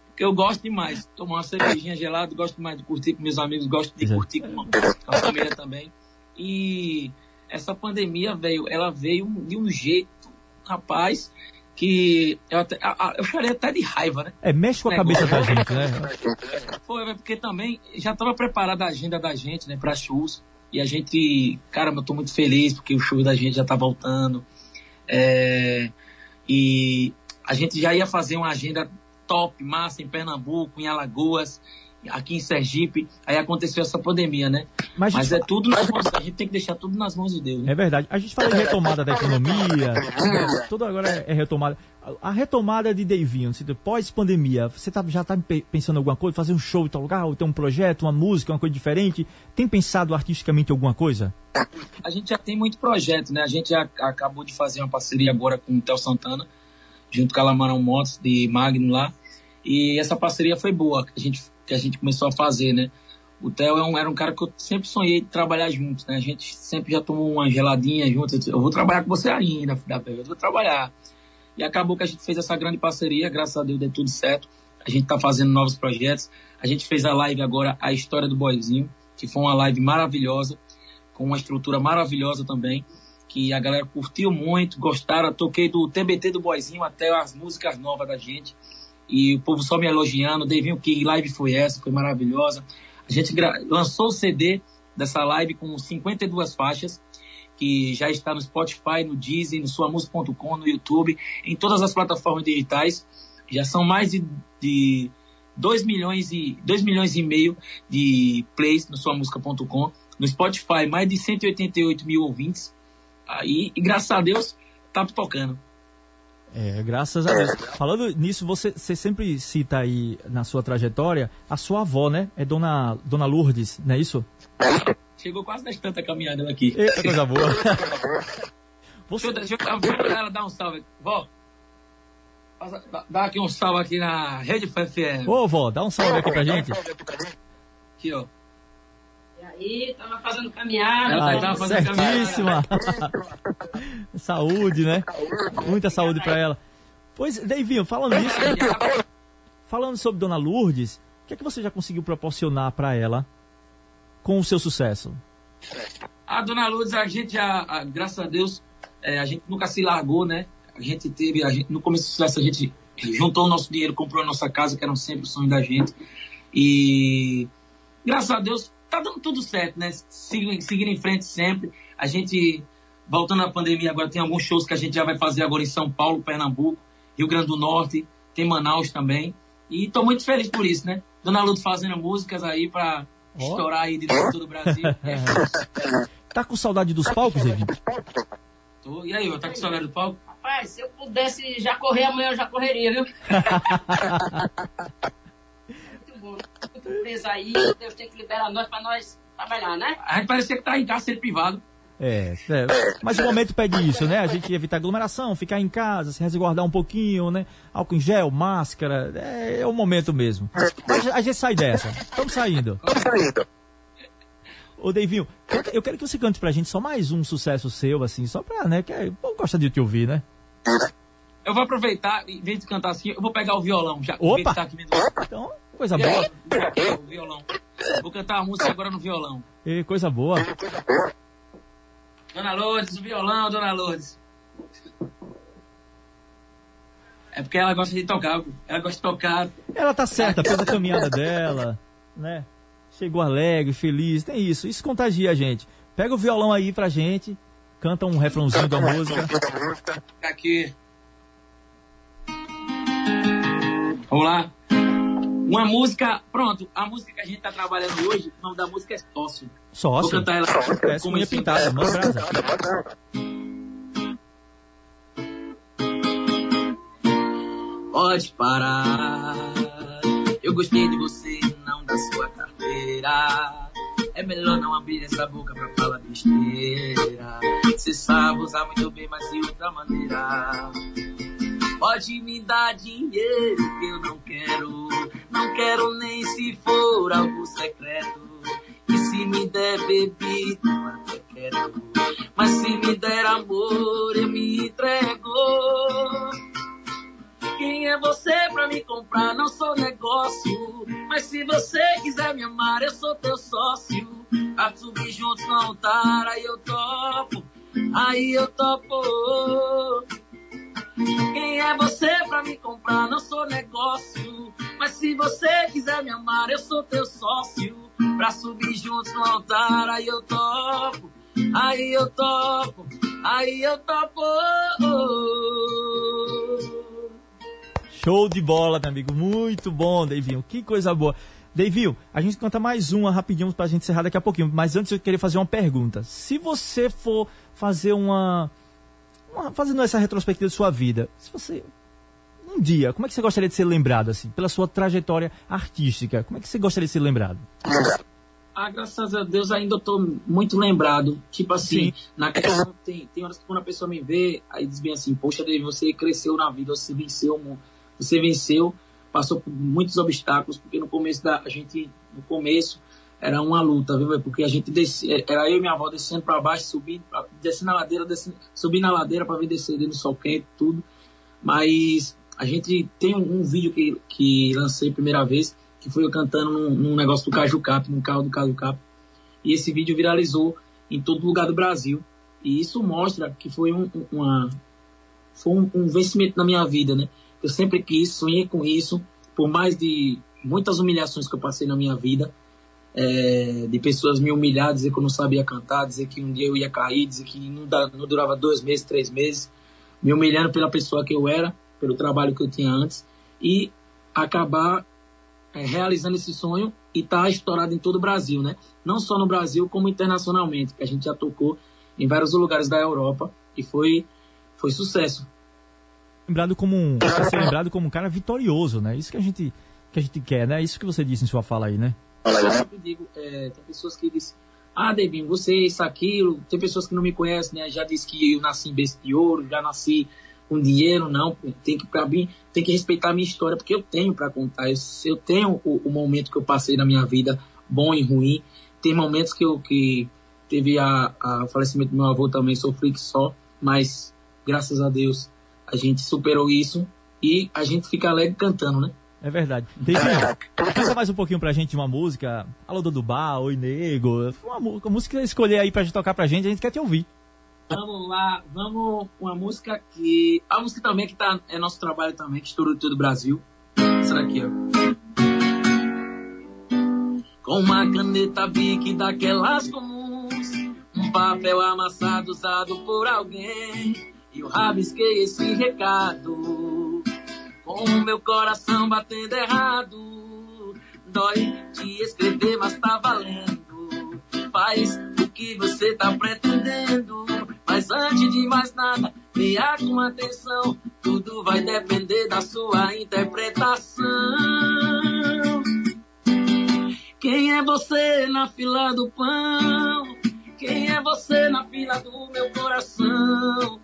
Porque eu gosto demais. Tomar uma cervejinha gelada, gosto demais de curtir com meus amigos, gosto de curtir com a família também. E essa pandemia, velho, ela veio de um jeito, rapaz, que eu, até, eu chorei até de raiva, né? É, mexe com a cabeça da gente, né? Foi, porque também já estava preparada a agenda da gente, né, para shows. E a gente, cara, eu tô muito feliz porque o show da gente já tá voltando. É, e a gente já ia fazer uma agenda top, massa em Pernambuco, em Alagoas, aqui em Sergipe, aí aconteceu essa pandemia, né? Mas, Mas é tudo nas mãos, a gente tem que deixar tudo nas mãos de Deus. Né? É verdade. A gente fala de retomada da economia, *laughs* tudo agora é retomada. A retomada de Davinho, pós-pandemia, você tá, já está pensando em alguma coisa? Fazer um show em tal lugar, ou ter um projeto, uma música, uma coisa diferente? Tem pensado artisticamente em alguma coisa? A gente já tem muito projeto, né? A gente já acabou de fazer uma parceria agora com o Theo Santana, junto com a Lamarão Motos, de Magno lá. E essa parceria foi boa. A gente que a gente começou a fazer, né? O Theo é um, era um cara que eu sempre sonhei de trabalhar juntos, né? A gente sempre já tomou uma geladinha juntos. Eu vou trabalhar com você ainda, eu vou trabalhar. E acabou que a gente fez essa grande parceria, graças a Deus deu tudo certo. A gente está fazendo novos projetos. A gente fez a live agora, A História do Boizinho, que foi uma live maravilhosa, com uma estrutura maravilhosa também, que a galera curtiu muito, gostaram. toquei do TBT do Boizinho até as músicas novas da gente e o povo só me elogiando. Devinho, que live foi essa? Foi maravilhosa. A gente lançou o CD dessa live com 52 faixas, que já está no Spotify, no Deezer, no suamusica.com, no YouTube, em todas as plataformas digitais. Já são mais de, de 2 milhões e 2 milhões e meio de plays no suamusica.com. No Spotify, mais de 188 mil ouvintes. Aí, e graças a Deus, tá tocando. É, graças a Deus. Falando nisso, você, você sempre cita aí na sua trajetória a sua avó, né? É Dona, Dona Lourdes, não é isso? Chegou quase das tantas caminhada aqui. Eita, coisa boa. você... *laughs* Deixa, eu, deixa eu ela dar um salve. Vó, dá aqui um salve aqui na Rede FM. Ô, vó, dá um salve aqui pra gente. Aqui, ó. E aí, tava fazendo caminhada. Ela tava fazendo certíssima. *laughs* saúde, né? Muita saúde para ela. Pois, Davinho, falando nisso, falando sobre Dona Lourdes, o que é que você já conseguiu proporcionar para ela com o seu sucesso? A Dona Lourdes, a gente já, a, graças a Deus, é, a gente nunca se largou, né? A gente teve, a gente, no começo do sucesso, a gente juntou o nosso dinheiro, comprou a nossa casa, que era sempre o sonho da gente. E graças a Deus, tá dando tudo certo, né? Seguindo, em frente sempre. A gente, voltando à pandemia, agora tem alguns shows que a gente já vai fazer agora em São Paulo, Pernambuco, Rio Grande do Norte, tem Manaus também. E tô muito feliz por isso, né? Dona Ludo fazendo músicas aí pra oh. estourar aí de todo o Brasil. *laughs* tá com saudade dos palcos, Evi? Tô. E aí, tá com saudade do palco? Rapaz, se eu pudesse já correr amanhã, eu já correria, viu? *laughs* muito preso aí, Deus tem que liberar nós para nós trabalhar, né? A gente parecia que tá em cárcere privado. É, é, mas o momento pede isso, né? A gente evitar aglomeração, ficar em casa, se resguardar um pouquinho, né? Álcool em gel, máscara, é, é o momento mesmo. Mas a gente sai dessa. Estamos saindo. Estamos saindo. Ô, Deivinho, eu quero que você cante pra gente só mais um sucesso seu, assim, só pra, né? Que é, gosta de te ouvir, né? Eu vou aproveitar, em vez de cantar assim, eu vou pegar o violão já. Opa! Tá então, coisa boa. o violão. Vou cantar a música agora no violão. E coisa boa. Dona Lourdes, o violão, Dona Lourdes. É porque ela gosta de tocar, ela gosta de tocar. Ela tá certa, fez a caminhada dela, né? Chegou alegre, feliz, tem isso. Isso contagia a gente. Pega o violão aí pra gente, canta um refrãozinho da música. Aqui. Vamos lá. Uma música, pronto, a música que a gente tá trabalhando hoje, o nome da música é Sócio. Sócio? Vou cantar ela. Parece unha pintada, manda brasa. Pode parar, eu gostei de você, não da sua carteira. É melhor não abrir essa boca pra falar besteira. Você sabe usar muito bem, mas de outra maneira. Pode me dar dinheiro que eu não quero. Não quero nem se for algo secreto. E se me der bebida, eu até quero. Mas se me der amor, eu me entrego. Quem é você pra me comprar? Não sou negócio. Mas se você quiser me amar, eu sou teu sócio. A subir juntos no altar, aí eu topo. Aí eu topo. Quem é você pra me comprar? Não sou negócio. Mas se você quiser me amar, eu sou teu sócio. Pra subir juntos no altar, aí eu topo. Aí eu topo. Aí eu topo. Show de bola, meu amigo. Muito bom, Davinho. Que coisa boa. Davinho, a gente canta mais uma rapidinho pra gente encerrar daqui a pouquinho. Mas antes eu queria fazer uma pergunta. Se você for fazer uma fazendo essa retrospectiva de sua vida, se você um dia, como é que você gostaria de ser lembrado assim, pela sua trajetória artística? Como é que você gostaria de ser lembrado? Ah, graças a Deus ainda estou muito lembrado. Tipo assim, Sim. na questão, tem, tem horas que quando a pessoa me vê, aí diz bem assim, poxa, você cresceu na vida, você venceu, você venceu, passou por muitos obstáculos, porque no começo da a gente, no começo, era uma luta, viu? Porque a gente descia, era eu e minha avó descendo para baixo, subindo, descendo na ladeira, descendo, subindo na ladeira para vir descer no sol quente, tudo. Mas a gente tem um, um, vídeo que, que lancei primeira vez, que foi eu cantando num, num negócio do Caju Cap, num carro do Caju Cap. E esse vídeo viralizou em todo lugar do Brasil. E isso mostra que foi um, uma, foi um, um vencimento na minha vida, né? Eu sempre quis, sonhei com isso, por mais de muitas humilhações que eu passei na minha vida, é, de pessoas me humilhar, dizer que eu não sabia cantar, dizer que um dia eu ia cair, dizer que não, não durava dois meses, três meses, me humilhando pela pessoa que eu era, pelo trabalho que eu tinha antes, e acabar é, realizando esse sonho e estar tá estourado em todo o Brasil, né? Não só no Brasil, como internacionalmente, que a gente já tocou em vários lugares da Europa e foi, foi sucesso. Lembrado como um, ser lembrado como um cara vitorioso, né? Isso que a gente que a gente quer, né? Isso que você disse em sua fala aí, né? Eu sempre digo, é, tem pessoas que dizem, ah, Debinho, você, isso, aquilo. Tem pessoas que não me conhecem, né? Já disse que eu nasci em berço de ouro, já nasci com dinheiro, não. Tem que, pra mim, tem que respeitar a minha história, porque eu tenho para contar. Eu, eu tenho o, o, momento que eu passei na minha vida, bom e ruim. Tem momentos que eu que teve a, a falecimento do meu avô também, sofri que só, mas graças a Deus a gente superou isso e a gente fica alegre cantando, né? É verdade. David, canta mais um pouquinho pra gente uma música. Alô, Dudubá, Oi Nego. Uma, uma música escolher aí pra gente tocar pra gente, a gente quer te ouvir. Vamos lá, vamos uma música que. A música também que tá, é nosso trabalho também, que estourou todo o Brasil. Essa daqui, ó. Com uma caneta bique daquelas comuns, um papel amassado usado por alguém. E eu rabisquei esse recado com o meu coração batendo errado. Dói te escrever, mas tá valendo. Faz o que você tá pretendendo. Mas antes de mais nada, leia com atenção. Tudo vai depender da sua interpretação. Quem é você na fila do pão? quem é você na fila do meu coração.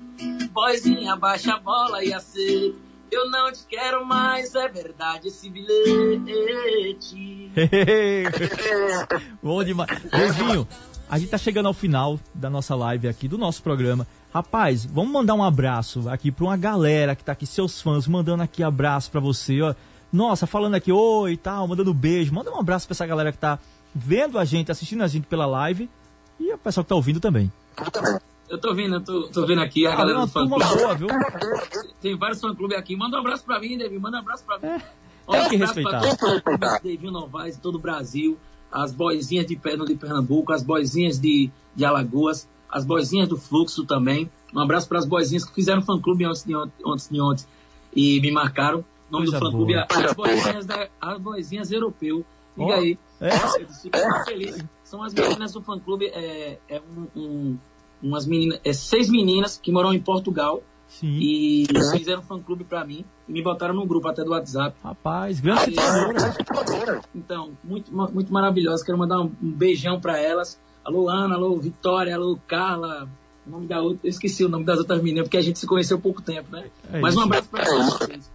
Boizinha, baixa a bola e aceita. Eu não te quero mais, é verdade esse bilhete. *laughs* Bom demais. Beijinho, a gente tá chegando ao final da nossa live aqui, do nosso programa. Rapaz, vamos mandar um abraço aqui pra uma galera que tá aqui, seus fãs, mandando aqui abraço pra você, ó. Nossa, falando aqui oi e tal, mandando beijo. Manda um abraço pra essa galera que tá vendo a gente, assistindo a gente pela live e o pessoal que tá ouvindo também. Eu tô vendo, eu tô, tô vendo aqui a Ah, galera do fã boa, viu? *laughs* Tem vários fã clubes aqui. Manda um abraço pra mim, Davi. Manda um abraço pra mim. tem Um que abraço respeitar. pra todos os fã-clubes de Davinho Novaes, todo o Brasil. As boizinhas de de Pernambuco, as boizinhas de, de Alagoas, as boizinhas do Fluxo também. Um abraço para as boizinhas que fizeram fã-clube antes de ontem, antes de ontem e me marcaram. O nome Coisa do fã-clube é boa. as boizinhas, da, as boizinhas europeu. Liga Ó, aí. é? Eu fico muito feliz. São as meninas do fã-clube, é, é um, um- umas meninas, é seis meninas que moram em Portugal. Sim. E fizeram fã-clube pra mim e me botaram no grupo até do WhatsApp. Rapaz, grande pessoa. Então, muito, muito maravilhosa. Quero mandar um, um beijão pra elas. Alô, Ana, alô, Vitória, alô, Carla. O nome da outra, eu esqueci o nome das outras meninas, porque a gente se conheceu há pouco tempo, né? É Mas um abraço pra vocês.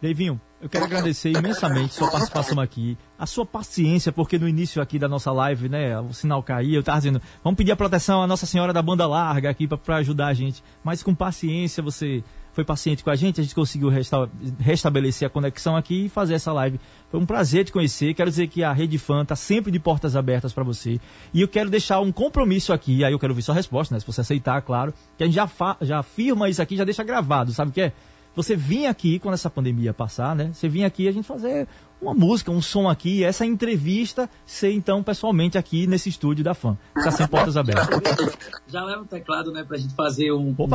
Deivinho, eu quero agradecer imensamente sua participação aqui, a sua paciência, porque no início aqui da nossa live, né, o sinal caía, eu tava dizendo, vamos pedir a proteção à Nossa Senhora da Banda Larga aqui para ajudar a gente, mas com paciência você foi paciente com a gente, a gente conseguiu resta restabelecer a conexão aqui e fazer essa live. Foi um prazer te conhecer, quero dizer que a Rede Fã tá sempre de portas abertas para você, e eu quero deixar um compromisso aqui, aí eu quero ver sua resposta, né, se você aceitar, claro, que a gente já, já afirma isso aqui, já deixa gravado, sabe o que é? Você vir aqui, quando essa pandemia passar, né? Você vir aqui a gente fazer uma música, um som aqui, essa entrevista ser então pessoalmente aqui nesse estúdio da fã. Ficar sem portas abertas. *laughs* Já leva o teclado, né, pra gente fazer um, um,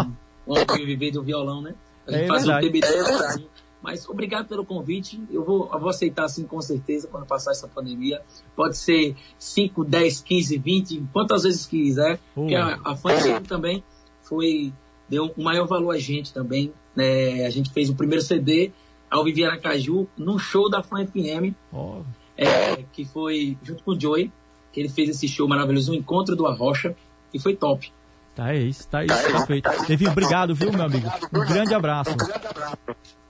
um ao viver do violão, né? A gente É faz verdade. um TBT. Mas obrigado pelo convite. Eu vou, eu vou aceitar, sim, com certeza, quando passar essa pandemia. Pode ser 5, 10, 15, 20, quantas vezes quiser. Porque a, a fã também foi, deu um maior valor a gente também. Né? a gente fez o primeiro CD ao Vivi Aracaju num show da Fã FM. Ó, é, que foi junto com o Joey, que ele fez esse show maravilhoso, o Encontro do Arrocha, e foi top. Tá isso, tá isso, perfeito. Devinho, obrigado, viu, meu amigo? Um grande abraço.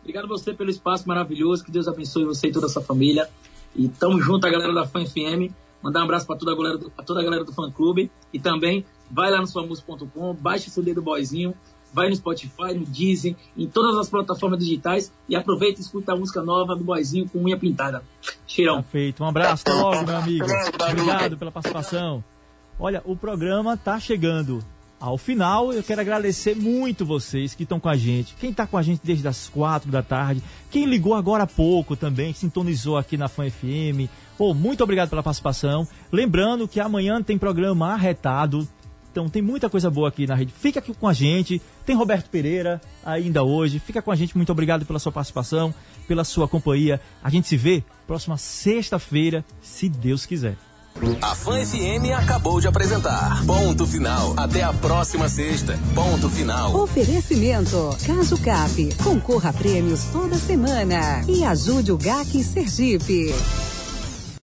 Obrigado a você pelo espaço maravilhoso, que Deus abençoe você e toda a sua família. E tamo junto, a galera da Fã FM. Mandar um abraço para toda a galera do, toda a galera do fã clube. E também vai lá no suamus.com, baixa o CD do Boyzinho, vai no Spotify, no Deezer, em todas as plataformas digitais e aproveita e escuta a música nova do Boyzinho com unha pintada. Cheirão. Tá feito. Um abraço, até logo, meu amigo. Obrigado pela participação. Olha, o programa tá chegando ao final. Eu quero agradecer muito vocês que estão com a gente. Quem está com a gente desde as quatro da tarde. Quem ligou agora há pouco também, sintonizou aqui na Fã FM. Pô, muito obrigado pela participação. Lembrando que amanhã tem programa arretado. Então tem muita coisa boa aqui na rede. Fica aqui com a gente. Tem Roberto Pereira ainda hoje. Fica com a gente. Muito obrigado pela sua participação, pela sua companhia. A gente se vê próxima sexta-feira, se Deus quiser. A Fã FM acabou de apresentar. Ponto final. Até a próxima sexta. Ponto final. Oferecimento Caso Cap. Concorra a prêmios toda semana. E ajude o GAC Sergipe.